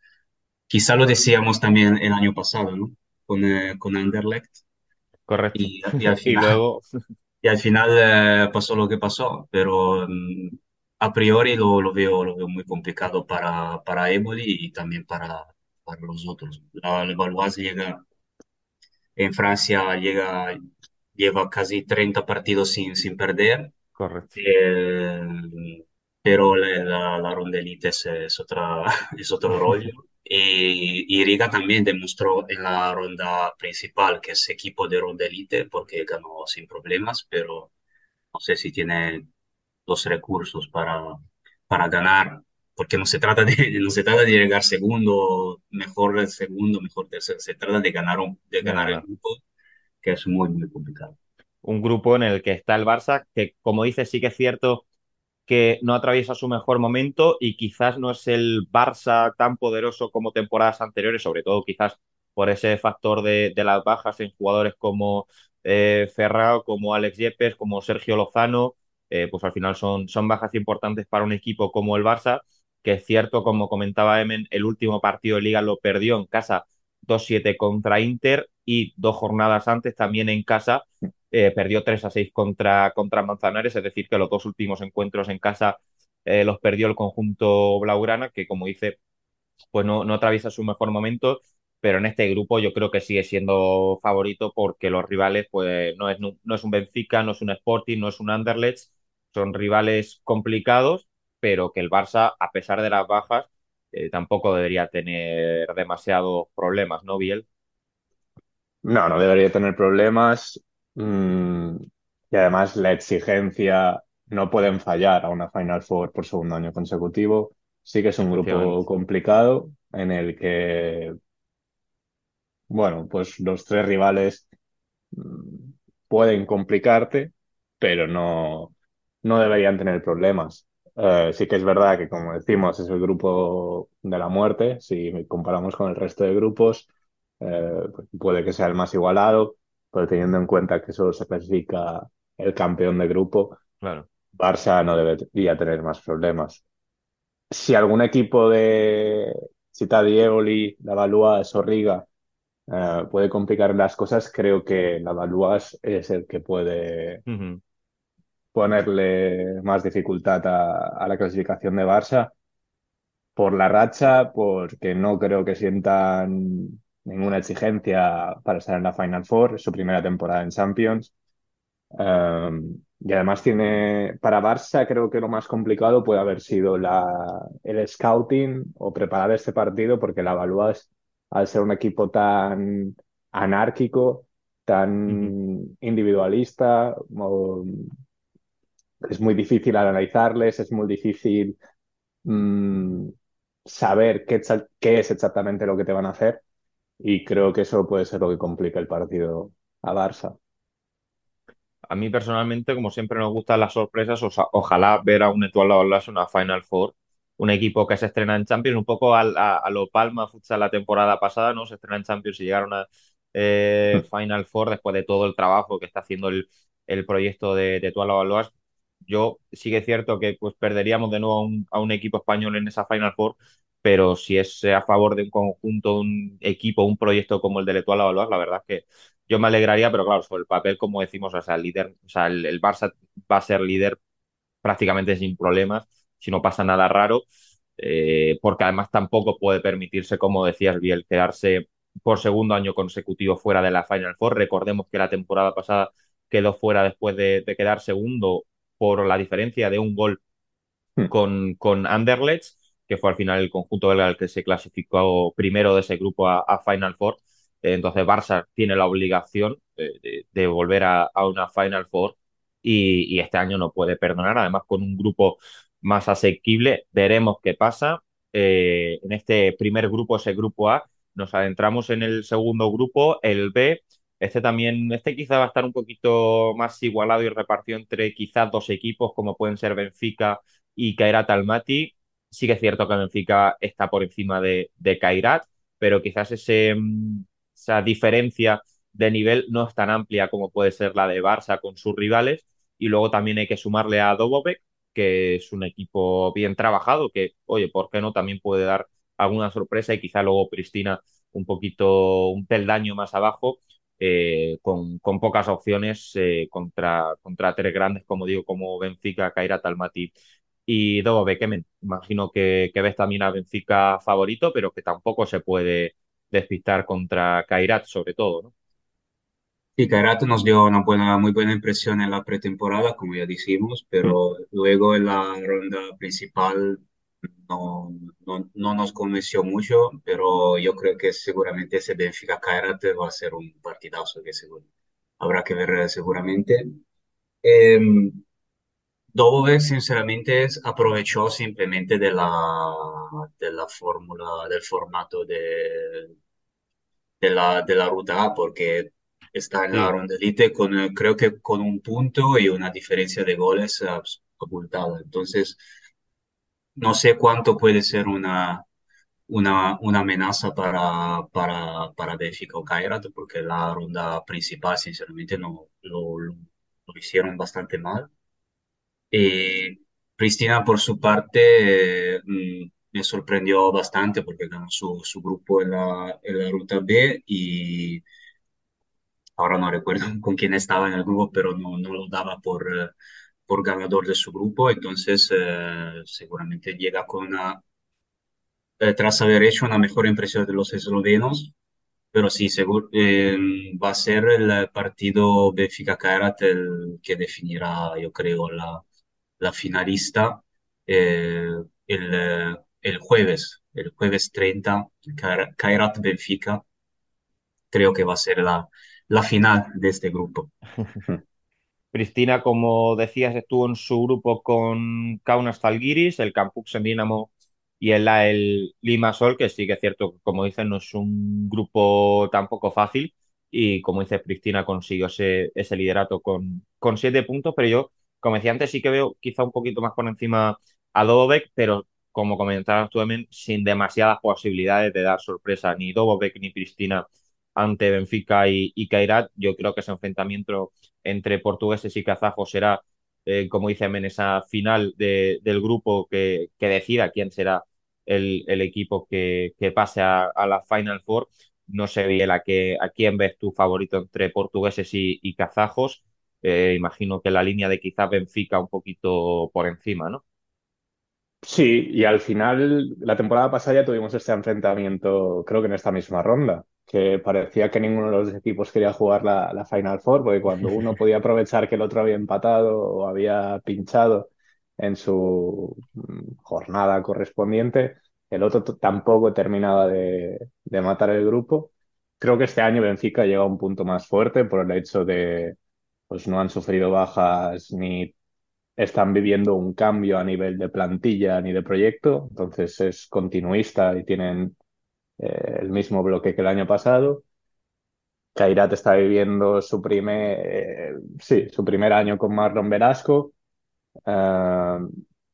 quizá lo decíamos también el año pasado, ¿no? Con, eh, con Anderlecht Correcto. y, y al Y final, luego, y al final eh, pasó lo que pasó, pero mm, a priori lo, lo veo, lo veo muy complicado para, para Eboli y también para, para los otros. La, la Valois llega en Francia, llega, lleva casi 30 partidos sin, sin perder, correcto. eh, pero la, la, la ronda elite es, es otra, es otro rollo. Y, y Riga también demostró en la ronda principal que es equipo de ronda elite porque ganó sin problemas, pero no sé si tiene los recursos para, para ganar, porque no se trata de, no se trata de llegar segundo, mejor el segundo, mejor tercero, se trata de ganar, un, de ganar el grupo, que es muy, muy complicado. Un grupo en el que está el Barça, que como dices, sí que es cierto que no atraviesa su mejor momento y quizás no es el Barça tan poderoso como temporadas anteriores, sobre todo quizás por ese factor de, las bajas en jugadores como eh, Ferrao, como Alex Yepes, como Sergio Lozano, eh, pues al final son, son bajas importantes para un equipo como el Barça, que es cierto, como comentaba Emen, el último partido de liga lo perdió en casa 2-7 contra Inter y dos jornadas antes también en casa eh, perdió 3 a 6 contra, contra Manzanares, es decir, que los dos últimos encuentros en casa eh, los perdió el conjunto Blaugrana, que como dice, pues no, no atraviesa su mejor momento, pero en este grupo yo creo que sigue siendo favorito porque los rivales, pues no es, no es un Benfica, no es un Sporting, no es un Anderlecht, son rivales complicados, pero que el Barça, a pesar de las bajas, eh, tampoco debería tener demasiados problemas, ¿no, Biel? No, no debería tener problemas. Mm, y además la exigencia no pueden fallar a una Final Four por segundo año consecutivo. Sí que es un grupo complicado en el que, bueno, pues los tres rivales mm, pueden complicarte, pero no, no deberían tener problemas. Eh, sí que es verdad que, como decimos, es el grupo de la muerte. Si comparamos con el resto de grupos, eh, pues puede que sea el más igualado, pero teniendo en cuenta que solo se clasifica el campeón de grupo, Claro. Barça no debería tener más problemas. Si algún equipo de Città di Eboli, la Valois o Riga eh, puede complicar las cosas, creo que la Valois es el que puede ponerle más dificultad a, a la clasificación de Barça por la racha, porque no creo que sientan ninguna exigencia para estar en la Final Four, es su primera temporada en Champions. Um, y además tiene, para Barça creo que lo más complicado puede haber sido la, el scouting o preparar este partido porque la Valois al ser un equipo tan anárquico, tan individualista, o- es muy difícil analizarles, es muy difícil mm, saber qué es exactamente lo que te van a hacer y creo que eso puede ser lo que complica el partido a Barça. A mí personalmente, como siempre nos gustan las sorpresas, osa- ojalá ver a un Etoile Olas, una Final Four, un equipo que se estrena en Champions, un poco a, a lo Palma Futsal la temporada pasada, ¿no? Se estrena en Champions y llegaron a eh, Final Four después de todo el trabajo que está haciendo el, el proyecto de, de Etoile Olas. Yo sí que es cierto que pues perderíamos de nuevo a un, a un equipo español en esa Final Four, pero si es a favor de un conjunto, un equipo, un proyecto como el del Etoile Olas, la verdad es que yo me alegraría, pero claro, sobre el papel, como decimos, o sea, el líder, o sea, el, el Barça va a ser líder prácticamente sin problemas, si no pasa nada raro, eh, porque además tampoco puede permitirse, como decías, Biel, quedarse por segundo año consecutivo fuera de la Final Four. Recordemos que la temporada pasada quedó fuera después de, de quedar segundo por la diferencia de un gol con, con Anderlecht, que fue al final el conjunto belga el que se clasificó primero de ese grupo a, Final Four. Entonces Barça tiene la obligación eh, de, volver a, una Final Four y, y este año no puede perdonar. Además, con un grupo más asequible, veremos qué pasa. Eh, en este primer grupo, ese grupo A, nos adentramos en el segundo grupo, el B. Este también, este quizá va a estar un poquito más igualado y repartido entre quizás dos equipos como pueden ser Benfica y Kairat Almaty. Sí que es cierto que Benfica está por encima de, de pero quizás mm, esa diferencia de nivel no es tan amplia como puede ser la de Barça con sus rivales. Y luego también hay que sumarle a Dobovec, que es un equipo bien trabajado, que, oye, ¿por qué no? También puede dar alguna sorpresa y quizá luego Pristina un poquito, un peldaño más abajo, eh, con, con, pocas opciones eh, contra, contra tres grandes, como digo, como Benfica, Kairat Almaty y Dobo Bekemen. Imagino que, que, ves también a Benfica favorito, pero que tampoco se puede despistar contra Kairat, sobre todo, ¿no? Sí, Kairat nos dio una buena, muy buena impresión en la pretemporada, como ya dijimos, pero luego en la ronda principal no, no, no nos convenció mucho, pero yo creo que seguramente ese Benfica Kairat va a ser un partidazo que seguro habrá que ver eh, seguramente. Eh, Dobovec, sinceramente, aprovechó simplemente de la, de la fórmula, del formato de, de la, de la ruta A, porque está en la Sí, ronda elite con, creo que con un punto y una diferencia de goles abultada. Entonces, no sé cuánto puede ser una, una, una amenaza para, para, para Benfica o Kairat, porque la ronda principal, sinceramente, no lo, lo, lo hicieron bastante mal. Y Cristina, por su parte, eh, mm, me sorprendió bastante porque ganó su, su grupo en la, en la ruta B y ahora no recuerdo con quién estaba en el grupo, pero no, no lo daba por, eh, por ganador de su grupo. Entonces, eh, seguramente llega con una, eh, tras haber hecho una mejor impresión de los eslovenos, pero sí, seguro, eh, va a ser el partido Benfica-Kairat el que definirá, yo creo, la, la finalista eh, el, eh, el jueves, el jueves 30, Kair- Kairat-Benfica, creo que va a ser la, la final de este grupo. Cristina, como decías, estuvo en su grupo con Kaunas Zalgiris, el Campux en Dinamo y el el Limassol, que sí que es cierto como dicen, no es un grupo tampoco fácil. Y como dice Cristina, consiguió ese, ese liderato con, con siete puntos. Pero yo, como decía antes, sí que veo quizá un poquito más por encima a Dobovec, pero como comentabas tú también, sin demasiadas posibilidades de dar sorpresa ni Dobovec ni Cristina ante Benfica y, y. Yo creo que ese enfrentamiento entre portugueses y kazajos será, eh, como dice Men, esa final de, del grupo que, decida quién será el, equipo que, pase a, la Final Four. No sé bien a, a quién ves tu favorito entre portugueses y, y kazajos. Eh, imagino que la línea de quizá Benfica un poquito por encima, ¿no? Sí, y al final, la temporada pasada ya tuvimos este enfrentamiento, creo que en esta misma ronda, que parecía que ninguno de los equipos quería jugar la, la Final Four, porque cuando uno podía aprovechar que el otro había empatado o había pinchado en su mm, jornada correspondiente, el otro tampoco terminaba de, de matar el grupo. Creo que este año Benfica llega a un punto más fuerte por el hecho de, pues no han sufrido bajas ni están viviendo un cambio a nivel de plantilla ni de proyecto, entonces es continuista y tienen eh, el mismo bloque que el año pasado. Kairat está viviendo su primer, eh, sí, su primer año con Marlon Velasco. Eh,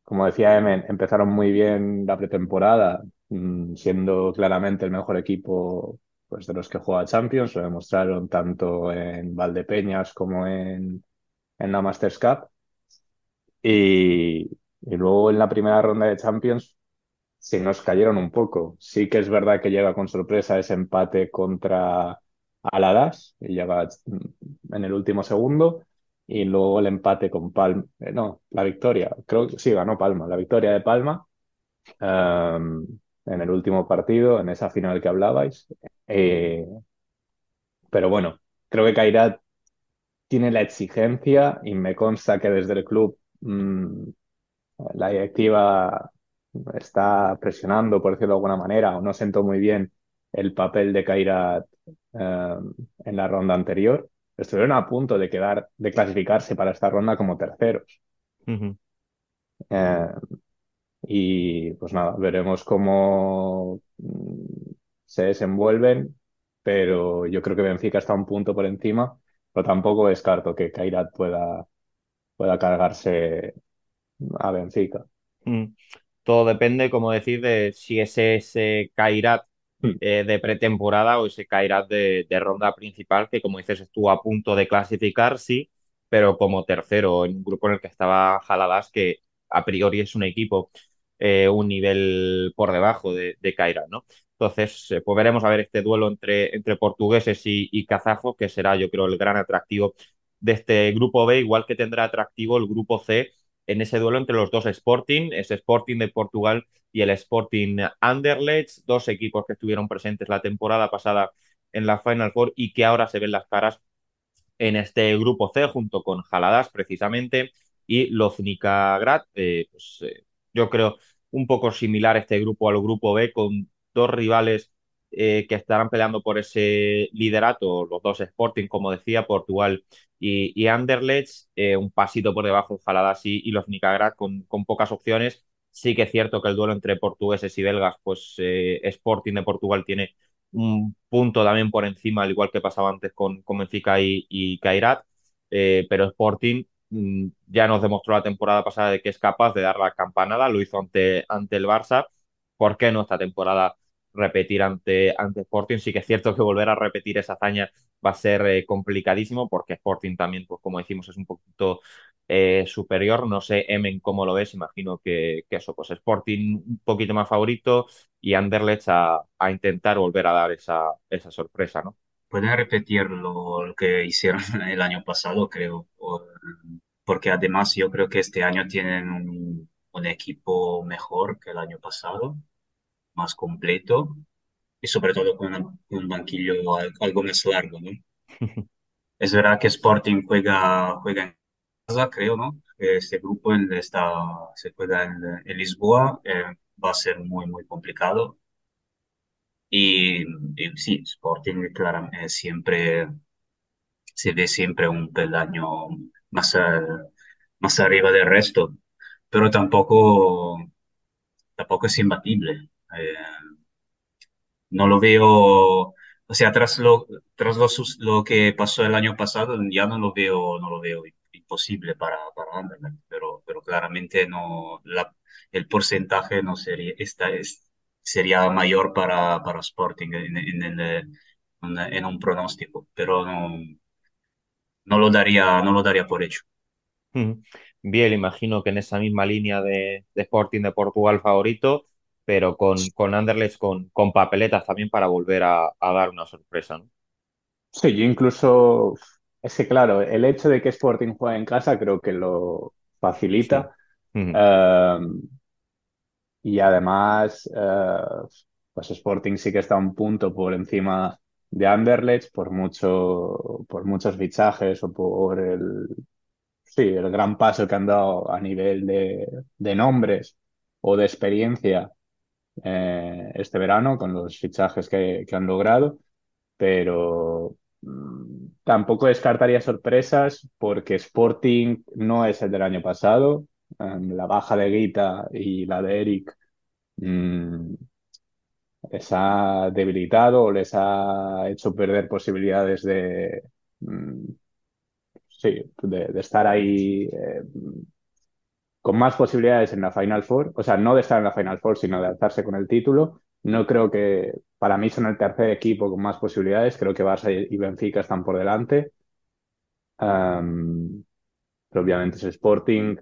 como decía Emen, empezaron muy bien la pretemporada, mm, siendo claramente el mejor equipo pues, de los que juega Champions. Lo demostraron tanto en Valdepeñas como en, en la Masters Cup. Y, y luego en la primera ronda de Champions sí nos cayeron un poco. Sí que es verdad que llega con sorpresa ese empate contra Aladas y llega en el último segundo. Y luego el empate con Palma, eh, no, la victoria, creo que sí, ganó Palma, la victoria de Palma em, en el último partido, en esa final que hablabais. Eh, pero bueno, creo que Kairat tiene la exigencia y me consta que desde el club mm, la directiva está presionando, por decirlo de alguna manera, o no sentó muy bien el papel de Kairat eh, en la ronda anterior. Estuvieron a punto de quedar, de clasificarse para esta ronda como terceros. Eh, y pues nada, veremos cómo mm, se desenvuelven, pero yo creo que Benfica está un punto por encima, pero tampoco descarto que Kairat pueda, pueda cargarse a Benfica. Mm. Todo depende, como decir, de si ese, ese Kairat Mm. eh, de pretemporada o ese Kairat de, de ronda principal, que como dices, estuvo a punto de clasificar, sí, pero como tercero en un grupo en el que estaba Jaladas, que a priori es un equipo eh, un nivel por debajo de, de ¿no? Entonces, eh, pues veremos a ver este duelo entre, entre portugueses y, kazajos, que será, yo creo, el gran atractivo de este grupo B, igual que tendrá atractivo el grupo C en ese duelo entre los dos Sporting, ese Sporting de Portugal y el Sporting Anderlecht, dos equipos que estuvieron presentes la temporada pasada en la Final Four y que ahora se ven las caras en este grupo C junto con Jaladas precisamente y Loznica Grad. Eh, pues, yo creo un poco similar este grupo al grupo B con dos rivales eh, que estarán peleando por ese liderato, los dos Sporting, como decía, Portugal y, y Anderlecht, eh, un pasito por debajo de Jaladas y, y Loznica Grad con, con pocas opciones. Sí que es cierto que el duelo entre portugueses y belgas, pues eh, Sporting de Portugal tiene un punto también por encima, al igual que pasaba antes con, con Benfica y, y Kairat, pero Sporting ya nos demostró la temporada pasada de que es capaz de dar la campanada, lo hizo ante, ante el Barça, ¿por qué no esta temporada repetir ante, ante Sporting? Sí que es cierto que volver a repetir esa hazaña va a ser eh, complicadísimo porque Sporting también, pues como decimos, es un poquito eh, superior. No sé, Emen, cómo lo ves. Imagino que, que eso, pues Sporting un poquito más favorito y Anderlecht a, a intentar volver a dar esa, esa sorpresa, ¿no? Pueden repetir lo, lo que hicieron el año pasado, creo, o- porque además yo creo que este año tienen un, un equipo mejor que el año pasado, más completo y sobre todo con un, un banquillo al- algo más largo, ¿no? Es verdad que Sporting juega, juega en casa, creo, ¿no? Este grupo en está, se juega en, en Lisboa, eh, va a ser muy, muy complicado. Y, y sí, Sporting claramente siempre se ve siempre un peldaño más, a- más arriba del resto, pero tampoco, tampoco es imbatible. Eh, no lo veo, o sea, tras lo, tras lo, lo que pasó el año pasado, ya no lo veo, no lo veo imposible para, para Anderlecht, pero, pero claramente no, la, el porcentaje no sería, esta es, sería mayor para, para Sporting en, en, en, en un pronóstico, pero no, no lo daría, no lo daría por hecho. Bien, imagino que en esa misma línea de, de Sporting de Portugal favorito, pero con, con Anderlecht con, con papeletas también para volver a, a dar una sorpresa, ¿no? Sí, yo incluso, es que claro, el hecho de que Sporting juegue en casa creo que lo Sí. facilita. Eh, y además, eh, pues Sporting sí que está un punto por encima de Anderlecht por mucho, por muchos fichajes o por el, sí, el gran paso que han dado a nivel de, de nombres o de experiencia eh, este verano con los fichajes que, que han logrado, pero mm, tampoco descartaría sorpresas porque Sporting no es el del año pasado. Um, la baja de Guita y la de Eric mm, les ha debilitado o les ha hecho perder posibilidades de, mm, sí, de, estar ahí eh, con más posibilidades en la Final Four, o sea, no de estar en la Final Four, sino de alzarse con el título. No creo que, para mí son el tercer equipo con más posibilidades, creo que Barça y Benfica están por delante. Um, pero obviamente es Sporting.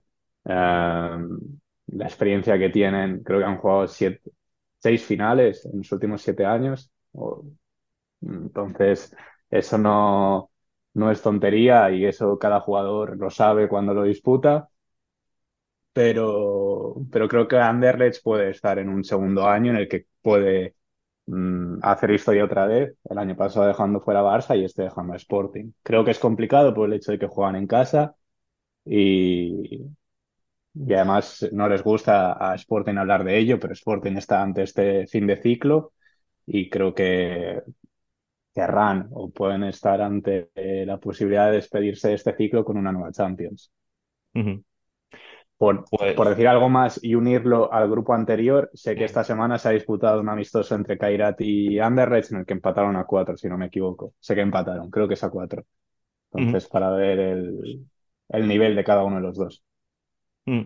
La experiencia que tienen, creo que han jugado siete, seis finales en los últimos siete años. Entonces, eso no, no es tontería y eso cada jugador lo sabe cuando lo disputa. Pero, pero creo que Anderlecht puede estar en un segundo año en el que puede mm, hacer historia otra vez. El año pasado dejando fuera Barça y este dejando a Sporting. Creo que es complicado por el hecho de que juegan en casa y, y además no les gusta a Sporting hablar de ello, pero Sporting está ante este fin de ciclo y creo que querrán o pueden estar ante eh, la posibilidad de despedirse de este ciclo con una nueva Champions. Por, Pues por decir algo más y unirlo al grupo anterior, sé que esta semana se ha disputado un amistoso entre Kairat y Anderlecht en el que empataron a cuatro, si no me equivoco. Sé que empataron, creo que es a cuatro. Entonces, para ver el, el nivel de cada uno de los dos. Mm.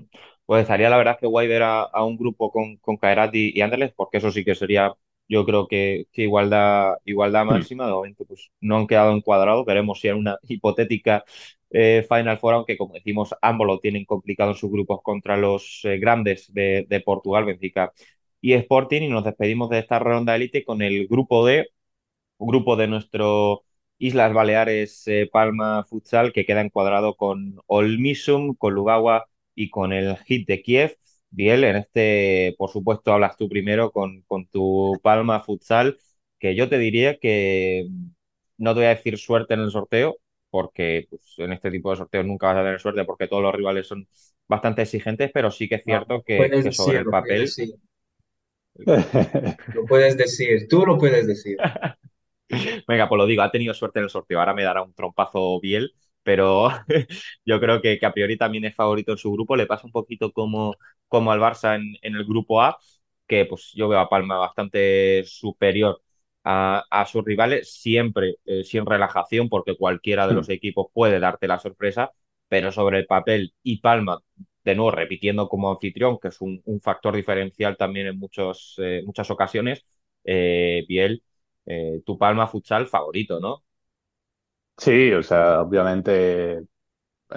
Pues estaría la verdad que guay ver a, a un grupo con, con Kairat y, y Anderlecht, porque eso sí que sería, yo creo que, que igualdad, igualdad Hmm. máxima. De momento, pues no han quedado encuadrados. Veremos si en una hipotética eh, Final Four, aunque como decimos, ambos lo tienen complicado en sus grupos contra los eh, grandes de, de Portugal, Benfica y Sporting. Y nos despedimos de esta ronda élite con el grupo D, grupo de nuestro Islas Baleares eh, Palma Futsal que queda encuadrado con Olmisum, con Lugawa y con el Hit de Kiev. Biel, en este, por supuesto, hablas tú primero con, con tu Palma Futsal, que yo te diría que no te voy a decir suerte en el sorteo, porque pues, en este tipo de sorteos nunca vas a tener suerte porque todos los rivales son bastante exigentes, pero sí que es cierto que, sobre decir, el papel lo puedes decir, tú lo puedes decir. Venga, pues lo digo, ha tenido suerte en el sorteo. Ahora me dará un trompazo Biel, pero yo creo que, que a priori también es favorito en su grupo. Le pasa un poquito como, como al Barça en, en el grupo A, que pues yo veo a Palma bastante superior a, a sus rivales, siempre eh, sin relajación, porque cualquiera de los equipos puede darte la sorpresa, pero sobre el papel y Palma, de nuevo, repitiendo como anfitrión, que es un, un factor diferencial también en muchos, eh, muchas ocasiones, eh, Biel eh, tu Palma futsal favorito, ¿no? Sí, o sea, obviamente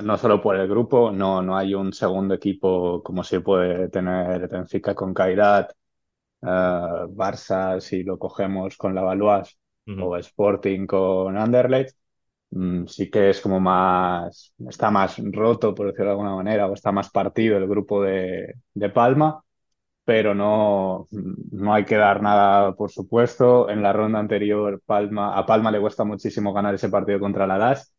no solo por el grupo, no, no hay un segundo equipo como se puede tener Benfica con Kairat, eh, Barça si lo cogemos con la Valois o Sporting con Anderlecht. Mm, sí que es como más, está más roto, por decirlo de alguna manera, o está más partido el grupo de, de Palma, pero no, no hay que dar nada, por supuesto. En la ronda anterior, Palma, a Palma le cuesta muchísimo ganar ese partido contra la LAS.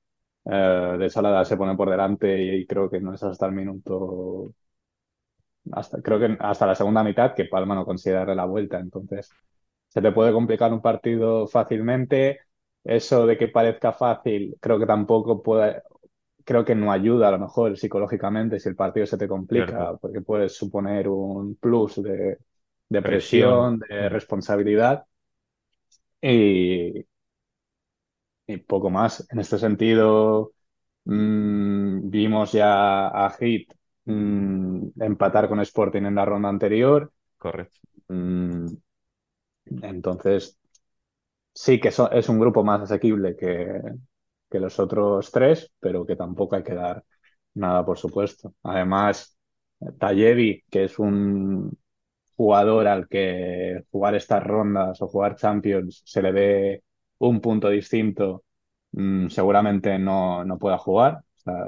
Eh, de hecho, la LAS se pone por delante y, creo que no es hasta el minuto, hasta, creo que hasta la segunda mitad que Palma no consigue darle la vuelta. Entonces, se te puede complicar un partido fácilmente. Eso de que parezca fácil, creo que tampoco puede, creo que no ayuda a lo mejor psicológicamente si el partido se te complica, porque puedes suponer un plus de, de Presión. presión, de responsabilidad y, y poco más. En este sentido, mm, vimos ya a Heat mm, empatar con Sporting en la ronda anterior. correcto. Mm, entonces, sí que so- es un grupo más asequible que, que los otros tres, pero que tampoco hay que dar nada, por supuesto. Además, Tallevi, que es un jugador al que jugar estas rondas o jugar Champions se le dé un punto distinto, mm, seguramente no, no pueda jugar.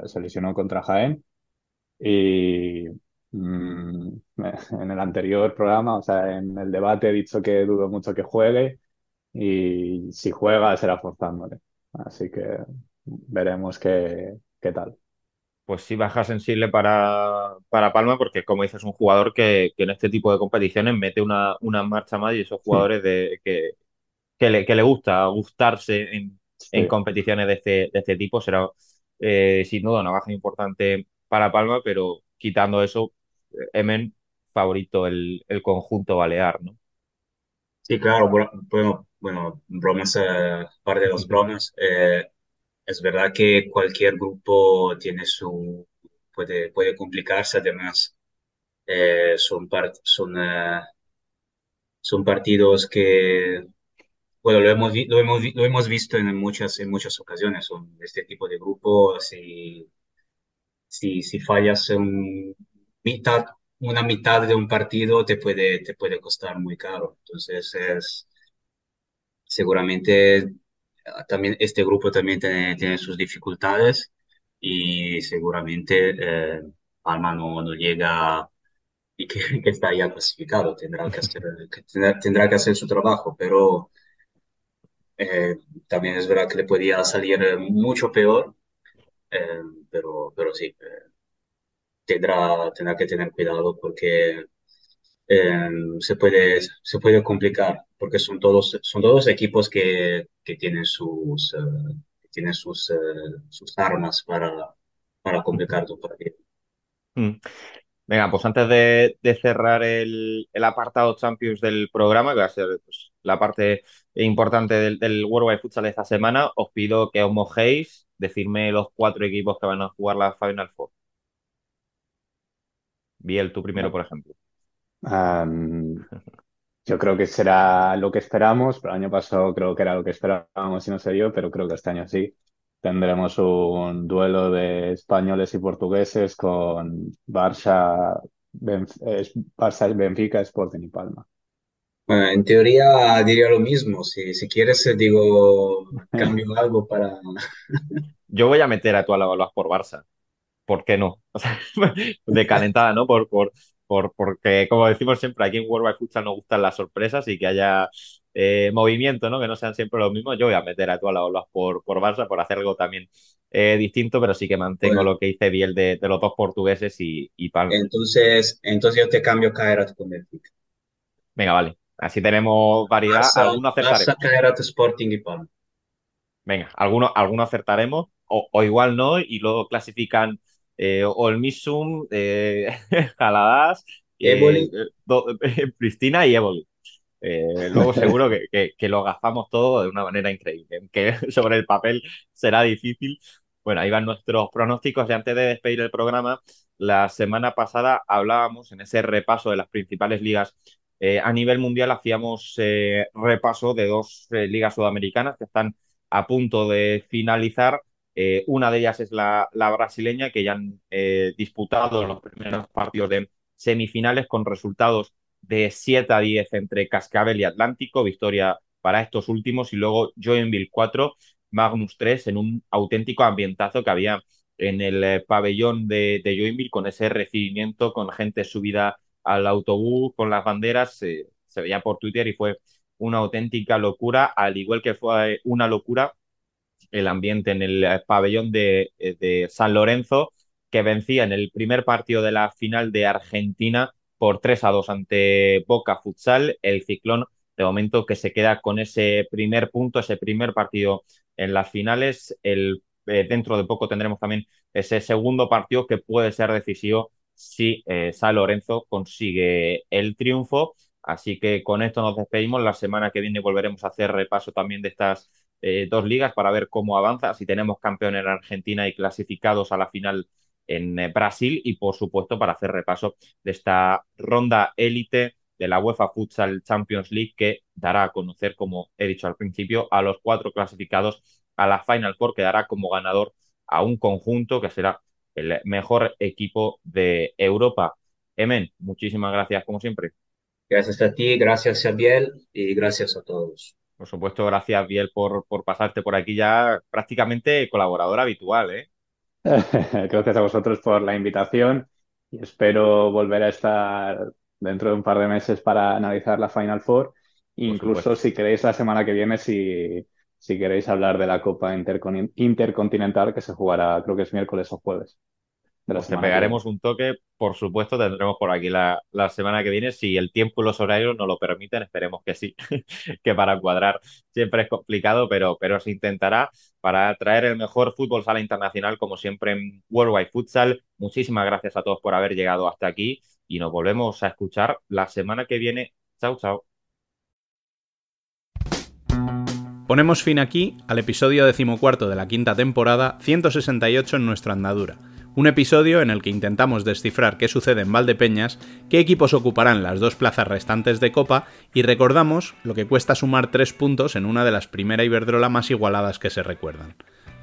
Se lesionó contra Jaén. Y mm, en el anterior programa, o sea, en el debate he dicho que dudo mucho que juegue y si juega será forzándole. Así que veremos qué, qué tal. pues sí baja sensible para, para Palma, porque como dices, es un jugador que, que en este tipo de competiciones mete una, una marcha más y esos jugadores de, que, que, le, que le gusta gustarse en, en competiciones de este, de este tipo, será eh, sin duda una baja importante para Palma, pero quitando eso, Emen favorito el, el conjunto balear, ¿no? Sí, claro, bueno, bueno, bromas, eh, par de las bromas. eh, es verdad que cualquier grupo tiene su, puede, puede complicarse, además, eh, son, par- son, eh, son partidos que, bueno, lo hemos, lo hemos, lo hemos visto en muchas, en muchas ocasiones, son este tipo de grupos y si, si fallas en mitad, una mitad de un partido te puede, te puede costar muy caro. Entonces, es seguramente ah, también este grupo también tiene, sus dificultades y seguramente eh, Palma no, no llega y que, que está ya clasificado, tendrá que hacer, tendrá, tendrá que hacer su trabajo, pero eh, también es verdad que le podía salir eh, mucho peor, eh, pero, pero sí, tendrá, tendrá que tener cuidado porque eh, se puede, se puede complicar porque son todos, son todos equipos que, que tienen sus, eh, que tienen sus, eh, sus armas para, para complicar tu partido. Mm. Venga, pues antes de, de cerrar el, el apartado Champions del programa, que va a ser pues, la parte importante del, del World Wide Futsal de esta semana, os pido que os mojéis, decirme los cuatro equipos que van a jugar la Final Four. Biel, tú primero, por ejemplo. Yo creo que será lo que esperamos, pero el año pasado creo que era lo que esperábamos y no se dio, pero creo que este año sí. Tendremos un duelo de españoles y portugueses con Barça, Benf- Barça, Benfica, Sporting y Palma. Bueno, en teoría diría lo mismo. Si, si quieres, eh, digo, cambio algo para... Yo voy a meter a tu Alabama por Barça. ¿Por qué no? O sea, de calentada, ¿no? Por, por, por, porque, como decimos siempre, aquí en World Wide Futsal nos gustan las sorpresas y que haya eh, movimiento, ¿no? Que no sean siempre los mismos. Yo voy a meter a tu Alabama por, por Barça por hacer algo también eh, distinto, pero sí que mantengo Bueno, lo que dice Biel de, de los dos portugueses y, y Palma. entonces, entonces yo te cambio Kairat con Benfica. Venga, vale. Así tenemos variedad. Barça, Alguno acertaremos. Barça, Sporting y Palma. Venga, alguno, alguno acertaremos, o, o igual no, y luego clasifican eh, Olmisum, eh, Jaladas, eh, do- Pristina y. Eh, luego seguro que, que- que lo gastamos todo de una manera increíble, que sobre el papel será difícil. Bueno, ahí van nuestros pronósticos y antes de despedir el programa, la semana pasada hablábamos en ese repaso de las principales ligas eh, a nivel mundial, hacíamos eh, repaso de dos eh, ligas sudamericanas que están a punto de finalizar. Eh, una de ellas es la, brasileña, que ya han eh, disputado los primeros partidos de semifinales con resultados de 7 a 10 entre Cascabel y Atlántico, victoria para estos últimos, y luego Joinville 4, Magnus 3, en un auténtico ambientazo que había en el eh, pabellón de, Joinville, con ese recibimiento, con gente subida al autobús, con las banderas, se veía por Twitter y fue una auténtica locura, al igual que fue una locura el ambiente en el eh, pabellón de, eh, de San Lorenzo, que vencía en el primer partido de la final de Argentina por 3 a 2 ante Boca Futsal. El ciclón, de momento, que se queda con ese primer punto, ese primer partido en las finales. El, eh, dentro de poco tendremos también ese segundo partido que puede ser decisivo si San Lorenzo consigue el triunfo. Así que con esto nos despedimos. La semana que viene volveremos a hacer repaso también de estas eh, dos ligas para ver cómo avanza, si tenemos campeón en Argentina y clasificados a la final en eh, Brasil y por supuesto para hacer repaso de esta ronda élite de la UEFA Futsal Champions League que dará a conocer, como he dicho al principio, a los cuatro clasificados a la Final Four que dará como ganador a un conjunto que será el mejor equipo de Europa. Emen, muchísimas gracias como siempre. Gracias a ti, gracias a Biel y gracias a todos. Por supuesto, gracias Biel por, por pasarte por aquí ya prácticamente colaborador habitual, ¿eh? Gracias a vosotros por la invitación y espero volver a estar dentro de un par de meses para analizar la Final Four. Incluso si queréis la semana que viene, si, si queréis hablar de la Copa Intercon- Intercontinental que se jugará, creo que es miércoles o jueves. De la Pues te semana que pegaremos un toque, por supuesto, tendremos por aquí la, la semana que viene, si el tiempo y los horarios nos lo permiten, esperemos que sí, que para cuadrar siempre es complicado, pero, pero se intentará para traer el mejor fútbol sala internacional, como siempre en Worldwide Futsal. Muchísimas gracias a todos por haber llegado hasta aquí y nos volvemos a escuchar la semana que viene. Chao, chao. Ponemos fin aquí al episodio decimocuarto de la quinta temporada, 168 en nuestra andadura. Un episodio en el que intentamos descifrar qué sucede en Valdepeñas, qué equipos ocuparán las dos plazas restantes de Copa y recordamos lo que cuesta sumar tres puntos en una de las primera Iberdrola más igualadas que se recuerdan.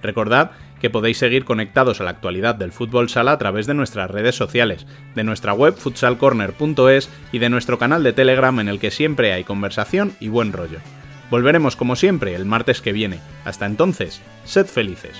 Recordad que podéis seguir conectados a la actualidad del fútbol sala a través de nuestras redes sociales, de nuestra web futsalcorner.es y de nuestro canal de Telegram en el que siempre hay conversación y buen rollo. Volveremos como siempre el martes que viene. Hasta entonces, sed felices.